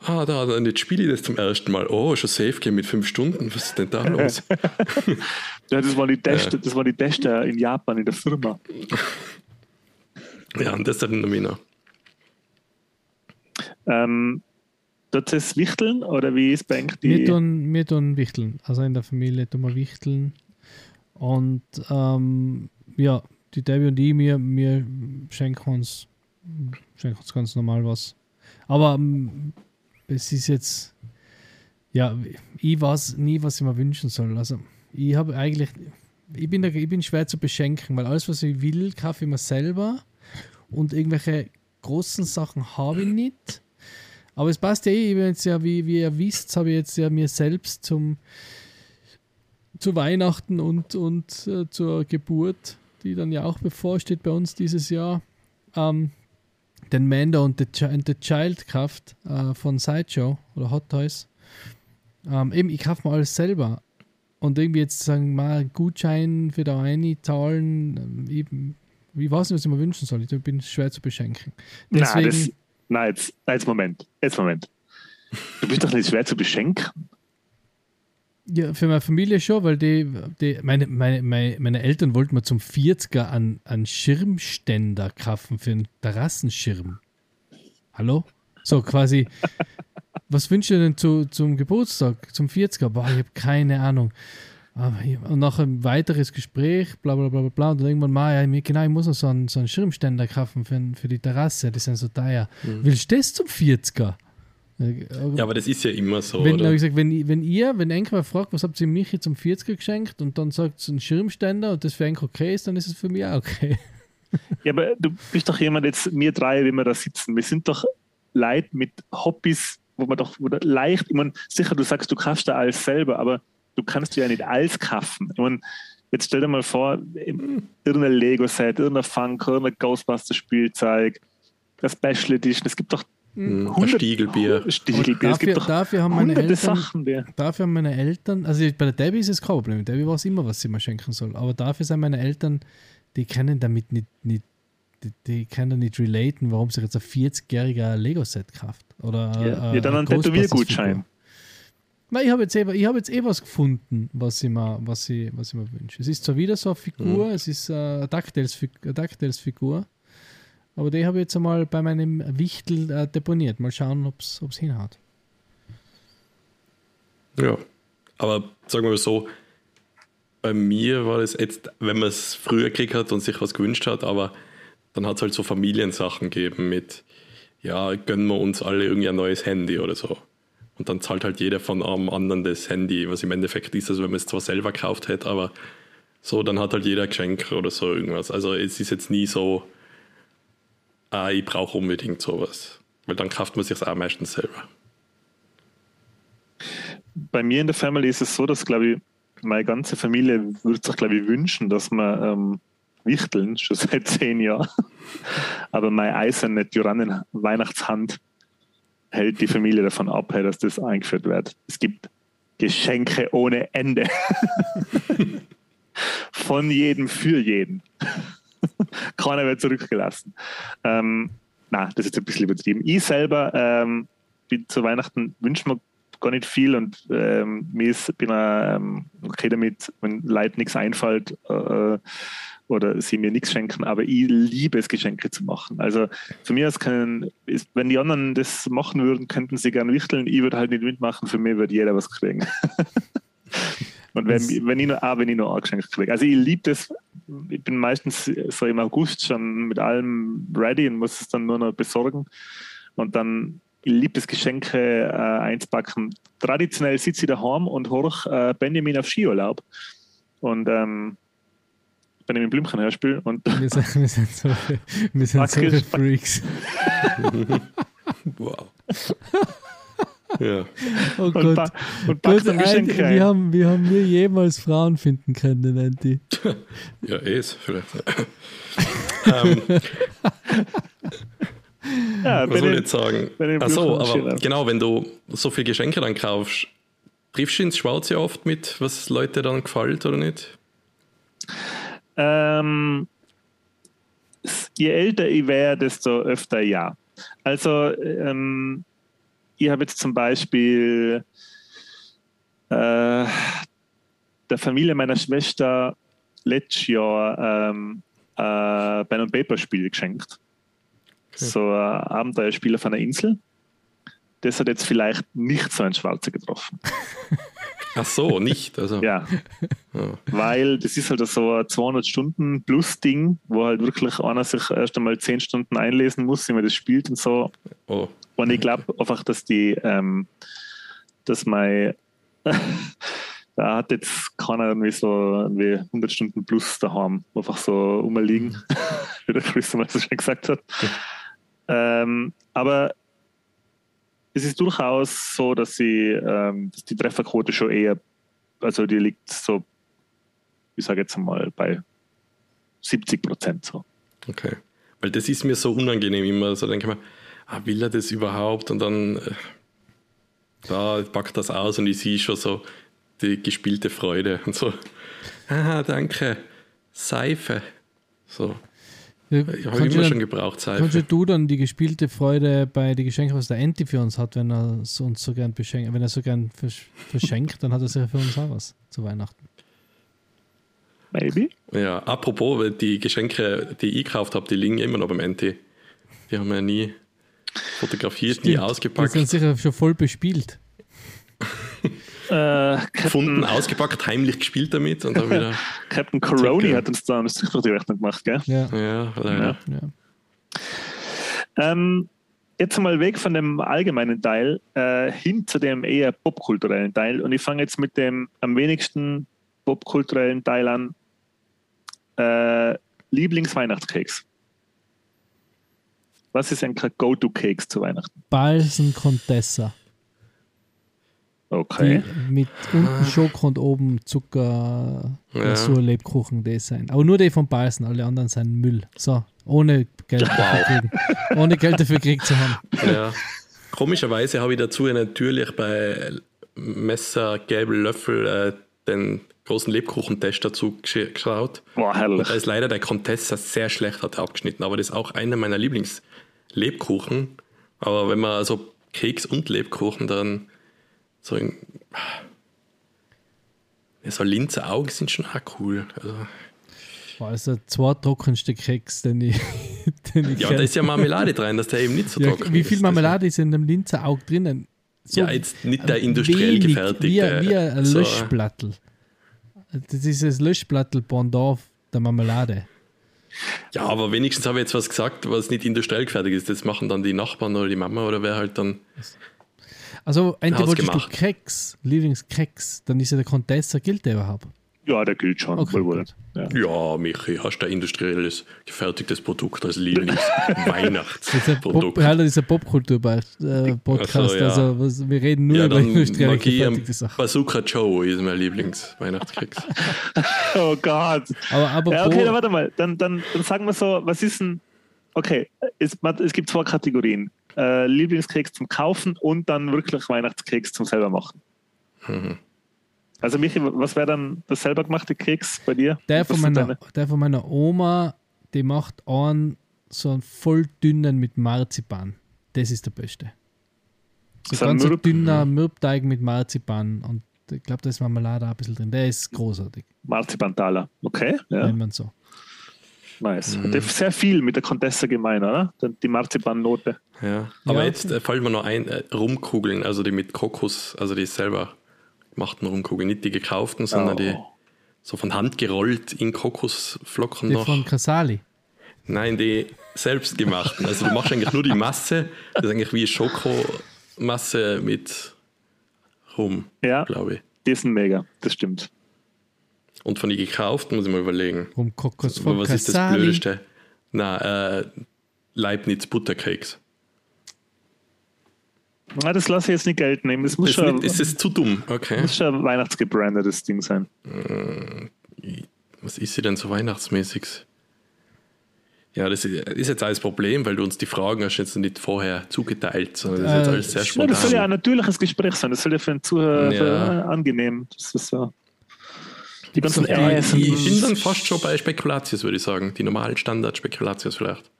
ah, da, dann jetzt spiele ich das zum ersten Mal. Oh, schon Safe Game mit fünf Stunden, was ist denn da los? [laughs] ja das war die Teste, das war die Teste in Japan in der Firma. ja, und das erinnert mich noch. Ähm, dort ist Wichteln oder wie ist bei eng Wir die? tun, wir tun Wichteln. Also in der Familie tun wir Wichteln. Und ähm, ja, die Debbie und ich, wir schenken uns, schenken uns ganz normal was. Aber ähm, es ist jetzt, ja, ich weiß nie, was ich mir wünschen soll. Also ich habe eigentlich, ich bin, ich bin schwer zu beschenken, weil alles, was ich will, kaufe ich mir selber. Und irgendwelche großen Sachen habe ich nicht. Aber es passt ja eh, jetzt ja, wie, wie ihr wisst, habe ich jetzt ja mir selbst zum zu Weihnachten und, und äh, zur Geburt, die dann ja auch bevorsteht bei uns dieses Jahr, ähm, den Mando und the, and the Child äh, von Sideshow oder Hot Toys. Ähm, eben, ich kaufe mir alles selber. Und irgendwie jetzt sagen, mal Gutschein für da eine zahlen, ähm, eben, ich weiß nicht, was ich mir wünschen soll. Ich bin schwer zu beschenken. Nein, Deswegen, das, nein jetzt, nein, jetzt Moment. Jetzt Moment. Du bist doch nicht schwer zu beschenken. Ja, für meine Familie schon, weil die, die meine, meine, meine, meine Eltern wollten mir zum 40er einen, einen Schirmständer kaufen für einen Terrassenschirm. Hallo? So quasi, [laughs] was wünschst du denn zu, zum Geburtstag, zum 40er? Boah, ich habe keine Ahnung. Und nach ein weiteres Gespräch, bla bla bla bla, und dann irgendwann mal, ja, genau, ich muss noch so einen, so einen Schirmständer kaufen für, für die Terrasse, die sind so teuer. Mhm. Willst du das zum 40er? Ja, aber das ist ja immer so. Wenn, oder? Ich gesagt, wenn, wenn ihr, wenn Enkel fragt, was habt ihr Michi zum 40er geschenkt und dann sagt es ein Schirmständer und das für Enkel okay ist, dann ist es für mich auch okay. Ja, aber du bist doch jemand, jetzt wir drei, wie wir da sitzen, wir sind doch Leute mit Hobbys, wo man doch wo leicht, ich meine, sicher, du sagst, du kaufst da alles selber, aber du kannst ja nicht alles kaufen. Ich meine, jetzt stell dir mal vor, irgendein Lego-Set, irgendein Funk, irgendein Ghostbuster-Spielzeug, das Special Edition, es gibt doch hm, ein Stiegelbier. Stiegelbier. Dafür, dafür, haben meine Eltern, Sachen, dafür haben meine Eltern, also bei der Debbie ist es kein Problem. Debbie weiß immer, was sie mir schenken soll. Aber dafür sind meine Eltern, die können damit nicht, nicht die, die können nicht relaten, warum sich jetzt ein 40-jähriger Lego-Set kauft. Oder ja, ja dann ein Tätowiergutschein. Nein, ich habe jetzt, eh, hab jetzt eh was gefunden, was ich mir, was ich, was ich mir wünsche. Es ist zwar wieder so eine Figur, mhm. es ist eine DuckTales-Figur, aber die habe ich jetzt einmal bei meinem Wichtel äh, deponiert. Mal schauen, ob es hinhaut. Ja, aber sagen wir mal so, bei mir war es jetzt, wenn man es früher gekriegt hat und sich was gewünscht hat, aber dann hat es halt so Familiensachen gegeben mit, ja, gönnen wir uns alle irgendwie ein neues Handy oder so. Und dann zahlt halt jeder von einem anderen das Handy, was im Endeffekt ist, also wenn man es zwar selber gekauft hätte, aber so, dann hat halt jeder Geschenk oder so irgendwas. Also es ist jetzt nie so, ah, ich brauche unbedingt sowas. Weil dann kauft man sich auch meistens selber. Bei mir in der Family ist es so, dass, glaube ich, meine ganze Familie würde sich, glaube ich, wünschen, dass wir ähm, wichteln, schon [laughs] seit zehn Jahren. Aber meine eiserne Tyrannen-Weihnachtshand hält die Familie davon ab, dass das eingeführt wird. Es gibt Geschenke ohne Ende. [laughs] Von jedem für jeden. [laughs] Keiner wird zurückgelassen. Ähm, na, das ist jetzt ein bisschen übertrieben. Ich selber ähm, bin zu Weihnachten, wünsche mir gar nicht viel und ähm, mir ist, bin ähm, okay damit, wenn Leuten nichts einfällt äh, oder sie mir nichts schenken, aber ich liebe es, Geschenke zu machen. Also für mich können, ist, wenn die anderen das machen würden, könnten sie gerne wichteln, ich würde halt nicht mitmachen, für mich würde jeder was kriegen. [laughs] Und wenn, wenn ich nur, auch wenn ich nur ein Geschenk kriege. Also ich liebe das, ich bin meistens so im August schon mit allem ready und muss es dann nur noch besorgen. Und dann, ich liebe es, Geschenke äh, einzupacken. Traditionell sitze ich daheim und hoch äh, Benjamin auf Skiurlaub. Und ähm, Benjamin Blümchen Hörspiel. Und wir sind, wir sind so, [laughs] wir sind so Freaks. [laughs] [laughs] wow. Ja. [laughs] Oh und Gott. Ba und Gott, Andy, wie, haben, wie haben wir jemals Frauen finden können, Andy? [laughs] ja, eh es vielleicht. [laughs] ähm, ja, was soll ich jetzt sagen? Achso, aber genau, wenn du so viele Geschenke dann kaufst, triffst du ins Schwarze oft mit, was Leute dann gefällt oder nicht? Ähm, je älter ich wäre, desto öfter ja. Also ähm, ich habe jetzt zum Beispiel äh, der Familie meiner Schwester letztes Jahr ähm, äh, Pen and Paper Spiel geschenkt. Okay. So ein Abenteuerspiel auf einer Insel. Das hat jetzt vielleicht nicht so ein Schwarzer getroffen. [laughs] Ach so, nicht. Also. ja. Oh. [laughs] Weil das ist halt so ein 200 Stunden plus Ding, wo halt wirklich einer sich erst einmal 10 Stunden einlesen muss, wie man das spielt und so. Oh. Und ich glaube einfach, dass die, ähm, dass mein, [laughs] da hat jetzt keiner irgendwie so irgendwie 100 Stunden plus daheim, einfach so rumliegen, [laughs] wie der Chris mal so schon gesagt hat. Ähm, aber es ist durchaus so, dass sie, ähm, dass die Trefferquote schon eher, also die liegt so, ich sage jetzt mal, bei 70 Prozent so. Okay. Weil das ist mir so unangenehm immer. So denke ich ah, will er das überhaupt? Und dann äh, da packt das aus und ich sehe schon so die gespielte Freude [laughs] und so. Ah, danke. Seife. So. Ja, Ich habe kannst, immer du schon dann, gebraucht kannst Seife. du dann die gespielte Freude bei die Geschenke, was der Enti für uns hat, wenn er es uns so gern beschenkt, wenn er so gern versch [laughs] verschenkt, dann hat er sicher für uns auch was zu Weihnachten. Maybe. Ja, apropos, weil die Geschenke, die ich gekauft habe, die liegen immer noch beim NT. Die haben wir nie fotografiert, nie Stimmt. Die ausgepackt. sind sicher schon voll bespielt. Äh, Gefunden, Captain, ausgepackt, heimlich gespielt damit und dann wieder. [laughs] Captain Coroni hat uns da eine die Rechnung gemacht, gell? Ja, Ja, leider. Ja. ja. Ähm, jetzt mal weg von dem allgemeinen Teil äh, hin zu dem eher popkulturellen Teil. Und ich fange jetzt mit dem am wenigsten popkulturellen Teil an. Äh, Lieblingsweihnachtskeks. Was ist ein Go-To-Keks zu Weihnachten? Balsen Contessa. Okay. Die mit unten Schoko und oben Zucker, Ja. Lebkuchen, die sein. Aber nur die von Balsen, alle anderen sind Müll. So, ohne Geld dafür kriegen. Ohne Geld dafür gekriegt zu haben. Ja. Komischerweise habe ich dazu natürlich bei Messer, Gabel, Löffel äh, den großen Lebkuchentest dazu gesch- geschaut. Boah, herrlich. Da ist leider der Contessa sehr schlecht hat er abgeschnitten, aber das ist auch einer meiner Lieblingslebkuchen. Aber wenn man also Keks und Lebkuchen dann so in, ja, so Linzer Augen sind schon auch cool. Also, ist der zweittrockenste Keks, den ich, [laughs] den ich ja, und da kenn. ist ja Marmelade drin, dass der eben nicht so Ja, trocken Wie viel ist. Marmelade ist in dem Linzer Aug drinnen? So ja, jetzt nicht der industriell wenig, gefertigte. Wie, ein- wie ein so- Löschplattel. Das ist das Löschplattel-Pendant der Marmelade. Ja, aber wenigstens habe ich jetzt was gesagt, was nicht industriell gefertigt ist. Das machen dann die Nachbarn oder die Mama oder wer halt dann. Also, entweder wolltest du. Keks, Lieblingskeks, dann ist ja der Contessa, gilt der überhaupt? Ja, der gilt schon. Okay, wohl. Ja. Ja, Michi, hast du ein industrielles, gefertigtes Produkt als Das ist ein Lieblings-Weihnachtsprodukt? [laughs] dieser Popkultur-Podcast. Ach so, ja. also, was, wir reden nur Ja, über dann industriell mag ich gefertigte Sachen. Bazooka Joe ist mein Lieblings-Weihnachtskeks. [laughs] Oh Gott. Aber, aber Ja, okay, dann warte mal. Dann, dann, dann sagen wir so, was ist denn. Okay, es, es gibt zwei Kategorien. Äh, Lieblingskeks zum Kaufen und dann wirklich Weihnachtskeks zum selber machen. Mhm. Also Michi, was wäre dann das selber gemachte Keks bei dir? der, von meiner, der von meiner Oma, die macht einen so einen voll dünnen mit Marzipan. Das ist der beste. So ein ganz Mürb- dünner Mürbteig mit Marzipan und ich glaube, da ist Marmelade auch ein bisschen drin. Der ist großartig, Marzipantaler. Okay, ja, nennt man so. nice. Mhm. Ist sehr viel mit der Contessa gemein, oder? Die- Die Marzipannote. Ja. Aber Ja. jetzt äh, fällt mir noch ein, äh, Rumkugeln, also die mit Kokos, also die selber gemachten Rumkugeln, nicht die gekauften, sondern die Oh. so von Hand gerollt in Kokosflocken Die noch. von Casali. Nein, die selbst gemachten. Also du machst eigentlich nur die Masse, das ist eigentlich wie Schokomasse mit Rum, Ja, glaube ich. die sind mega, das stimmt. Und von die gekauften muss ich mal überlegen. Rum Kokos von Was ist das Casali. Blödeste? Na, äh, Leibniz Buttercakes. Na, das lasse ich jetzt nicht gelten. Es muss Ist, schon, nicht, ist es zu dumm? Okay. muss schon ein weihnachtsgebrandetes Ding sein. Was ist sie denn so weihnachtsmäßig? Ja, das ist jetzt alles Problem, weil du uns die Fragen hast jetzt nicht vorher zugeteilt, sondern das ist jetzt Äh, alles sehr Ja, das soll ja ein spontan. natürliches Gespräch sein. Das soll ja für den Zuhörer Ja. äh, angenehm. Das ist so. Die ganzen die- Äs und- bin dann fast schon bei Spekulatius, würde ich sagen. Die normalen Standard-Spekulatius vielleicht.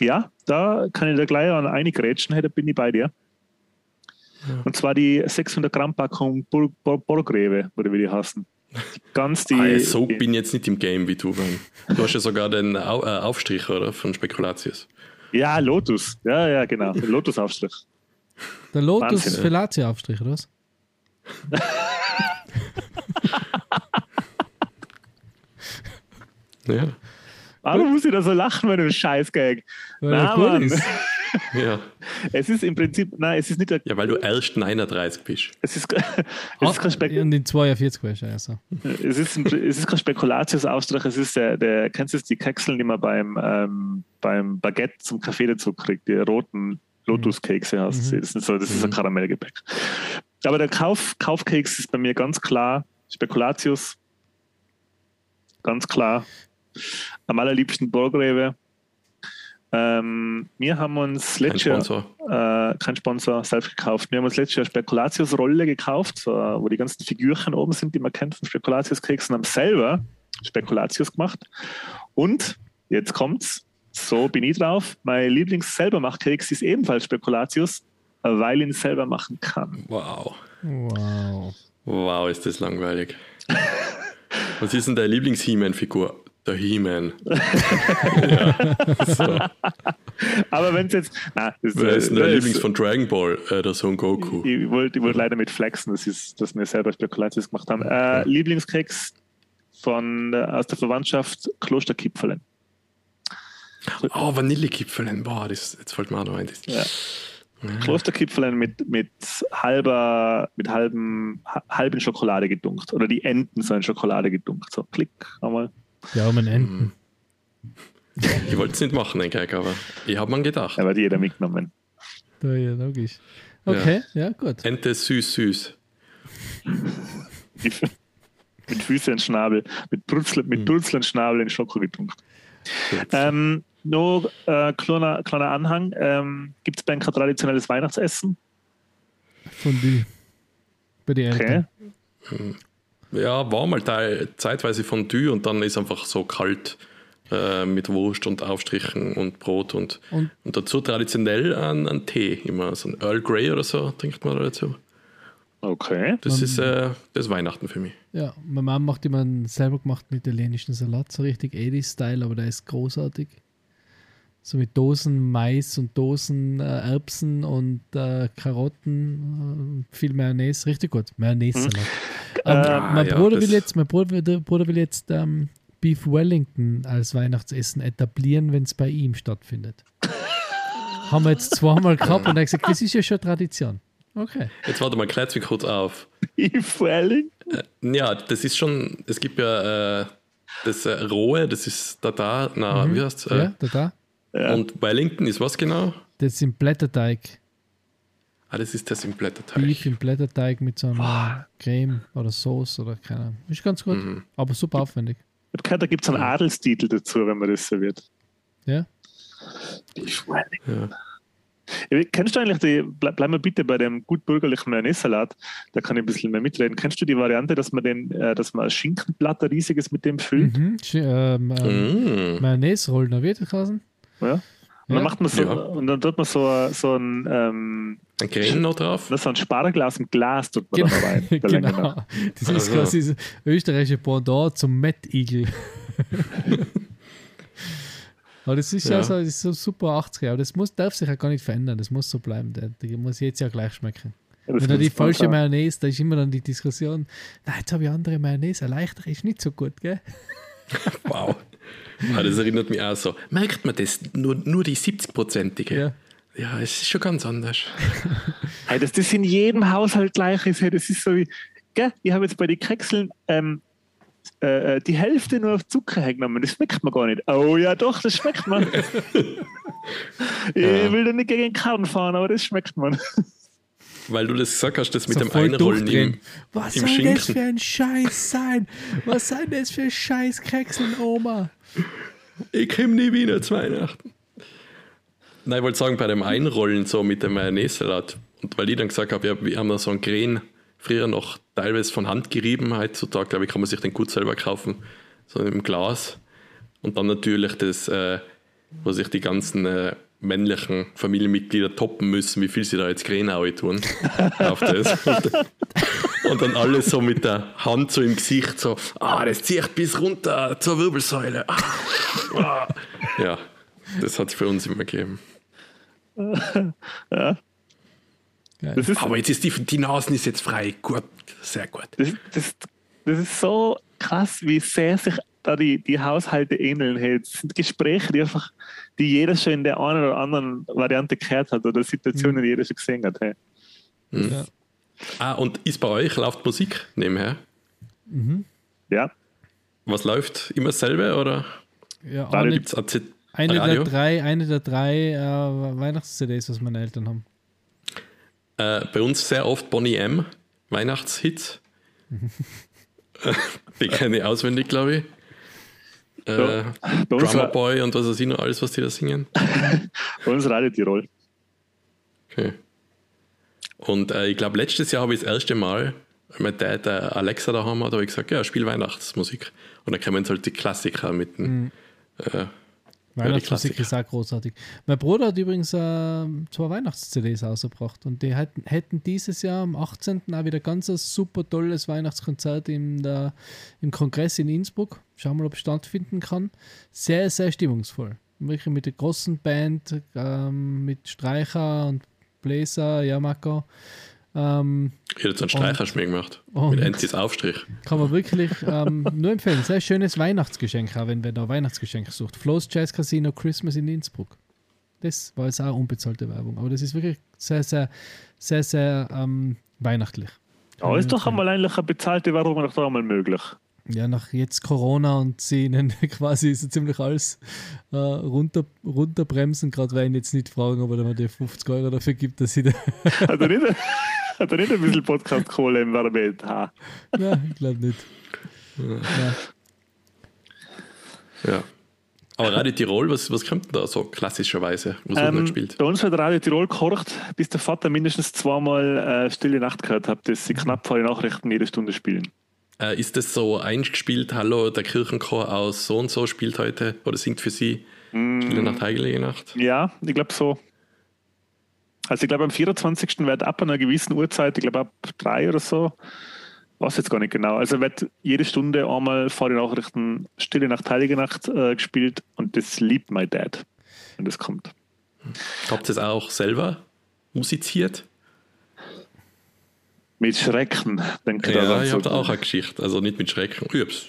Ja, da kann ich da gleich an eine grätschen, hey, da bin ich bei dir. Und zwar die 600 Gramm Packung Bor Bor oder wie die heißen. Ganz die. ah, so die, bin ich jetzt nicht im Game wie du. Du hast ja sogar den Au äh, Aufstrich, oder? Von Spekulatius. ja, Lotus. Ja, ja, genau. Lotus-Aufstrich. Der Lotus Wahnsinn, ja. Fellatio-Aufstrich, oder was? [laughs] Ja. Warum muss ich da so lachen bei dem Scheiß-Gag? Na, Mann. ist. [laughs] ja. Es ist im Prinzip, nein, es ist nicht, der, Ja, weil du erst 39 bist. es ist, [laughs] es ist kein Spek Und in 42 warst du ja so. Es ist, ein- es ist kein Spekulatius-Aufstrich, es ist der, der, kennst du die Kekseln, die man beim, ähm, beim Baguette zum Kaffee dazu kriegt, die roten Lotus-Kekse hast du. Mhm. Das, ist so, das ist ein Mhm. Karamellgebäck. Aber der Kauf, Kaufkeks ist bei mir ganz klar Spekulatius. Ganz klar. Am allerliebsten Borgrewe. Ähm, wir haben uns Kein letztes Jahr Sponsor. äh, kein Sponsor, selbst gekauft. Wir haben uns letztes Jahr Spekulatius-Rolle gekauft, so, wo die ganzen Figürchen oben sind, die man kennt von Spekulatius-Keksen, haben selber Spekulatius gemacht. Und jetzt kommt's. So bin ich drauf. Mein Lieblings-Selbermach-Keks ist ebenfalls Spekulatius, weil ich ihn selber machen kann. Wow. Wow. Wow, ist das langweilig. [laughs] Was ist denn deine Lieblings-He-Man-Figur? Der He-Man. [laughs] ja, so. Aber wenn es jetzt. Nein, das, Wer ist denn dein das- Lieblings von Dragon Ball? Äh, der Son Goku. Ich wollte ich wollte leider mit flexen, das ist, dass wir selber Spekulatius gemacht haben. Äh, Lieblingskeks von, äh, aus der Verwandtschaft Klosterkipferlen. Oh, Vanillekipferl. Boah, das, jetzt fällt mir auch noch ein. Das, Ja. Klosterkipferlen mit, mit halber, mit halben, ha- halben Schokolade gedunkt. Oder die Enden so in Schokolade gedunkt. So, klick, einmal. Ja, um ein Enten. Ich wollte es nicht machen, den Gag, aber ich habe mir gedacht. Da wird jeder mitgenommen. Ja, ja, logisch. Okay, ja, gut. Ente süß, süß. mit Füßen und Schnabel. Mit Brutzel, mit Brutzel und Schnabel in Schoko gedunkt. Ähm, noch äh, kleiner, kleiner Anhang. Ähm, Gibt es bei kein traditionelles Weihnachtsessen? Von die. Bei den Okay. Ja, war mal teil, zeitweise Fondue und dann ist einfach so kalt äh, mit Wurst und Aufstrichen und Brot und, Und- und, dazu traditionell ein, ein Tee, immer so ein Earl Grey oder so trinkt man da dazu. Okay. Das ist äh, das ist Weihnachten für mich. Ja, meine Mama macht immer einen selber gemachten italienischen Salat, so richtig 80-Style, aber der ist großartig. So mit Dosen Mais und Dosen äh, Erbsen und äh, Karotten, äh, viel Mayonnaise, richtig gut. Mayonnaise-Salat. Ähm, Ah, mein, ja, Bruder will jetzt, mein Bruder, der Bruder will jetzt ähm, Beef Wellington als Weihnachtsessen etablieren, wenn es bei ihm stattfindet. [laughs] Haben wir jetzt zweimal gehabt und er hat gesagt, das ist ja schon Tradition. Okay. Jetzt warte mal, klärt's mich kurz auf. Beef Wellington? Ja, das ist schon, es gibt ja äh, das äh, Rohe, das ist da da, na, wie heißt Ja, äh, da, da. Ja. Und Wellington ist was genau? Das sind Blätterteig. Ah, das ist das im Blätterteig. Beef im Blätterteig mit so einer Creme oder Sauce oder keine Ahnung. Ist ganz gut, Mhm. aber super aufwendig. Ich da gibt es einen Adelstitel dazu, wenn man das serviert. Ja? Beef Wellington. Ja. Ja, Kennst du eigentlich die, bleib, bleib mal bitte bei dem gut bürgerlichen Mayonnaise-Salat, da kann ich ein bisschen mehr mitreden. Kennst du die Variante, dass man den, äh, dass man ein Schinkenblatt ein riesiges mit dem füllt? Mhm. Sch- Ähm, ähm, Mm. Mayonnaise-Rollen, wird das heißen? Ja? Und dann Ja. macht man so, Ja. und dann tut man so, so ein, ähm, Ein Creme noch drauf? so ein Spargel aus dem Glas tut man da Genau. rein. [laughs] der Länge nach. genau. Das ist Also. quasi das österreichische Pendant zum Mettigel. [laughs] aber das ist ja, Ja. so, das ist so super 80er, aber das muss, darf sich ja gar nicht verändern, das muss so bleiben. Der, der muss jetzt ja gleich schmecken. Ja, das Wenn da die falsche sagen. Mayonnaise, da ist immer dann die Diskussion, nein, jetzt habe ich andere Mayonnaise, eine leichtere ist nicht so gut, gell? Wow. Ah, das erinnert mich auch so. Merkt man das? Nur, nur die 70-prozentige? Ja. Ja, es ist schon ganz anders. [laughs] Hey, dass das in jedem Haushalt gleich ist, hey, das ist so wie, gell? ich habe jetzt bei den Kekseln ähm, äh, äh, die Hälfte nur auf Zucker hergenommen, das schmeckt man gar nicht. Oh ja, doch, das schmeckt man. [laughs] ich Ja. will da nicht gegen den Kahn fahren, aber das schmeckt man. Weil du das gesagt hast, das mit So dem voll Einrollen im, Was im soll das Schinken. für ein Scheiß sein? Was soll das für Scheiß Kekseln, Oma? Ich komme nie wieder zu Weihnachten. Nein, ich wollte sagen, bei dem Einrollen so mit dem Mayonnaise-Salat. Und weil ich dann gesagt habe, ja, wir haben da so einen Krähen früher noch teilweise von Hand gerieben. Heutzutage, glaube ich, kann man sich den gut selber kaufen. So im Glas. Und dann natürlich das, äh, wo sich die ganzen äh, männlichen Familienmitglieder toppen müssen, wie viel sie da jetzt Krähen tun. [laughs] auf das. Und, dann- alles so mit der Hand so im Gesicht, so, ah, das zieht bis runter zur Wirbelsäule. Ah, ah. Ja, das hat es für uns immer gegeben. [laughs] Ja, ist, Aber jetzt ist die, die Nasen ist jetzt frei. Gut, sehr gut. das, das, das ist so krass, wie sehr sich da die, die Haushalte ähneln. Hey, das sind Gespräche, die einfach, die jeder schon in der einen oder anderen Variante gehört hat oder Situationen, die jeder schon gesehen hat. Hey. Ja. Ah, und ist bei euch, läuft Musik nebenher? Ja, Was läuft? Immer dasselbe oder Ja, gibt es Eine, der Radio? drei, eine der drei äh, Weihnachts-CDs, was meine Eltern haben. Äh, bei uns sehr oft Bonnie M. Weihnachtshits. [laughs] Die kenne ich auswendig, glaube ich. Äh, Drummer Boy und was weiß ich noch, alles, was die da singen. [laughs] bei uns Radio Tirol. Okay. Und äh, ich glaube, letztes Jahr habe ich das erste Mal, weil mein Dad äh, Alexa daheim hat, habe ich gesagt, ja, spiel Weihnachtsmusik. Und dann kommen halt die Klassiker mit dem, äh, Weihnachtsmusik ist auch großartig. Mein Bruder hat übrigens äh, zwei Weihnachts-CDs rausgebracht und die hätten, hätten dieses Jahr am 18. auch wieder ganz ein super tolles Weihnachtskonzert in der, im Kongress in Innsbruck. Schauen wir mal, ob es stattfinden kann. Sehr, sehr stimmungsvoll. Wirklich mit der großen Band, ähm, mit Streicher und Bläser, Yamaka. Ähm, Ich hätte jetzt einen Streicherschmier gemacht. und- mit Enzis Aufstrich. kann man wirklich ähm, [laughs] nur empfehlen. Sehr schönes Weihnachtsgeschenk, auch wenn wer da Weihnachtsgeschenk sucht. Flo's Jazz Casino Christmas in Innsbruck. Das war jetzt auch unbezahlte Werbung, aber das ist wirklich sehr, sehr, sehr, sehr ähm, weihnachtlich. Da ist doch einmal eigentlich eine bezahlte Werbung doch einmal möglich. Ja, nach jetzt Corona und sie ihnen [laughs] quasi so ziemlich alles äh, runter, runterbremsen, gerade weil ich ihn jetzt nicht fragen, ob er mir die 50 Euro dafür gibt, dass ich da. Er [laughs] nicht, [laughs] hat er nicht ein bisschen Podcast-Kohle im Verbet? Ha. Nein, ich glaube nicht. Ja. Ja. Aber Radio Tirol, was, was kommt denn da so klassischerweise? Was Ähm, gespielt? bei uns wird Radio Tirol gekocht, bis der Vater mindestens zweimal äh, Stille Nacht gehört hat, dass sie knapp vor den Nachrichten jede Stunde spielen. Äh, ist das so eingespielt, hallo, der Kirchenchor aus so und so spielt heute oder singt für Sie Mm. Stille Nacht, Heilige Nacht? Ja, ich glaube so. Also ich glaube am 24. wird ab einer gewissen Uhrzeit, ich glaube ab drei oder so, weiß jetzt gar nicht genau. Also wird jede Stunde einmal vor den Nachrichten Stille Nacht, Heilige Nacht äh, gespielt und das liebt my Dad, wenn das kommt. Habt ihr es auch selber musiziert? Mit Schrecken, denke Ja, daran ich habe da auch eine Geschichte, also nicht mit Schrecken. Ich hab's.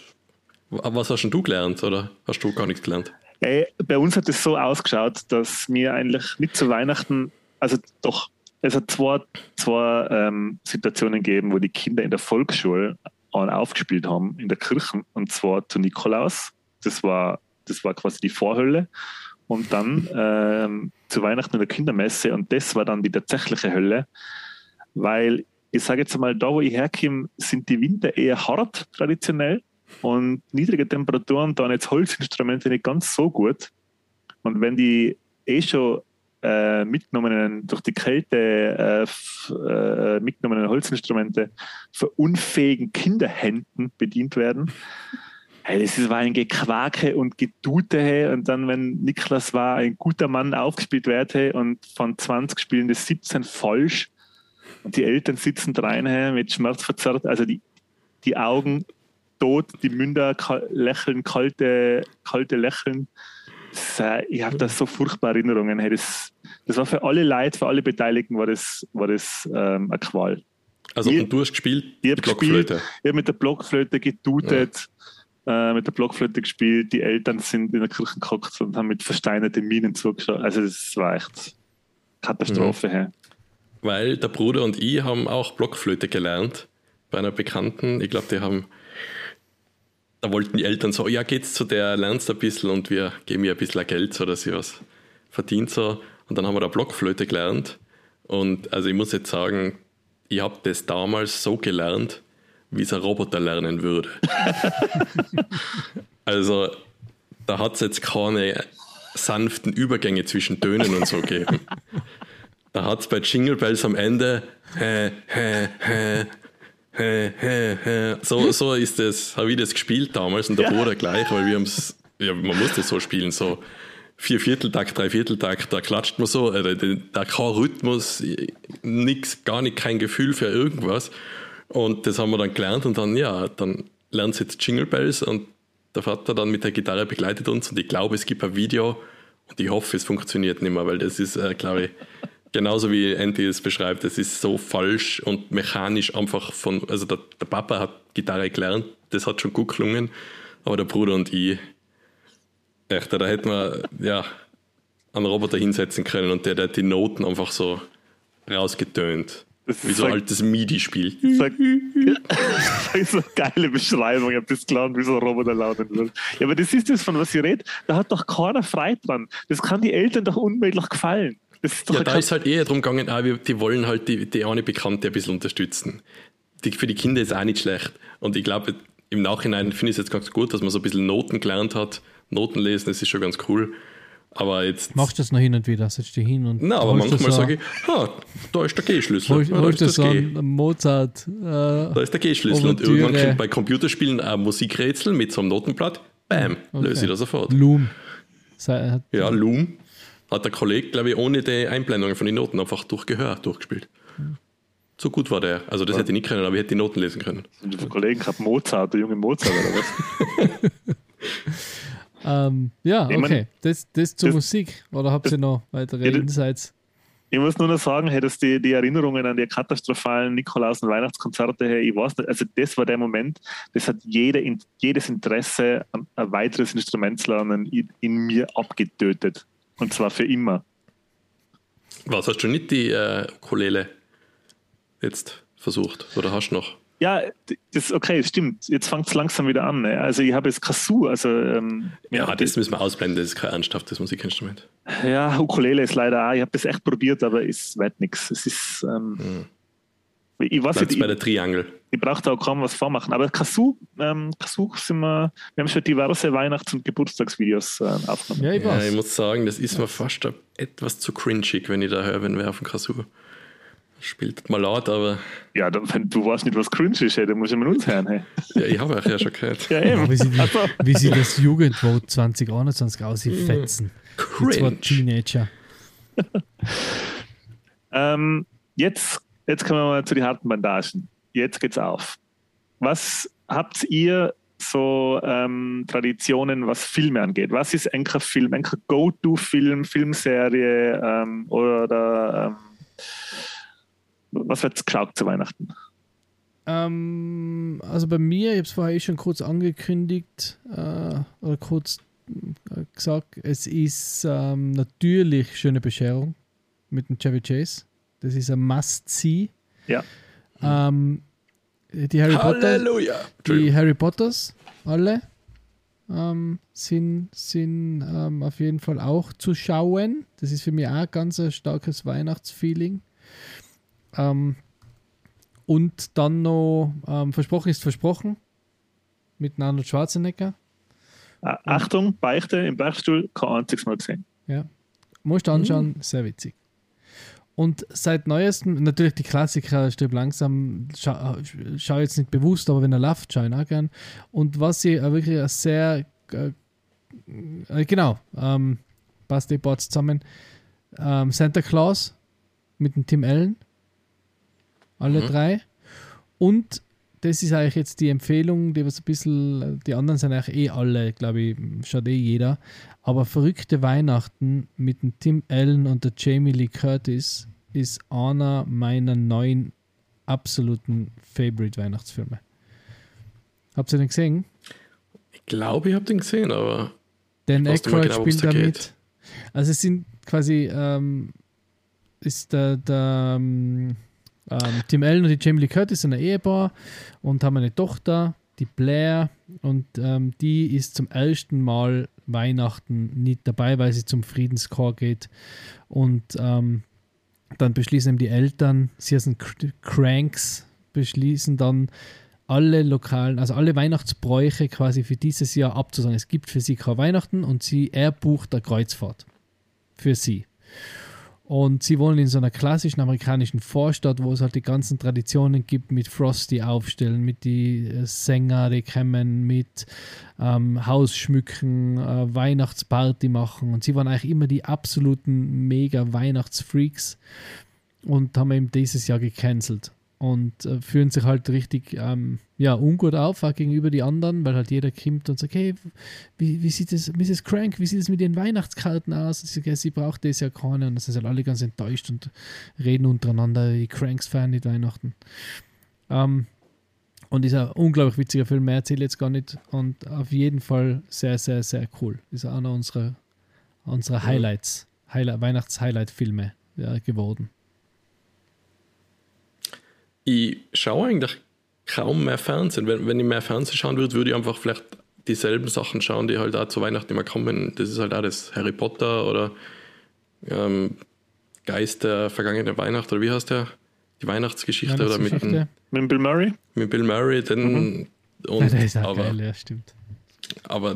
Was hast denn du gelernt oder hast du gar nichts gelernt? Ey, bei uns hat es so ausgeschaut, dass wir eigentlich nicht zu Weihnachten, also doch, es hat zwei, zwei ähm, Situationen gegeben, wo die Kinder in der Volksschule an aufgespielt haben in der Kirche und zwar zu Nikolaus. Das war, das war quasi die Vorhölle. Und dann ähm, zu Weihnachten in der Kindermesse und das war dann die tatsächliche Hölle, weil ich sage jetzt mal, da wo ich herkomme, sind die Winter eher hart traditionell und niedrige Temperaturen dann jetzt Holzinstrumente nicht ganz so gut. Und wenn die eh schon äh, mitgenommenen, durch die Kälte äh, äh, mitgenommenen Holzinstrumente für unfähigen Kinderhänden bedient werden, hey, das war ein Gequake und Gedute hey. und dann, wenn Niklas war ein guter Mann aufgespielt wird hey, und von 20 Spielen das 17 falsch und die Eltern sitzen rein hey, mit Schmerz verzerrt, also die, die Augen tot, die Münder lächeln, kalte, kalte Lächeln. Ich habe da so furchtbare Erinnerungen. Hey, das, das war für alle Leute, für alle Beteiligten war das, war das ähm, eine Qual. Also, Ich- und du hast gespielt, Ich habe Blockflöte. gespielt, ich habe mit der Blockflöte getutet, äh, mit der Blockflöte gespielt. Die Eltern sind in der Kirche gehockt und haben mit versteinerten Minen zugeschaut. Also das war echt Katastrophe. Hey. Weil der Bruder und ich haben auch Blockflöte gelernt bei einer Bekannten. Ich glaube, die haben, da wollten die Eltern so, ja, geht's zu der, lernst ein bisschen und wir geben ihr ein bisschen Geld, so dass sie was verdient so. Und dann haben wir da Blockflöte gelernt. Und also ich muss jetzt sagen, ich habe das damals so gelernt, wie es ein Roboter lernen würde. [laughs] also da hat es jetzt keine sanften Übergänge zwischen Tönen und so gegeben. Da hat es bei Jingle Bells am Ende hä, hä, hä, hä, hä, hä. so, so ist das, habe ich das gespielt damals und der Ja. Bruder gleich, weil wir haben es, ja, man muss das so spielen, so vier Vierteltakt, drei Vierteltakt, da klatscht man so, äh, da, da kein Rhythmus, nix, gar nicht kein Gefühl für irgendwas. Und das haben wir dann gelernt und dann, ja, dann lernt sie jetzt Jingle Bells und der Vater dann mit der Gitarre begleitet uns und ich glaube, es gibt ein Video und ich hoffe, es funktioniert nicht mehr, weil das ist, äh, glaube ich, genauso wie Andy es beschreibt, das ist so falsch und mechanisch einfach von, also der, der Papa hat Gitarre gelernt, das hat schon gut gelungen, aber der Bruder und ich, echt, da hätten wir, ja, einen Roboter hinsetzen können und der, der hat die Noten einfach so rausgetönt. Das Wie so ein altes MIDI-Spiel. [laughs] [laughs] Das ist eine geile Beschreibung. Ich habe das gelernt, wie so ein Roboter lauten wird. Ja, aber das ist das, von was ich rede. Da hat doch keiner frei dran. Das kann die Eltern doch unmöglich gefallen. Ja, da ist halt eher darum gegangen, ah, wir, die wollen halt die, die eine Bekannte ein bisschen unterstützen. Die, für die Kinder ist auch nicht schlecht. Und ich glaube, im Nachhinein finde ich es jetzt ganz gut, dass man so ein bisschen Noten gelernt hat. Noten lesen, das ist schon ganz cool. Aber jetzt. Machst du das noch hin und wieder? Setzt dich hin und. Na, aber manchmal sage ich, ha, da ist der G-Schlüssel. Holst, Ja, da ist das so G. Mozart. Äh, Da ist der G-Schlüssel. Und irgendwann kommt bei Computerspielen ein Musikrätsel mit so einem Notenblatt. Bam, löse ich das sofort. Loom. Sei- hat- Ja, Loom hat der Kollege, glaube ich, ohne die Einblendungen von den Noten einfach durch Gehör durchgespielt. So gut war der. Also das hätte ich nicht können, aber ich hätte die Noten lesen können. Und die Kollegen gehabt Mozart, der junge Mozart oder was? [laughs] Ähm, ja, Ich mein, okay. Das, das zur das- Musik. Oder habt ihr noch weitere Ja, Insights? Ich muss nur noch sagen, hey, dass die, die Erinnerungen an die katastrophalen Nikolaus- und Weihnachtskonzerte, hey, ich weiß nicht, also das war der Moment, das hat jede, in- jedes Interesse an ein weiteres Instrument zu lernen in, in mir abgetötet. Und zwar für immer. Was, hast du nicht die äh, Ukulele jetzt versucht? Oder hast du noch? Ja, das okay, stimmt. Jetzt fängt es langsam wieder an. Ne? Also ich habe jetzt Kazoo, also ähm, Ja, das müssen wir ausblenden, das ist kein ernsthaftes Musikinstrument. ja, Ukulele ist leider auch. Ich habe das echt probiert, aber es wird nichts. Es ist, ähm, ich weiß Bleibt's nicht, bei ich, der Triangel. ich brauche da auch kaum was vormachen. Aber Kazoo, ähm, Kazoo sind wir, wir haben schon diverse Weihnachts- und Geburtstagsvideos äh, aufgenommen. Ja, ich Ja, weiß. ich muss sagen, das ist mir fast etwas zu cringig, wenn ich da höre, wenn wer auf dem Kazoo spielt. Mal laut, aber Ja, dann, wenn du weißt nicht, was cringe ist, hey, dann musst du mit uns hören. Hey. [laughs] ja, ich habe euch ja schon gehört. Ja, eben. Wie sie, die, Also, wie sie das Jugendvote 2021 aussieht, Die zwei Cringe. Teenager. [laughs] ähm, jetzt, jetzt kommen wir mal zu den harten Bandagen. Jetzt geht's auf. Was habt ihr so ähm, Traditionen, was Filme angeht? Was ist ein Film, ein Go-To-Film, Filmserie ähm, oder ähm, was wird geschaut zu Weihnachten? Ähm, also bei mir, ich habe es vorher eh schon kurz angekündigt äh, oder kurz äh, gesagt, es ist ähm, natürlich Schöne Bescherung mit dem Chevy Chase. Das ist ein Must-See. Ja. Ähm, die Harry Potter, Halleluja! die Entschuldigung. Harry Potters, alle, ähm, sind, sind ähm, auf jeden Fall auch zu schauen. Das ist für mich auch ein ganz ein starkes Weihnachtsfeeling. Ähm, und dann noch ähm, Versprochen ist versprochen mit Arnold Schwarzenegger. Äh, Achtung, Beichte im Beichtstuhl, kein einziges Mal gesehen. Ja. Musst anschauen, sehr witzig. Und seit neuestem, natürlich die Klassiker, stirb langsam, schau, schau jetzt nicht bewusst, aber wenn er läuft, schau ihn auch gern. Und was ich auch wirklich sehr, äh, äh, genau, ähm, passt die Boards zusammen, ähm, Santa Claus mit dem Tim Allen, alle Mhm. drei. Und das ist eigentlich jetzt die Empfehlung, die was ein bisschen, die anderen sind eigentlich eh alle, glaube ich, schaut eh jeder. Aber Verrückte Weihnachten mit dem Tim Allen und der Jamie Lee Curtis ist einer meiner neuen absoluten Favorite Weihnachtsfilme. Habt ihr den gesehen? Ich glaube, ich habe den gesehen, aber Dan Aykroyd genau, spielt da mit. Also es sind quasi ähm, ist der, der ähm, ähm, Tim Allen und die Jamie Lee Curtis sind ein Ehepaar und haben eine Tochter, die Blair, und ähm, die ist zum ersten Mal Weihnachten nicht dabei, weil sie zum Friedenschor geht. Und ähm, dann beschließen die Eltern, sie sind Cr- Cranks, beschließen dann alle lokalen, also alle Weihnachtsbräuche quasi für dieses Jahr abzusagen. Es gibt für sie kein Weihnachten und sie, er bucht eine Kreuzfahrt für sie. Und sie wohnen in so einer klassischen amerikanischen Vorstadt, wo es halt die ganzen Traditionen gibt mit Frosty aufstellen, mit die äh, Sänger, die kommen, mit ähm, Haus schmücken, äh, Weihnachtsparty machen. Und sie waren eigentlich immer die absoluten mega Weihnachtsfreaks und haben eben dieses Jahr gecancelt. Und äh, fühlen sich halt richtig ähm, ja, ungut auf auch gegenüber die anderen, weil halt jeder kommt und sagt, hey, wie, wie sieht es, Mrs. Crank, wie sieht es mit ihren Weihnachtskarten aus? Und sie, sagt, ja, sie braucht das ja keine. Und dann sind halt alle ganz enttäuscht und reden untereinander, die Cranks feiern nicht Weihnachten. Ähm, und ist ein unglaublich witziger Film, mehr erzähle ich jetzt gar nicht. Und auf jeden Fall sehr, sehr, sehr cool. Ist einer unserer, unserer Highlights, Highlight, Weihnachts-Highlight-Filme ja, geworden. Ich schaue eigentlich kaum mehr Fernsehen. Wenn, wenn ich mehr Fernsehen schauen würde, würde ich einfach vielleicht dieselben Sachen schauen, die halt auch zu Weihnachten immer kommen. Das ist halt auch das Harry Potter oder ähm, Geist der vergangenen Weihnacht oder wie heißt der? Die Weihnachtsgeschichte, oder mit, dem- Weihnachtsgeschichte. Mit Bill Murray? mit Bill Murray. Den, und, [laughs] Ja, der ist auch aber, geil, ja, stimmt. aber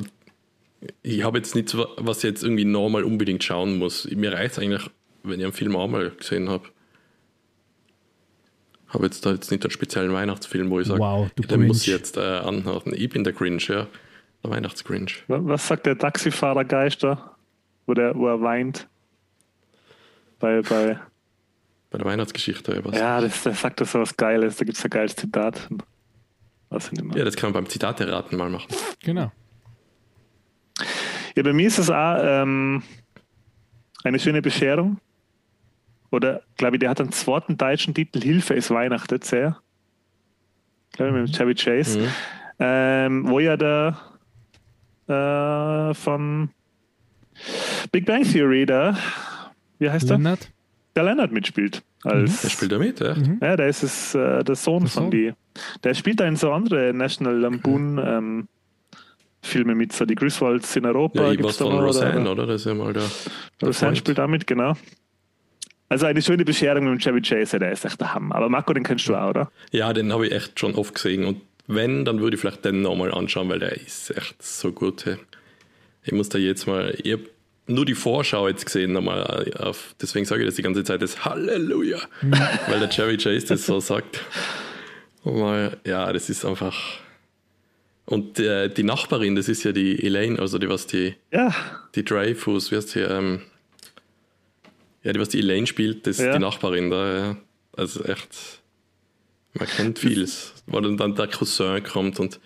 ich habe jetzt nichts, was ich jetzt irgendwie normal unbedingt schauen muss. Mir reicht es eigentlich, wenn ich einen Film einmal gesehen habe. Habe jetzt da jetzt nicht einen speziellen Weihnachtsfilm, wo ich sage, Wow, du den muss ich jetzt äh, anhören. Ich bin der Grinch, ja. Der Weihnachtsgrinch. Was sagt der Taxifahrergeister? wo, der, wo er weint. Bei, bei, Bei der Weihnachtsgeschichte oder was? ja, das, das sagt er so was Geiles. Da gibt es ein geiles Zitat. Was nicht mehr. Ja, das kann man beim Zitate raten mal machen. Genau. Ja, bei mir ist es auch ähm, eine schöne Bescherung. Oder, glaube ich, der hat einen zweiten deutschen Titel, Hilfe ist Weihnachten, sehr. Glaube ich, mit Chevy Chase. Mhm. Ähm, wo ja der äh, von Big Bang Theory, der, wie heißt? Leonard? Der Leonard mitspielt. Als, Der spielt da mit, ja. Ja, der ist es, äh, der Sohn Der von Sohn. die. Der spielt da in so andere National Lampoon ähm, Filme mit, so die Griswolds in Europa. Ja, ich gibt's da von Roseanne, oder? oder? Das ist ja mal der. der Roseanne Freund. spielt damit, genau. Also eine schöne Bescherung mit dem Chevy Chase, der ist echt der Hammer. Aber Marco, den kennst du auch, oder? Ja, den habe ich echt schon oft gesehen. Und wenn, dann würde ich vielleicht den nochmal anschauen, weil der ist echt so gut. hey. Ich muss da jetzt mal. Ich habe nur die Vorschau jetzt gesehen, nochmal auf. Deswegen sage ich das die ganze Zeit, das Halleluja. [laughs] weil der Chevy Chase das so sagt. Und mal, ja, das ist einfach. Und äh, die Nachbarin, das ist ja die Elaine, also die, was die, Ja, die Dreyfus, wie heißt die, ähm, ja, die, was die Elaine spielt, das ist Ja. die Nachbarin da, ja. Also echt, man kennt vieles. Wo dann, der Cousin kommt und,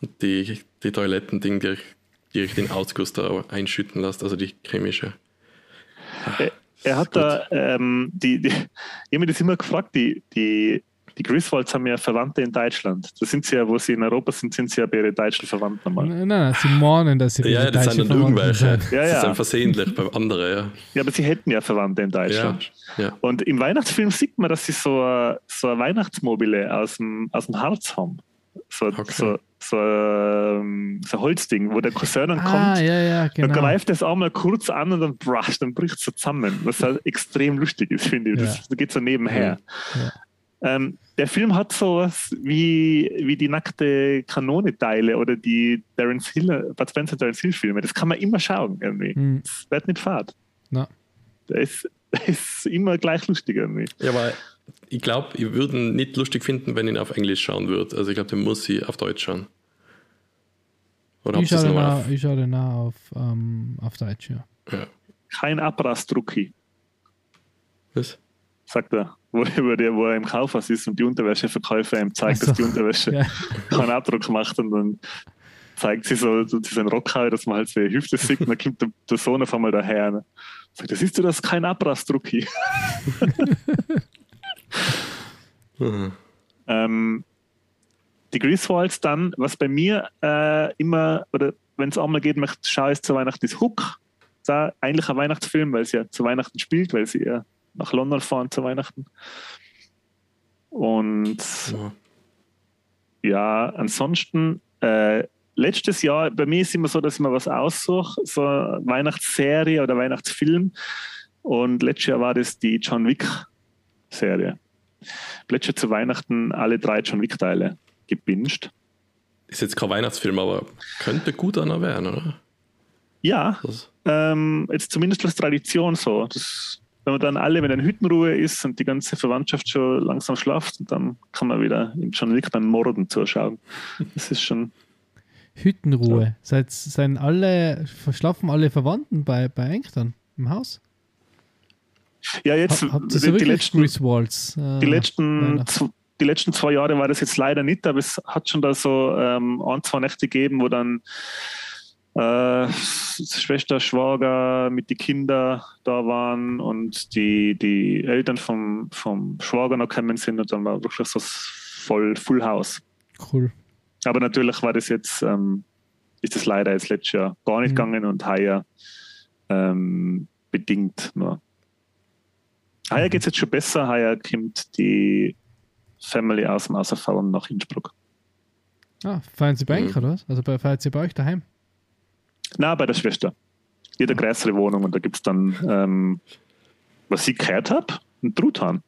und die, die Toilettending direkt, direkt den Ausguss da einschütten lässt, also die chemische. er hat da, ähm, die, die, ich habe mich das immer gefragt, die, die, die Griswolds haben ja Verwandte in Deutschland. Da sind sie ja, wo sie in Europa sind, sind sie ja bei ihren deutschen Verwandten nochmal. Nein, nein, sie mahnen, dass sie Ja, das deutsche sind dann irgendwelche. sind. Ja, das ist ja. dann versehentlich bei anderen, ja. Ja, aber sie hätten ja Verwandte in Ja, Deutschland. ja. Und im Weihnachtsfilm sieht man, dass sie so, ein- so eine Weihnachtsmobile aus dem, aus dem Harz haben. So, Okay. so, so, ähm, so ein Holzding, wo der Cousin dann Ah, kommt. ja, ja, Dann genau. greift es einmal kurz an und dann brasch, dann bricht es so zusammen. Was halt [laughs] extrem lustig ist, finde ich. Das, das geht so nebenher. Ähm, der Film hat sowas wie, wie die nackte Kanone-Teile oder die Terence Hill, Bud Spencer Terence Hill-Filme. Das kann man immer schauen irgendwie. Hm. Das wird nicht fad. Na. Der ist, [laughs] der ist immer gleich lustig irgendwie. Ja, aber ich glaube, ich würde ihn nicht lustig finden, wenn ich ihn auf Englisch schauen würde. Also ich glaube, den muss ich auf Deutsch schauen. Oder Ich habt ihr schaue es den nochmal auch- auf? ich schaue den auch auf, ähm, auf Deutsch, ja. Ja. Kein Abrastrucki, Was? Sagt er. Wo, wo, der, wo er im Kaufhaus ist und die Unterwäscheverkäufer ihm zeigt, Ach so. dass die Unterwäsche Ja. keinen Abdruck macht und dann zeigt sie so, so diesen Rockhaar, dass man halt so die Hüfte sieht und dann kommt der, der Sohn auf einmal daher. Ne? Sagt, das siehst du, das ist kein Abrastrucki. [laughs] Mhm. Ähm, die Griswolds dann, was bei mir äh, immer, oder wenn es einmal geht, möchte schaue ich zu Weihnachten ist Hook. Das ist auch eigentlich ein Weihnachtsfilm, weil es ja zu Weihnachten spielt, weil sie ja nach London fahren zu Weihnachten. Und Ja. ja, ansonsten, äh, letztes Jahr, bei mir ist immer so, dass ich mir was aussuche, so eine Weihnachtsserie oder Weihnachtsfilm. Und letztes Jahr war das die John Wick-Serie. Letztes Jahr zu Weihnachten alle drei John Wick-Teile gebinged. Ist jetzt kein Weihnachtsfilm, aber könnte gut einer werden, oder? Ja, ähm, jetzt zumindest als Tradition so. Das, wenn man dann alle, wenn eine Hüttenruhe ist und die ganze Verwandtschaft schon langsam schlaft, dann kann man wieder im John Wick beim Morden zuschauen. Das ist schon. Hüttenruhe. Seid, seien alle, verschlafen alle Verwandten bei, bei Engstern im Haus? Ja, jetzt Ha, habt ihr die, so die wirklich letzten, Griswolds? Äh, die letzten, die letzten zwei Jahre war das jetzt leider nicht, aber es hat schon da so ähm, ein, zwei Nächte gegeben, wo dann äh, Schwester, Schwager mit den Kindern da waren und die, die Eltern vom, vom Schwager noch gekommen sind und dann war wirklich so voll Full House. Cool. Aber natürlich war das jetzt, ähm, ist das leider jetzt letztes Jahr gar nicht Mhm. gegangen und heuer ähm, bedingt nur. Heuer geht es jetzt schon besser, heuer kommt die Family aus dem Außerfallen nach Innsbruck. Ah, feiern Sie bei Mhm. Enker, oder was? Also bei, feiern Sie bei euch daheim? Na, bei der Schwester. Jede größere Wohnung und da gibt es dann, ähm, was ich gehört habe, einen Truthahn.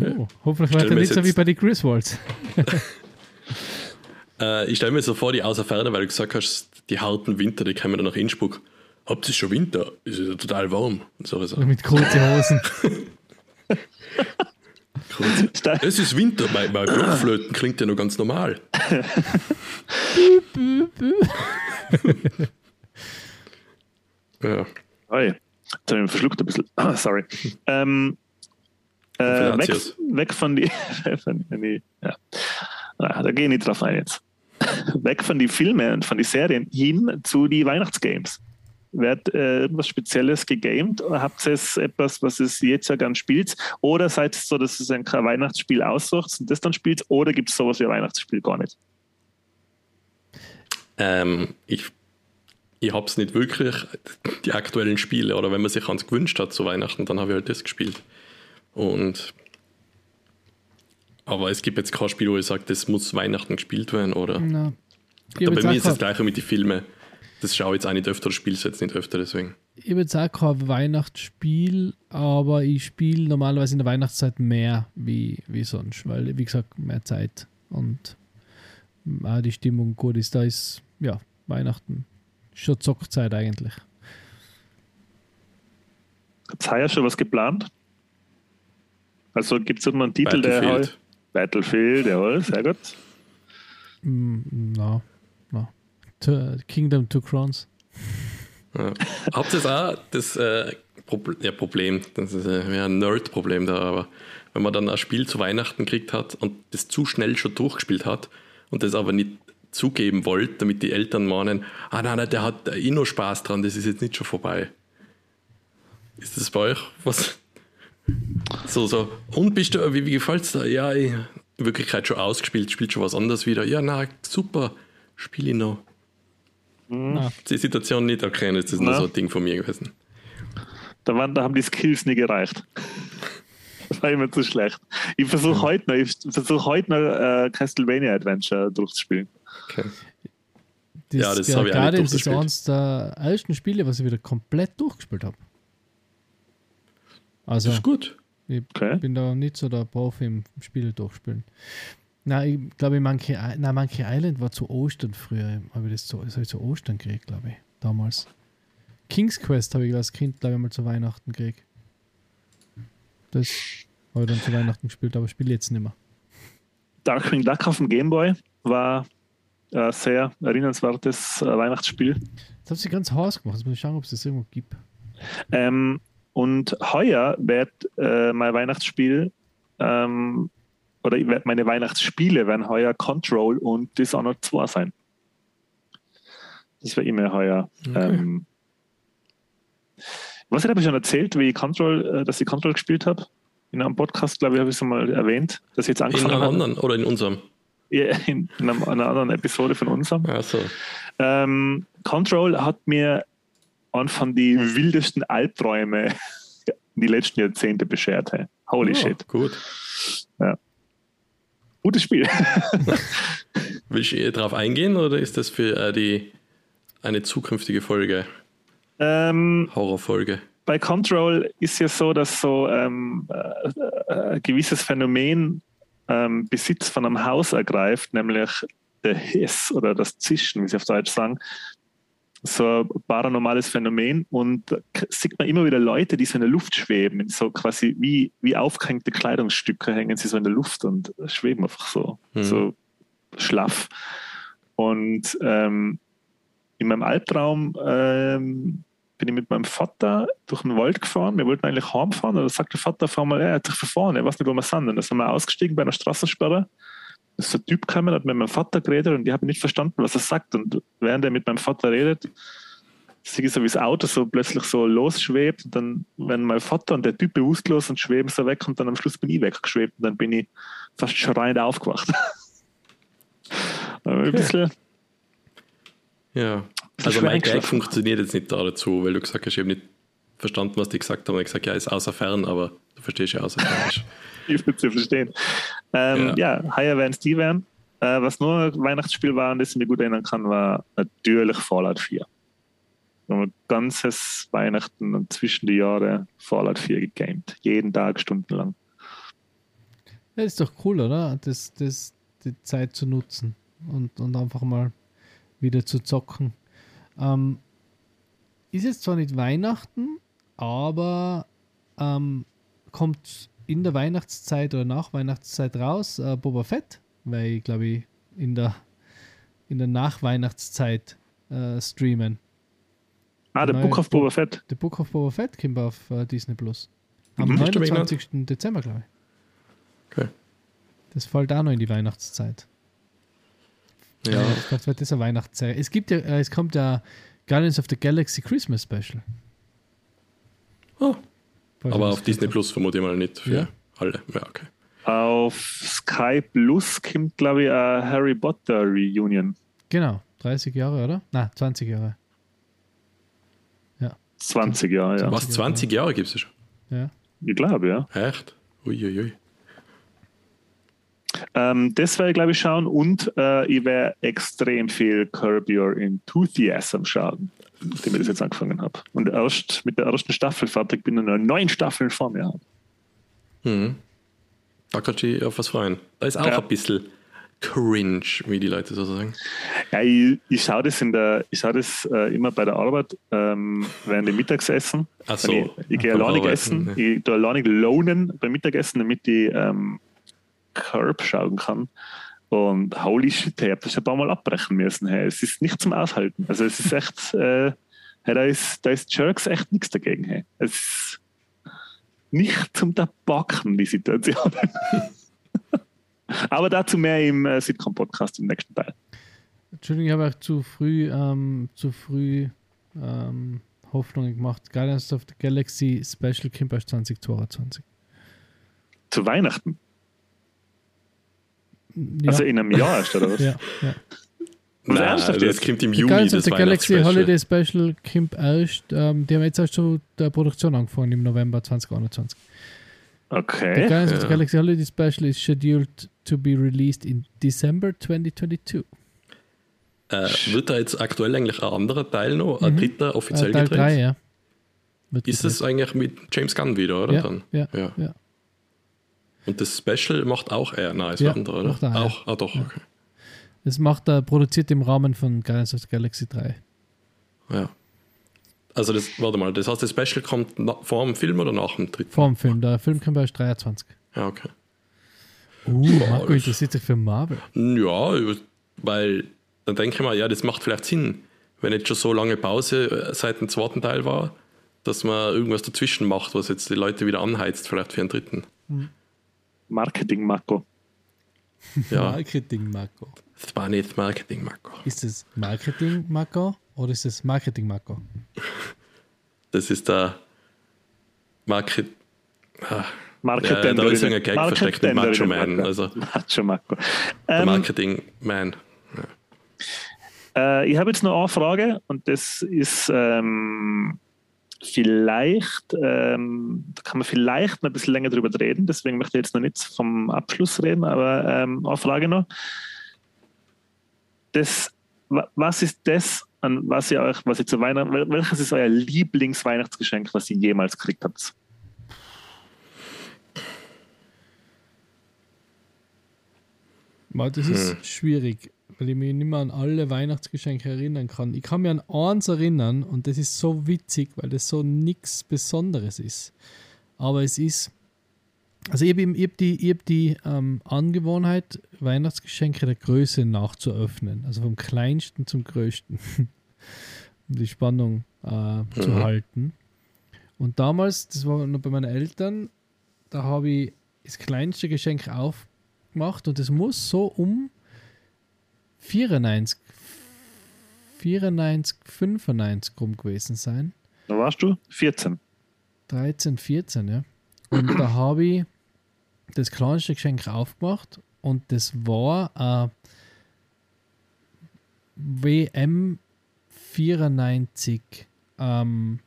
Oh, hoffentlich Stell weiter mir nicht so jetzt- wie bei den Griswolds. [laughs] äh, ich stelle mir so vor, die außer Ferne, weil du gesagt hast, die harten Winter, die kommen dann nach Innsbruck. Habt ihr schon Winter? Ist ja total warm. Und so, so. Mit kurzen Hosen. [laughs] Es ist Winter, bei, bei [laughs] Blockflöten klingt ja noch ganz normal. [laughs] ja. verschluckt ein bisschen. Sorry. Ähm, äh, weg, weg von die. [laughs] von die ja. Ah, da gehe ich nicht drauf ein jetzt. weg von die Filme und von die Serien hin zu die Weihnachtsgames. Wird äh, irgendwas Spezielles gegamed? Oder habt ihr es etwas, was es jetzt ja gern spielt? Oder seid es so, dass es ein kein Weihnachtsspiel aussucht und das dann spielt? Oder gibt es sowas wie ein Weihnachtsspiel gar nicht? Ähm, ich ich habe es nicht wirklich, die aktuellen Spiele, oder wenn man sich eins gewünscht hat zu Weihnachten, dann habe ich halt das gespielt. Und aber es gibt jetzt kein Spiel, wo ich sage, das muss Weihnachten gespielt werden, oder? Na, bei mir ist das gleiche mit den Filmen. Das schaue ich jetzt auch nicht öfter, spiele es jetzt nicht öfter, deswegen. ich habe jetzt auch kein Weihnachtsspiel, aber ich spiele normalerweise in der Weihnachtszeit mehr wie, wie sonst, weil, wie gesagt, mehr Zeit und auch die Stimmung gut ist. Da ist, ja, Weihnachten schon Zockzeit eigentlich. Habt ihr ja schon was geplant? Also gibt es irgendeinen Titel, der Battlefield. Battlefield, jawohl, sehr gut. Mm, Na, na. T- Kingdom Two Crowns. Ja. Habt ihr auch das äh, Proble ja, Problem, das ist äh, ein Nerd-Problem da, aber wenn man dann ein Spiel zu Weihnachten gekriegt hat und das zu schnell schon durchgespielt hat und das aber nicht zugeben wollte, damit die Eltern meinen, ah nein, nein, der hat da eh noch Spaß dran, das ist jetzt nicht schon vorbei. Ist das bei euch was? So, so, und bist du, wie, wie gefällt es dir? Ja, in Wirklichkeit schon ausgespielt, spielt schon was anderes wieder. Ja, na, super, spiele ich noch. Na, Die Situation nicht erkennen, das ist nur so ein Ding von mir gewesen. Da, waren, da haben die Skills nie gereicht. Das war immer zu schlecht. Ich versuche heute noch, ich versuche heute noch äh, Castlevania Adventure durchzuspielen. Okay. das, Ja, das ja, habe ich auch gerade nicht das ist eines der ersten Spiele, was ich wieder komplett durchgespielt habe. Also, Das ist gut. ich Okay. bin da nicht so der Profi im Spiele durchspielen. Na, ich glaube, Monkey, na, Monkey Island war zu Ostern früher. Habe ich das, zu, das habe ich zu Ostern gekriegt, glaube ich, damals. King's Quest habe ich als Kind, glaube ich, mal zu Weihnachten gekriegt. Das habe ich dann zu Weihnachten gespielt, aber spiele jetzt nicht mehr. Darkwing Duck auf dem Gameboy war ein sehr erinnernswertes äh, Weihnachtsspiel. Das hat sie ganz Haus gemacht. Jetzt muss ich schauen, ob es das irgendwo gibt. Ähm, und heuer wird äh, mein Weihnachtsspiel ähm, oder meine Weihnachtsspiele werden heuer Control und Dishonored 2 sein. Das wäre immer heuer. Okay. Ähm, was habe ich schon erzählt, wie ich Control, äh, dass ich Control gespielt habe? In einem Podcast, glaube ich, habe ich es mal erwähnt, dass ich jetzt In angefangen einem habe. anderen oder in unserem. Ja, in, in einem, einer anderen Episode von unserem. Also, Ähm, Control hat mir einen von die wildesten Albträume [laughs] die letzten Jahrzehnte beschert. Hey. Holy ja, shit. Gut. Gutes Spiel. [laughs] Willst du drauf eingehen oder ist das für äh, die eine zukünftige Folge, ähm, Horrorfolge? bei Control ist ja so, dass so ähm, äh, äh, ein gewisses Phänomen ähm, Besitz von einem Haus ergreift, nämlich der Hiss oder das Zischen, wie sie auf Deutsch sagen. So ein paranormales Phänomen und sieht man immer wieder Leute, die so in der Luft schweben, so quasi wie, wie aufgehängte Kleidungsstücke hängen sie so in der Luft und schweben einfach so, Mhm. so schlaff. Und ähm, in meinem Albtraum ähm, bin ich mit meinem Vater durch den Wald gefahren. Wir wollten eigentlich heimfahren. Und da sagt der Vater, fahr mal, er hat sich verfahren, er weiß nicht, wo wir sind. Und dann sind wir ausgestiegen bei einer Straßensperre. Ist so ein Typ gekommen, hat mit meinem Vater geredet und ich habe nicht verstanden, was er sagt. Und während er mit meinem Vater redet, sehe ich so, wie das Auto so plötzlich so losschwebt. Und dann werden mein Vater und der Typ bewusstlos und schweben so weg. Und dann am Schluss bin ich weggeschwebt. Und dann bin ich fast schreiend aufgewacht. [laughs] Ein bisschen, Ja. Also mein Gag funktioniert jetzt nicht da dazu, weil du gesagt hast, ich habe nicht verstanden, was die gesagt haben. Ich habe gesagt, ja, ist außer Fern, aber du verstehst ja außer Fern. [laughs] Ich würde sie verstehen. Ähm, ja. higher werden es die werden. Äh, was nur ein Weihnachtsspiel war, an das ich mich gut erinnern kann, war natürlich Fallout 4. Wir haben ein ganzes Weihnachten und zwischen die Jahre Fallout 4 gegamed. Jeden Tag stundenlang. Ja, ist doch cool, oder? Das, das, die Zeit zu nutzen und, und einfach mal wieder zu zocken. Ähm, ist jetzt zwar nicht Weihnachten, aber ähm, kommt in der Weihnachtszeit oder nach Weihnachtszeit raus äh, Boba Fett, weil ich glaube ich in der, in der Nachweihnachtszeit äh, streamen. Ah, der Neue Book of Bo- Boba Fett. The Book of Boba Fett kommt auf äh, Disney Plus. Am Mhm. Hast du 29. Dezember, glaube ich. Okay. Das fällt auch noch in die Weihnachtszeit. Ja, Vielleicht wird das eine Weihnachtsserie. Es gibt ja, äh, es kommt ja Guardians of the Galaxy Christmas Special. Oh, aber auf Disney. Plus vermute ich mal nicht für Ja. alle. Ja, okay. Auf Sky Plus kommt, glaube ich, eine Harry Potter Reunion. Genau, 30 Jahre, oder? Na, 20 Jahre. 20 Jahre, ja. Was, 20 Jahre gibt es schon? Ja. Ich glaube, ja. Echt? Uiuiui. Ähm, das werde ich, glaube ich, schauen und äh, ich werde extrem viel Curb Your Enthusiasm schauen, nachdem ich das jetzt angefangen habe. Und erst mit der ersten Staffel fertig bin und noch neun Staffeln vor mir habe. Mhm. Da kannst du dich auf was freuen. Da ist auch Ja. ein bisschen cringe, wie die Leute so sagen. Ja, ich, ich schaue das, in der, ich schau das äh, immer bei der Arbeit ähm, während dem Mittagessen. Ach so. Ich, ich gehe alleinig essen, ne. ich tue alleinig lohnen beim Mittagessen, damit ich ähm, Curb schauen kann. Und holy shit, ich habe das ein paar Mal abbrechen müssen. Hey. Es ist nicht zum Aushalten. Also es ist echt, [laughs] äh, hey, da, ist, da ist Jerks echt nichts dagegen. Hey. Es ist nicht zum Tabaken, die Situation. [laughs] Aber dazu mehr im äh, Sitcom-Podcast im nächsten Teil. Entschuldigung, ich habe auch zu früh, ähm, zu früh ähm, Hoffnungen gemacht. Guardians of the Galaxy Special kommt erst 2022. Zu Weihnachten. Ja, Also in einem Jahr erst, oder was? [laughs] ja, ja. Was Nein, ernsthaft das kommt im Die Juni, das the Galaxy. Holiday Special kommt erst, ähm, die haben jetzt erst schon der Produktion angefangen im November 2021. The Okay. Guardians of the Ja. Galaxy Holiday Special is scheduled to be released in December 2022. Äh, wird da jetzt aktuell eigentlich ein anderer Teil noch, ein Mhm. dritter offiziell Äh, Teil gedreht? 3, ja. Wird Ist das eigentlich mit James Gunn wieder, oder? Ja, Dann? ja, ja. ja. Und das Special macht auch er, nein, ist Ja, ein anderer, oder? macht er, ja. auch, ah doch, okay. Das macht er, produziert im Rahmen von Guardians of the Galaxy 3. Ja. Also das, warte mal, das heißt, das Special kommt vor dem Film oder nach dem dritten? Vor dem Film. Der Film kommt erst 23. Ja, okay. Uh, Marco interessiert sich für Marvel. Ja, weil dann denke ich mal, ja, das macht vielleicht Sinn, wenn jetzt schon so lange Pause äh, seit dem zweiten Teil war, dass man irgendwas dazwischen macht, was jetzt die Leute wieder anheizt, vielleicht für einen dritten. Marketing, Marco. Ja, Marketing, das war nicht Marketing, Marco. Ist es Marketing, Marco? Oder ist es Marketing, Marco? Das ist der Market. Ah, Market Ja, da ist ein Gag versteckt mit Macho Man, also. Macho Marco. Ähm, Marketing Man. äh, ich habe jetzt noch eine Frage und das ist ähm, vielleicht, ähm, da kann man vielleicht noch ein bisschen länger drüber reden, deswegen möchte ich jetzt noch nicht vom Abschluss reden, aber ähm, eine Frage noch. Das, wa- was ist das, an was ihr euch, was ihr zu Weihnachten, wel- welches ist euer Lieblingsweihnachtsgeschenk, was ihr jemals gekriegt habt? Mal, Das ist Hm. schwierig, weil ich mich nicht mehr an alle Weihnachtsgeschenke erinnern kann. Ich kann mich an eins erinnern und das ist so witzig, weil das so nichts Besonderes ist. Aber es ist, also ich habe hab die, ich hab die ähm, Angewohnheit, Weihnachtsgeschenke der Größe nachzuöffnen. Also vom kleinsten zum größten. [laughs] um die Spannung äh, zu Mhm. halten. Und damals, das war noch bei meinen Eltern, da habe ich das kleinste Geschenk aufgemacht und es muss so um 94, 94, 95 rum gewesen sein. Da warst du 14. 13, 14, ja. Und da [clears throat] habe ich das kleinste Geschenk aufgemacht und das war ein WM 94 ähm,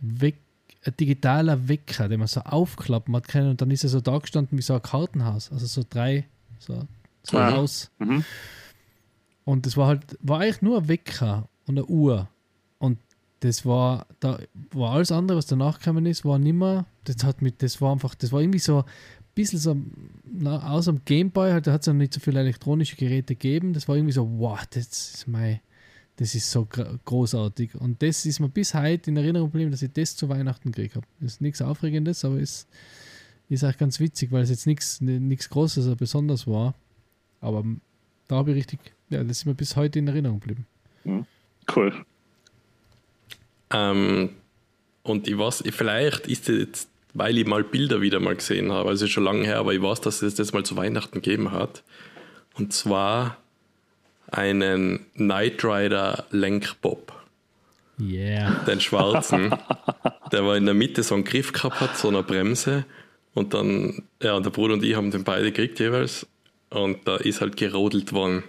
Weck, ein digitaler Wecker, den man so aufklappen hat können und dann ist er so da gestanden wie so ein Kartenhaus, also so drei, so, so Ah. Haus. Mhm. Und das war halt, war eigentlich nur ein Wecker und eine Uhr. Und das war, da war alles andere, was danach gekommen ist, war nimmer, das hat mit, das war einfach, das war irgendwie so ein bisschen so, na, außer dem Gameboy, halt, da hat es noch nicht so viele elektronische Geräte gegeben. Das war irgendwie so, wow, das ist mein, das ist so gr- großartig. Und das ist mir bis heute in Erinnerung geblieben, dass ich das zu Weihnachten gekriegt habe. Das ist nichts Aufregendes, aber es ist auch ganz witzig, weil es jetzt nichts nichts Großes oder Besonderes war. Aber da habe ich richtig, ja, das ist mir bis heute in Erinnerung geblieben. Cool. Ähm, und ich weiß, vielleicht ist es jetzt, weil ich mal Bilder wieder mal gesehen habe, also schon lange her, aber ich weiß, dass es das mal zu Weihnachten gegeben hat. Und zwar einen Knight Rider Lenkbob. Yeah. Den schwarzen. der war in der Mitte so einen Griff gehabt hat, so eine Bremse. Und dann, ja, der Bruder und ich haben den beide gekriegt jeweils. Und da ist halt gerodelt worden.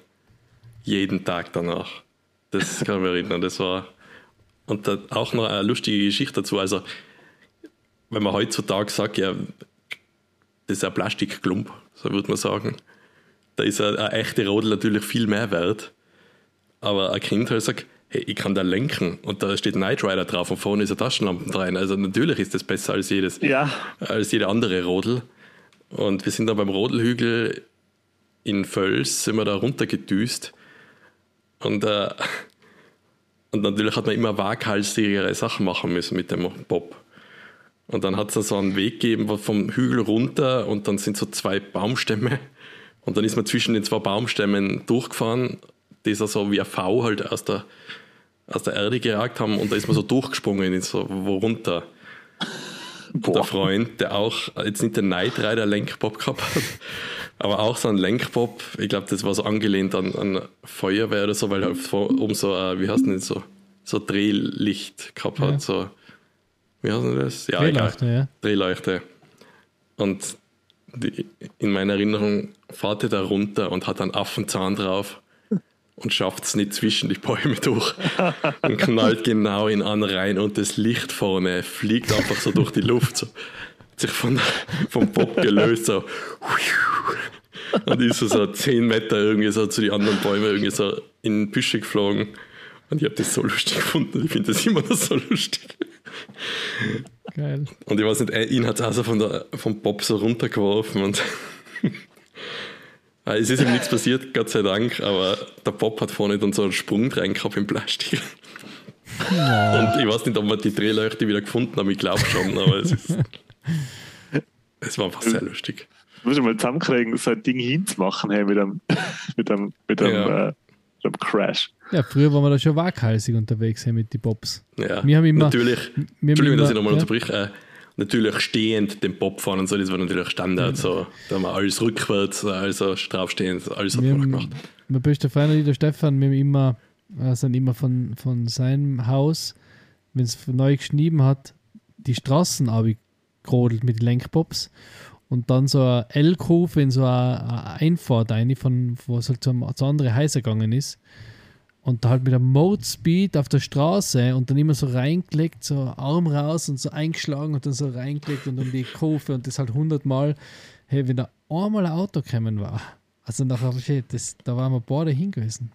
Jeden Tag danach. Das kann ich mich erinnern. Das war. Und da auch noch eine lustige Geschichte dazu. Also, wenn man heutzutage sagt, ja, das ist ein Plastikklump, so würde man sagen. Da ist eine, eine echte Rodel natürlich viel mehr wert. Aber ein Kind halt sagt, hey, ich kann da lenken und da steht Knight Rider drauf und vorne ist eine Taschenlampe drin. Also natürlich ist das besser als jedes, Ja. als jede andere Rodel. Und wir sind dann beim Rodelhügel in Völs, sind wir da runtergedüst. Und, äh, und natürlich hat man immer waghalsigere Sachen machen müssen mit dem Bob. Und dann hat es so einen Weg gegeben vom Hügel runter und dann sind so zwei Baumstämme. Und dann ist man zwischen den zwei Baumstämmen durchgefahren, die so so wie ein V halt aus der, aus der Erde gejagt haben und da ist man so durchgesprungen so wo runter. Der Boah. Freund, der auch jetzt nicht den Knight Rider Lenkbob gehabt hat, aber auch so ein Lenkbob, ich glaube, das war so angelehnt an, an Feuerwehr oder so, weil er vor- oben so, äh, wie heißt denn so, so Drehlicht gehabt hat, Ja. so, wie heißt denn das? Ja, egal. Drehleuchte, ja. Drehleuchte. Und die, in meiner Erinnerung fährt er da runter und hat einen Affenzahn drauf und schafft es nicht zwischen die Bäume durch [laughs] und knallt genau in einen rein und das Licht vorne fliegt einfach so durch die Luft, so, hat sich von, vom Bob gelöst, so und ist so, so 10 Meter irgendwie so zu den anderen Bäumen irgendwie so in Büsche geflogen. Und ich habe das so lustig gefunden. Ich finde das immer noch so lustig. Geil. Und ich weiß nicht, ihn hat es also von der, vom Bob so runtergeworfen und [laughs] Ah, es ist ihm nichts passiert, Gott sei Dank, aber der Bob hat vorne dann so einen Sprung rein gehabt im Plastik. Und ich weiß nicht, ob wir die Drehleuchte wieder gefunden haben, ich glaube schon, aber es ist. Es war einfach sehr lustig. Muss ich mal zusammenkriegen, so ein Ding hinzumachen hey, mit einem, [laughs] mit einem, mit einem, Ja. äh, mit einem Crash. Ja, früher waren wir da schon waghalsig unterwegs hey, mit den Bobs. Ja, Wir haben immer- natürlich, wir haben Entschuldigung, dass ich nochmal ja. unterbrich, äh, natürlich stehend den Bob fahren und so, das war natürlich Standard, so, da haben wir alles rückwärts, also draufstehend, alles hat Wir man haben, gemacht. mein bester Freund, der Stefan, wir haben immer, äh, sind immer von, von seinem Haus, wenn es neu geschnieben hat, die Straßen abgerodelt mit den Lenkbobs und dann so eine L-Kurve in so eine, Einfahrt eine, von, wo es halt zu, einem- zu anderen Häuser gegangen ist. Und da halt mit einem Mode Speed auf der Straße und dann immer so reingelegt, so Arm raus und so eingeschlagen und dann so reingelegt und um die Kurve und das halt hundertmal. Hey, wenn da einmal ein Auto gekommen war, also nachher, shit, das, da waren wir beide hingewiesen.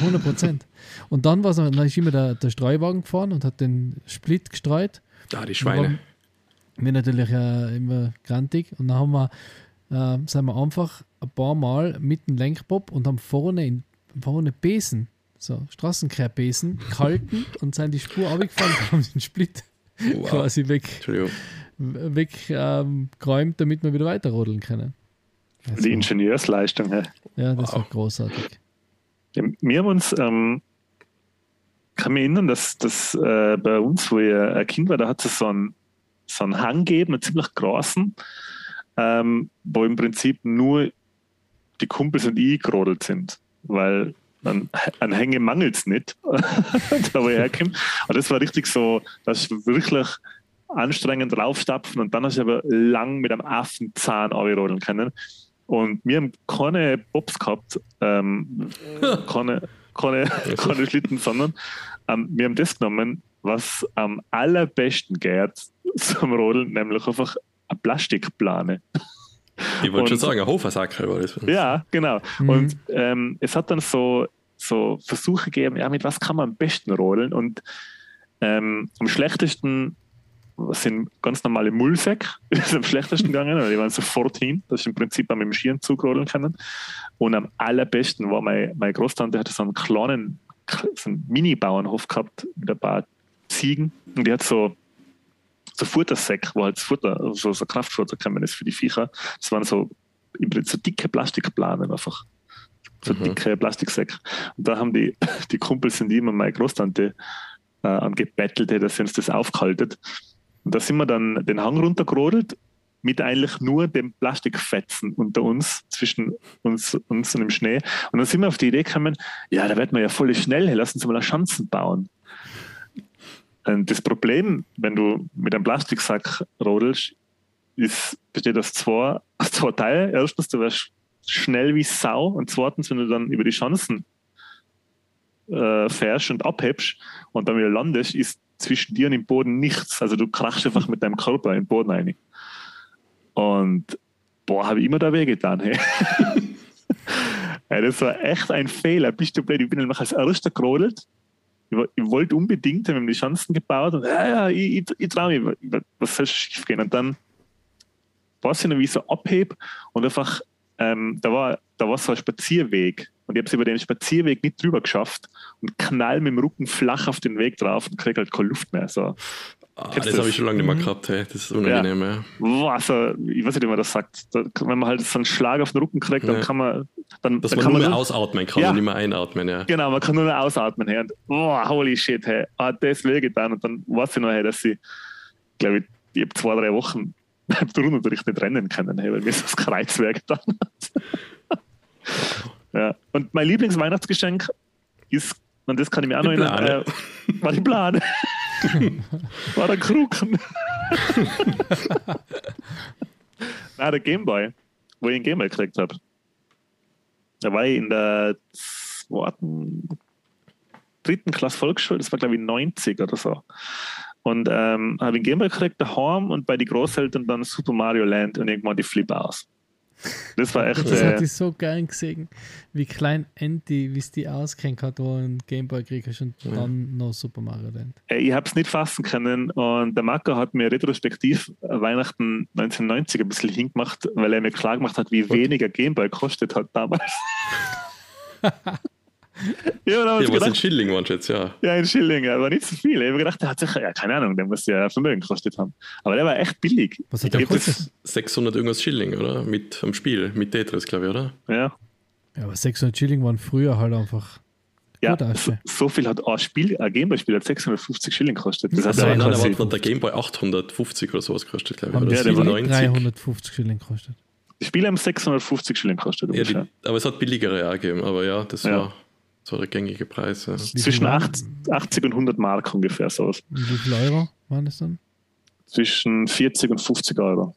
100 Prozent. Und dann, war's dann ist immer der, der Streuwagen gefahren und hat den Split gestreut. Ah, die Schweine. Wir natürlich äh, immer grantig. Und dann haben wir, äh, sind wir einfach ein paar Mal mit dem Lenkbob und haben vorne, in, vorne Besen, so Straßenkehrbesen, [laughs] gehalten und sind die Spur abgefahren und haben den Split Wow. quasi weg, Entschuldigung. weg ähm, geräumt, damit wir wieder weiterrodeln können. Das Die war- Ingenieursleistung. Hey. ja, das war Wow. großartig. Ja, wir haben uns, ähm, kann mich erinnern, dass, dass äh, bei uns, wo ich ein Kind war, da hat es so einen, so einen Hang gegeben, einen ziemlich großen, ähm, wo im Prinzip nur die Kumpels und ich gerodelt sind, weil an, an Hänge mangelt es nicht, [laughs] da wo ich herkomme. Aber das war richtig so, das ist wirklich anstrengend raufstapfen und dann hast du aber lang mit einem Affenzahn rodeln können. Und wir haben keine Bobs gehabt, ähm, [laughs] keine, keine, keine Schlitten, sondern ähm, wir haben das genommen, was am allerbesten geht zum Rodeln, nämlich einfach eine Plastikplane. Ich wollte schon sagen, ein Hofersackel war das. Ja, genau. Mhm. Und ähm, es hat dann so, so Versuche gegeben, ja, mit was kann man am besten rodeln? Und ähm, am schlechtesten sind ganz normale Mullsäcke, [laughs] ist am schlechtesten gegangen, weil die waren sofort hin, dass ich im Prinzip auch mit dem Skierenzug rodeln können. Und am allerbesten war mein, meine Großtante hatte so einen kleinen, so einen Mini-Bauernhof gehabt mit ein paar Ziegen und die hat so so Futtersäcke, wo halt das Futter, so, so Kraftfutter kann ist für die Viecher. Das waren so so dicke Plastikplanen einfach. So Mhm. dicke Plastiksäcke. Und da haben die, [laughs] die Kumpels die immer meine Großtante äh, angebettelt dass sie uns das aufgehalten. Und da sind wir dann den Hang runtergerodelt mit eigentlich nur dem Plastikfetzen unter uns, zwischen uns, uns und dem Schnee. Und dann sind wir auf die Idee gekommen, ja, da wird man ja voll schnell, lass uns mal eine Schanzen bauen. Und das Problem, wenn du mit einem Plastiksack rodelst, ist, besteht aus zwei, [laughs] aus zwei Teilen. Erstens, du wirst schnell wie Sau und zweitens, wenn du dann über die Chancen äh, fährst und abhebst und dann wieder landest, ist zwischen dir und dem Boden nichts. Also du krachst einfach mit deinem Körper in den Boden rein. Und boah, habe ich immer da wehgetan. Hey. [laughs] hey, das war echt ein Fehler. Bist du blöd? Ich bin dann als erster gerodelt. Ich, wollte unbedingt, wir haben die Chancen gebaut und ja, ja, ich, ich, ich traue mich, was soll schief gehen? Und dann weiß ich noch, wie ich so abhebe und einfach, ähm, da, war, da war so ein Spazierweg und ich habe es über den Spazierweg nicht drüber geschafft und knall mit dem Rücken flach auf den Weg drauf und kriege halt keine Luft mehr. So. Ah, das, das habe ich schon lange nicht mehr mhm. gehabt, hey. das ist unangenehm. Ja. Boah, also, ich weiß nicht, wie man das sagt. Da, wenn man halt so einen Schlag auf den Rücken kriegt, dann ja. kann man. Dann, Dass dann man kann nur man mehr ausatmen kann ja. und nicht mehr einatmen. Ja. Genau, man kann nur mehr ausatmen. Hey. Und, boah, holy shit, hey, hat das wehgetan. Und dann weiß ich noch, hey, dass ich, glaube ich, ich habe zwei, drei Wochen [laughs] beim Turnunterricht nicht rennen können, hey, weil mir das Kreuz wehgetan hat. [laughs] ja. Und mein Lieblingsweihnachtsgeschenk ist, und das kann ich mir auch noch erinnern, äh, war die Plane. [laughs] war der Kruken. Nein, der Gameboy, wo ich einen Gameboy gekriegt habe. Da war ich in der zweiten, dritten Klasse Volksschule, das war glaube ich 90 oder so. Und ähm, habe einen Gameboy gekriegt daheim und bei den Großeltern dann Super Mario Land und irgendwann die Flip aus. Das war echt. Das hatte ich so gern gesehen, wie klein Andy, wie es die auskennt hat, wo ein Gameboy kriegst und ja. dann noch Super Mario Land. Ich habe es nicht fassen können und der Marco hat mir retrospektiv Weihnachten 1990 ein bisschen hingemacht, weil er mir klar gemacht hat, wie wenig ein Gameboy kostet hat damals. [laughs] ja, ja was gedacht, in Schilling waren jetzt, ja. Ja, in Schilling, aber nicht so viel. Ich habe gedacht, der hat sicher, ja, keine Ahnung, der muss ja Vermögen gekostet haben. Aber der war echt billig. Was hat der gekostet? 600 irgendwas Schilling, oder? Mit am Spiel, mit Tetris, glaube ich, oder? Ja. Ja, aber 600 Schilling waren früher halt einfach. Ja, so, so, viel hat ein Spiel, ein Gameboy-Spiel hat 650 Schilling gekostet. Das also, nein, nein, war der Gameboy 850 oder sowas gekostet, glaube ich. Oder ja, der war 350 Schilling gekostet. Die Spiele haben 650 Schilling gekostet. Ja, die, aber es hat billigere auch gegeben, aber ja, das ja. war so der gängige Preis. Ja. Zwischen 80 und 100 Mark ungefähr sowas. Wie viel Euro waren das dann? Zwischen 40 und 50 Euro.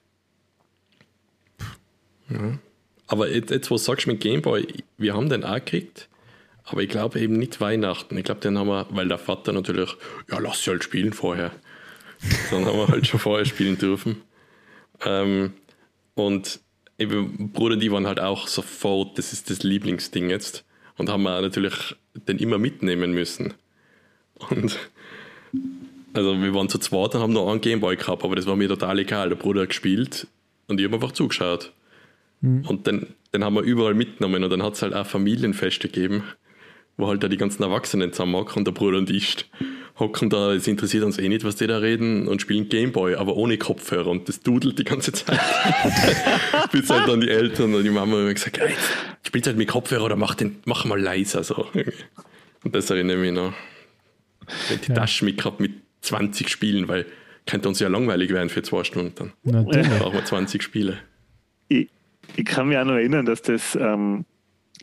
Ja. Aber jetzt, jetzt, wo du sagst mit Gameboy, wir haben den auch gekriegt, aber ich glaube eben nicht Weihnachten. Ich glaube, den haben wir, weil der Vater natürlich, ja, lass sie halt spielen vorher. Dann haben wir halt schon vorher spielen dürfen. Ähm, und eben, Bruder, die waren halt auch sofort, das ist das Lieblingsding jetzt und haben wir natürlich den immer mitnehmen müssen. Und also wir waren zu zweit und haben noch einen Gameboy gehabt, aber das war mir total egal. Der Bruder hat gespielt und ich habe einfach zugeschaut. Mhm. Und den, den haben wir überall mitgenommen und dann hat es halt auch Familienfeste gegeben, wo halt da die ganzen Erwachsenen zusammen und der Bruder und ich hocken da, es interessiert uns eh nicht, was die da reden und spielen Gameboy, aber ohne Kopfhörer und das dudelt die ganze Zeit. [laughs] Bis halt dann die Eltern und die Mama haben gesagt, hey, spielt halt mit Kopfhörer oder mach, den, mach mal leiser so. Und das erinnere ich mich noch. Ich die ja. Tasche mitgehabt mit 20 Spielen, weil könnte uns ja langweilig werden für zwei Stunden. Natürlich. Dann brauchen wir 20 Spiele. Ich, ich kann mich auch noch erinnern, dass das, ähm,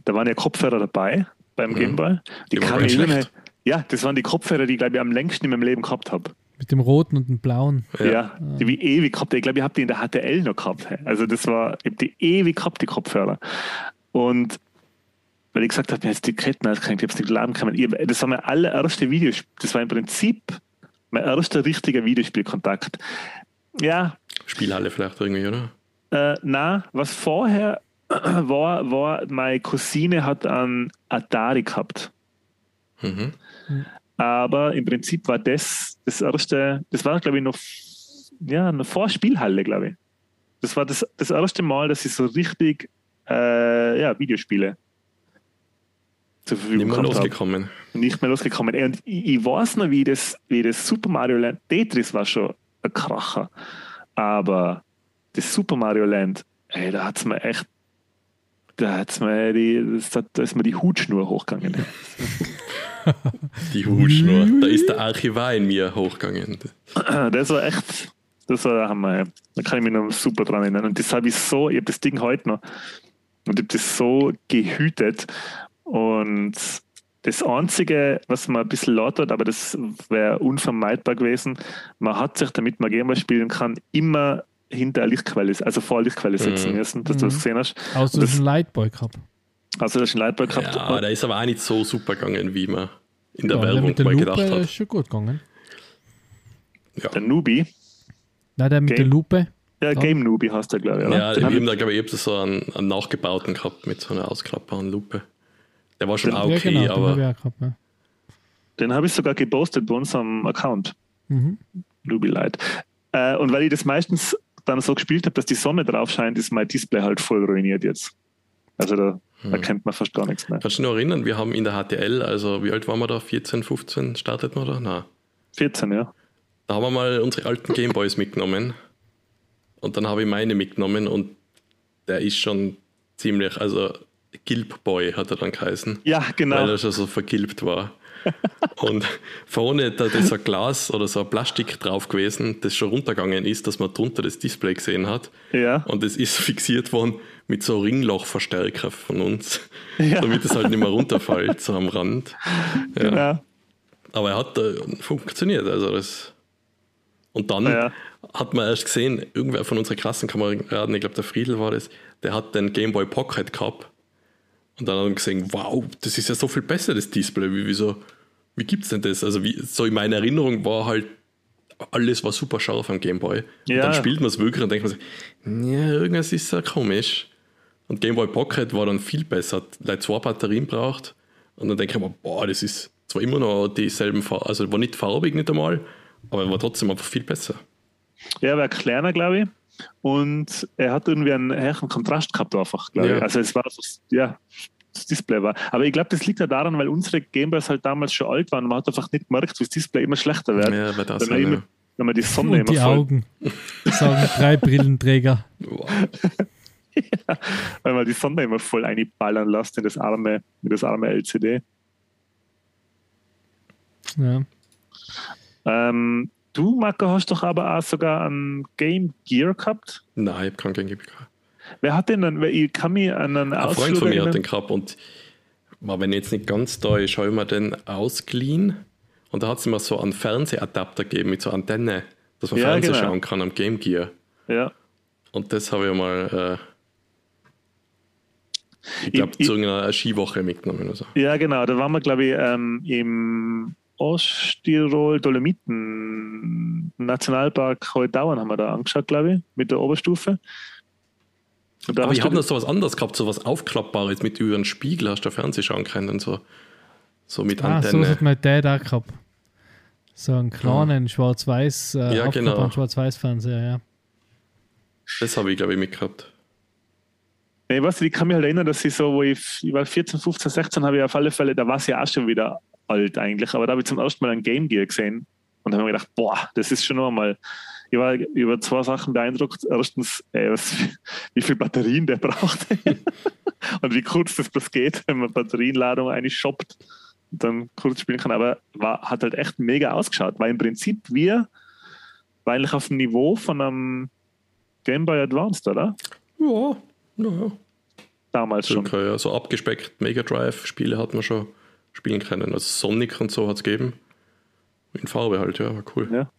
da waren ja Kopfhörer dabei beim ja. Gameboy. Die, die kann mich erinnern, ja, das waren die Kopfhörer, die ich glaube ich am längsten in meinem Leben gehabt habe. Mit dem roten und dem blauen. Ja, ja. die wie ewig gehabt. Ich glaube, ich habe die in der HTL noch gehabt. Also das war, ich habe die ewig gehabt, die Kopfhörer. Und weil ich gesagt habe, mir jetzt die Ketten ausgehängt, ich habe es nicht laden können. Ich, das war mein allererste Videospiel. Das war im Prinzip mein erster richtiger Videospielkontakt. Ja. Spielhalle vielleicht irgendwie, oder? Äh, na, was vorher [clears throat] war, war, meine Cousine hat einen Atari gehabt. Mhm. Aber im Prinzip war das das erste, das war glaube ich noch, ja, eine Vorspielhalle, glaube ich. Das war das, das erste Mal, dass ich so richtig äh, ja, Videospiele zur Verfügung Nicht mehr losgekommen. Habe. Nicht mehr losgekommen. Und ich, ich, weiß noch, wie das, wie das Super Mario Land, Tetris war schon ein Kracher, aber das Super Mario Land, ey, da hat es mir echt da, hat's mir die, da ist mir die Hutschnur hochgegangen. [laughs] Die Hutschnur. Da ist der Archivar in mir hochgegangen. [clears throat] Das war echt, das war der Hammer. Da kann ich mich noch super dran erinnern. Und das habe ich so, ich habe das Ding heute noch und ich habe das so gehütet. Und das Einzige, was man ein bisschen laut hat, aber das wäre unvermeidbar gewesen, man hat sich, damit man Gameboy spielen kann, immer hinter eine Lichtquelle, also vor eine Lichtquelle setzen Mhm. müssen, dass du das gesehen hast. Außer du hast das- einen Lightboy gehabt. Also das ist ein Lightboy gehabt. Ja, der ist aber auch nicht so super gegangen, wie man in der Ja, der Werbung mit der mal Lupe gedacht hat. ist schon gut gegangen. Ja, Der Nubi, Nein, der mit Game- der Lupe. ja, Game Nubi hast du, glaube ich, oder? ja Den ich hab habe da, glaube ich, ich hab so einen, einen nachgebauten gehabt mit so einer ausklappbaren Lupe. Der war schon Den- auch ja, okay, genau, den aber habe ich gehabt. Ja. Den habe ich sogar gepostet bei unserem Account, Mhm. Ruby Light. Äh, und weil ich das meistens dann so gespielt habe, dass die Sonne drauf scheint, ist mein Display halt voll ruiniert jetzt. Also da Hm. erkennt man fast gar nichts mehr. kannst du dich noch erinnern, wir haben in der HTL, also wie alt waren wir da? 14, 15 startet man da? Nein. 14, ja. Da haben wir mal unsere alten Gameboys [laughs] mitgenommen. Und dann habe ich meine mitgenommen und der ist schon ziemlich, also Gilbboy hat er dann geheißen. Ja, genau. weil er schon so vergilbt war. Und vorne da ist ein Glas oder so ein Plastik drauf gewesen, das schon runtergegangen ist, dass man drunter das Display gesehen hat. Ja. Und es ist [laughs] fixiert worden mit so Ringlochverstärker von uns, Ja. damit es halt nicht mehr runterfällt, so am Rand. Ja. Genau. Aber er hat äh, funktioniert. Also das und dann Ja. hat man erst gesehen, irgendwer von unseren Klassenkameraden, ich glaube der Friedel war das, der hat den Game Boy Pocket gehabt. Und dann hat man gesehen, wow, das ist ja so viel besser, das Display. Wie, wieso, wie gibt's denn das? Also wie, so in meiner Erinnerung war halt, alles war super scharf am Game Boy. Und Ja. dann spielt man es wirklich und denkt man sich, ja, irgendwas ist ja komisch. Und Game Boy Pocket war dann viel besser, hat zwei Batterien braucht. Und dann denke ich mir, boah, das ist zwar immer noch dieselben Farben, also war nicht farbig nicht einmal, aber war trotzdem einfach viel besser. Ja, er war kleiner, glaube ich. Und er hat irgendwie einen höheren Kontrast gehabt, einfach, glaube Ja. ich. Also es war einfach, ja, das Display war. Aber ich glaube, das liegt ja daran, weil unsere Gameboys halt damals schon alt waren. Man hat einfach nicht gemerkt, wie das Display immer schlechter wird. Ja, weil das wenn, man immer, wenn man die Sonne Und immer die voll, Augen. Sagen drei Brillenträger. ja. Wow. weil man die Sonne immer voll einballern lässt in das arme, in das arme LCD. Ja. Ähm, du, Marco, hast doch aber auch sogar ein Game Gear gehabt. Nein, ich habe keinen Game gehabt. Wer hat den dann? Weil Ich kann mich an einen Ein Freund von mir hat den gehabt und wenn jetzt nicht ganz da ist, habe ich mir den ausgeliehen und da hat es mir so einen Fernsehadapter gegeben mit so Antenne, dass man Ja, Fernsehen genau. schauen kann am Game Gear. Ja. Und das habe ich mal, äh, ich glaube, zu irgendeiner Skiwoche mitgenommen. Oder so. Ja, genau. Da waren wir, glaube ich, ähm, im Osttirol Dolomiten Nationalpark Heudauern haben wir da angeschaut, glaube ich, mit der Oberstufe. Und da Aber ich du- habe noch so was anderes gehabt, so was Aufklappbares mit über einen Spiegel, hast du Fernsehen schauen können und so. So mit Ah, so Antenne. hat mein Dad auch gehabt. So einen kleinen schwarz-weiß, äh, Ja, genau. Schwarz-Weiß-Fernseher, ja. das habe ich, glaube ich, mitgehabt. Nee, weißt du, ich kann mich halt erinnern, dass ich so, wo ich, ich war 14, 15, 16, habe ich auf alle Fälle, da war sie auch schon wieder alt eigentlich, aber da habe ich zum ersten Mal ein Game Gear gesehen und habe mir gedacht, boah, das ist schon nochmal, ich war über zwei Sachen beeindruckt. Erstens, äh, was, [laughs] wie viel Batterien der braucht [laughs] und wie kurz das bloß geht, wenn man Batterienladung eine shoppt und dann kurz spielen kann, aber war, hat halt echt mega ausgeschaut, war im Prinzip wir, war eigentlich auf dem Niveau von einem Game Boy Advanced, oder? Ja, naja. Damals schon. Circa, ja. So abgespeckt Mega Drive-Spiele hat man schon spielen können. Also Sonic und so hat es gegeben. In Farbe halt, ja, war cool. Ja.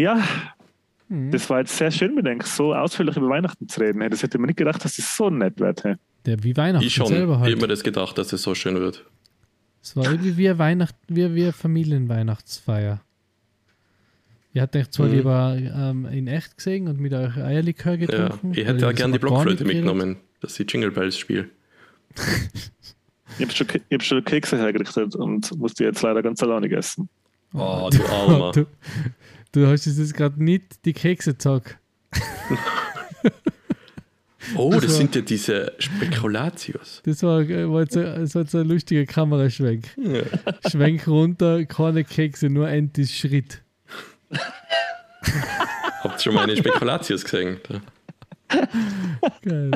Ja, Mhm. das war jetzt sehr schön, mir denke so ausführlich über Weihnachten zu reden. Das hätte man nicht gedacht, dass das so nett wird. Hey. Der wie Weihnachten Ich schon. selber Ich halt. habe mir das gedacht, dass es so schön wird. Es war irgendwie wie eine Weihnacht, wie, wie eine Familienweihnachtsfeier. Ihr habt euch zwar Mhm. lieber ähm, in echt gesehen und mit euch Eierlikör Ja. getrunken. Ich weil hätte ja hab's gerne die Blockflöte mitgenommen, dass ich Jingle Bells spiele. [laughs] Ich habe schon, ich hab schon Kekse hergerichtet und musste jetzt leider ganz alleine essen. Oh, du [laughs] Armer. Du, du hast es jetzt gerade nicht die Kekse gesagt. Oh, das war- sind ja diese Spekulatius. Das war, äh, war, jetzt, ein- das war jetzt ein lustiger Kameraschwenk. Ja. Schwenk runter, keine Kekse, nur Entis Schritt. Habt ihr schon meine Spekulatius gesehen? Geil.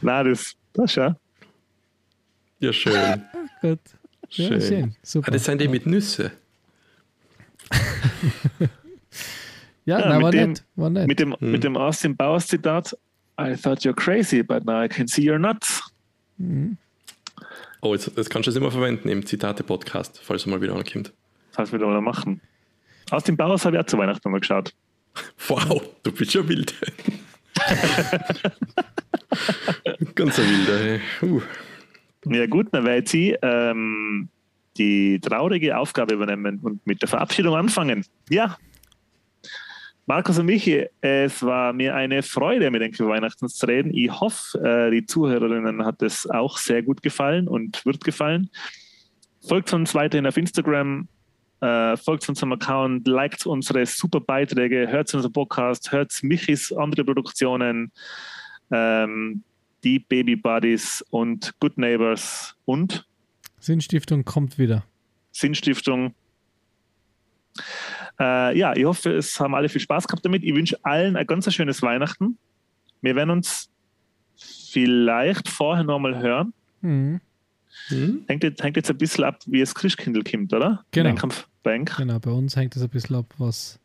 Nein, das, das ist ja. Ja, schön. Gut. Ja, Schön. schön. Super. Ah, das sind die mit Nüsse. [laughs] ja, Ja, nein, mit war dem- nett. War nett. Mit dem, mit dem Austin Bowers Zitat, I thought you're crazy, but now I can see you're nuts. Oh, jetzt, das kannst du jetzt immer verwenden im Zitate-Podcast, falls er mal wieder ankommt. Das heißt, wir mal machen. Austin Bowers habe ich auch zu Weihnachten mal geschaut. [laughs] Wow, du bist schon wild. [laughs] Ganz ein wilder. Uh. Ja gut, dann werde ich ähm, die traurige Aufgabe übernehmen und mit der Verabschiedung anfangen. Ja, Markus und Michi, es war mir eine Freude, mit über Weihnachten zu reden. Ich hoffe, äh, die Zuhörerinnen hat es auch sehr gut gefallen und wird gefallen. Folgt uns weiterhin auf Instagram, äh, folgt unserem Account, liked unsere super Beiträge, hört unseren Podcast, hört Michis andere Produktionen, ähm, die Baby Buddies und Good Neighbors und Sinnstiftung kommt wieder. Sinnstiftung. Äh, ja, ich hoffe, es haben alle viel Spaß gehabt damit. Ich wünsche allen ein ganz schönes Weihnachten. Wir werden uns vielleicht vorher nochmal hören. Mhm. Hm? Hängt jetzt, hängt jetzt ein bisschen ab, wie es Christkindl kommt, oder? Genau. Bank. Genau, bei uns hängt das ein bisschen ab, was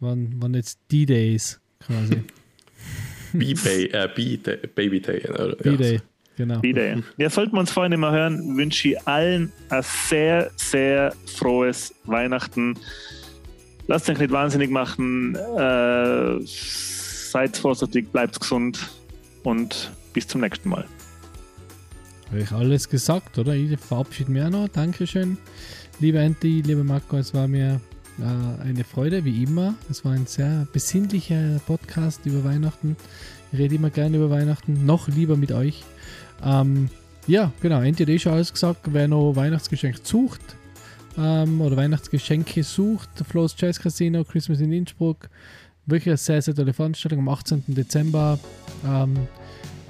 wann, wann jetzt D-Day ist, quasi. [laughs] B-Day, äh, B-Day, Baby Day. Oder, D-Day, genau. Wieder. Ja, sollten wir uns vorher nicht mehr hören, wünsche ich allen ein sehr, sehr frohes Weihnachten. Lasst euch nicht wahnsinnig machen. Äh, seid vorsichtig, bleibt gesund und bis zum nächsten Mal. Habe ich alles gesagt, oder? Ich verabschiede mich auch noch. Dankeschön. Lieber Andy, lieber Marco, es war mir äh, eine Freude, wie immer. Es war ein sehr besinnlicher Podcast über Weihnachten. Ich rede immer gerne über Weihnachten, noch lieber mit euch. Ähm, ja, genau, Andy hat eh schon alles gesagt. Wer noch Weihnachtsgeschenk sucht ähm, oder Weihnachtsgeschenke sucht, Flo's Jazz Casino, Christmas in Innsbruck, wirklich eine sehr, sehr tolle Veranstaltung am 18. Dezember. Ähm,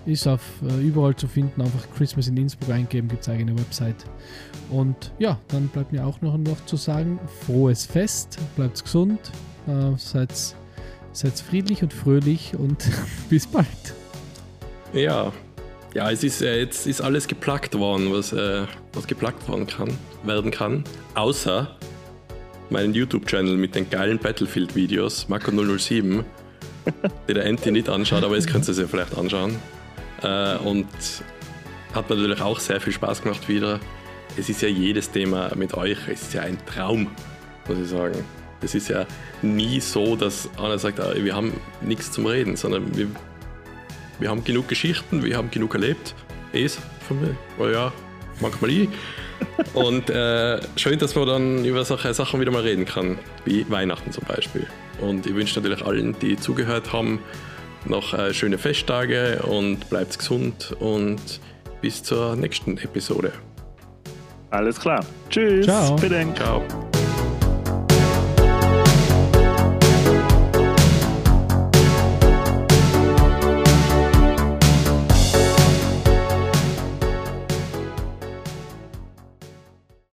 ist auf äh, überall zu finden. Einfach Christmas in Innsbruck eingeben, gibt es eigene Website. Und ja, dann bleibt mir auch noch, noch zu sagen, frohes Fest, bleibt gesund, äh, seid, seid friedlich und fröhlich und [laughs] bis bald. Ja. Ja, es ist äh, jetzt ist alles geplagt worden, was, äh, was geplagt worden kann, werden kann. Außer meinen YouTube-Channel mit den geilen Battlefield-Videos, Mako007, [laughs] die der Anti nicht anschaut, aber jetzt könnt ihr es ja vielleicht anschauen. Äh, und hat mir natürlich auch sehr viel Spaß gemacht wieder. Es ist ja jedes Thema mit euch, es ist ja ein Traum, muss ich sagen. Es ist ja nie so, dass einer sagt, ah, wir haben nichts zum Reden, sondern wir, wir haben genug Geschichten, wir haben genug erlebt. Es von mir, oh ja, manchmal ich. Und äh, schön, dass man dann über solche Sachen wieder mal reden kann, wie Weihnachten zum Beispiel. Und ich wünsche natürlich allen, die zugehört haben, noch äh, schöne Festtage und bleibt gesund und bis zur nächsten Episode. Alles klar. Tschüss. Ciao. Bitte. Ciao.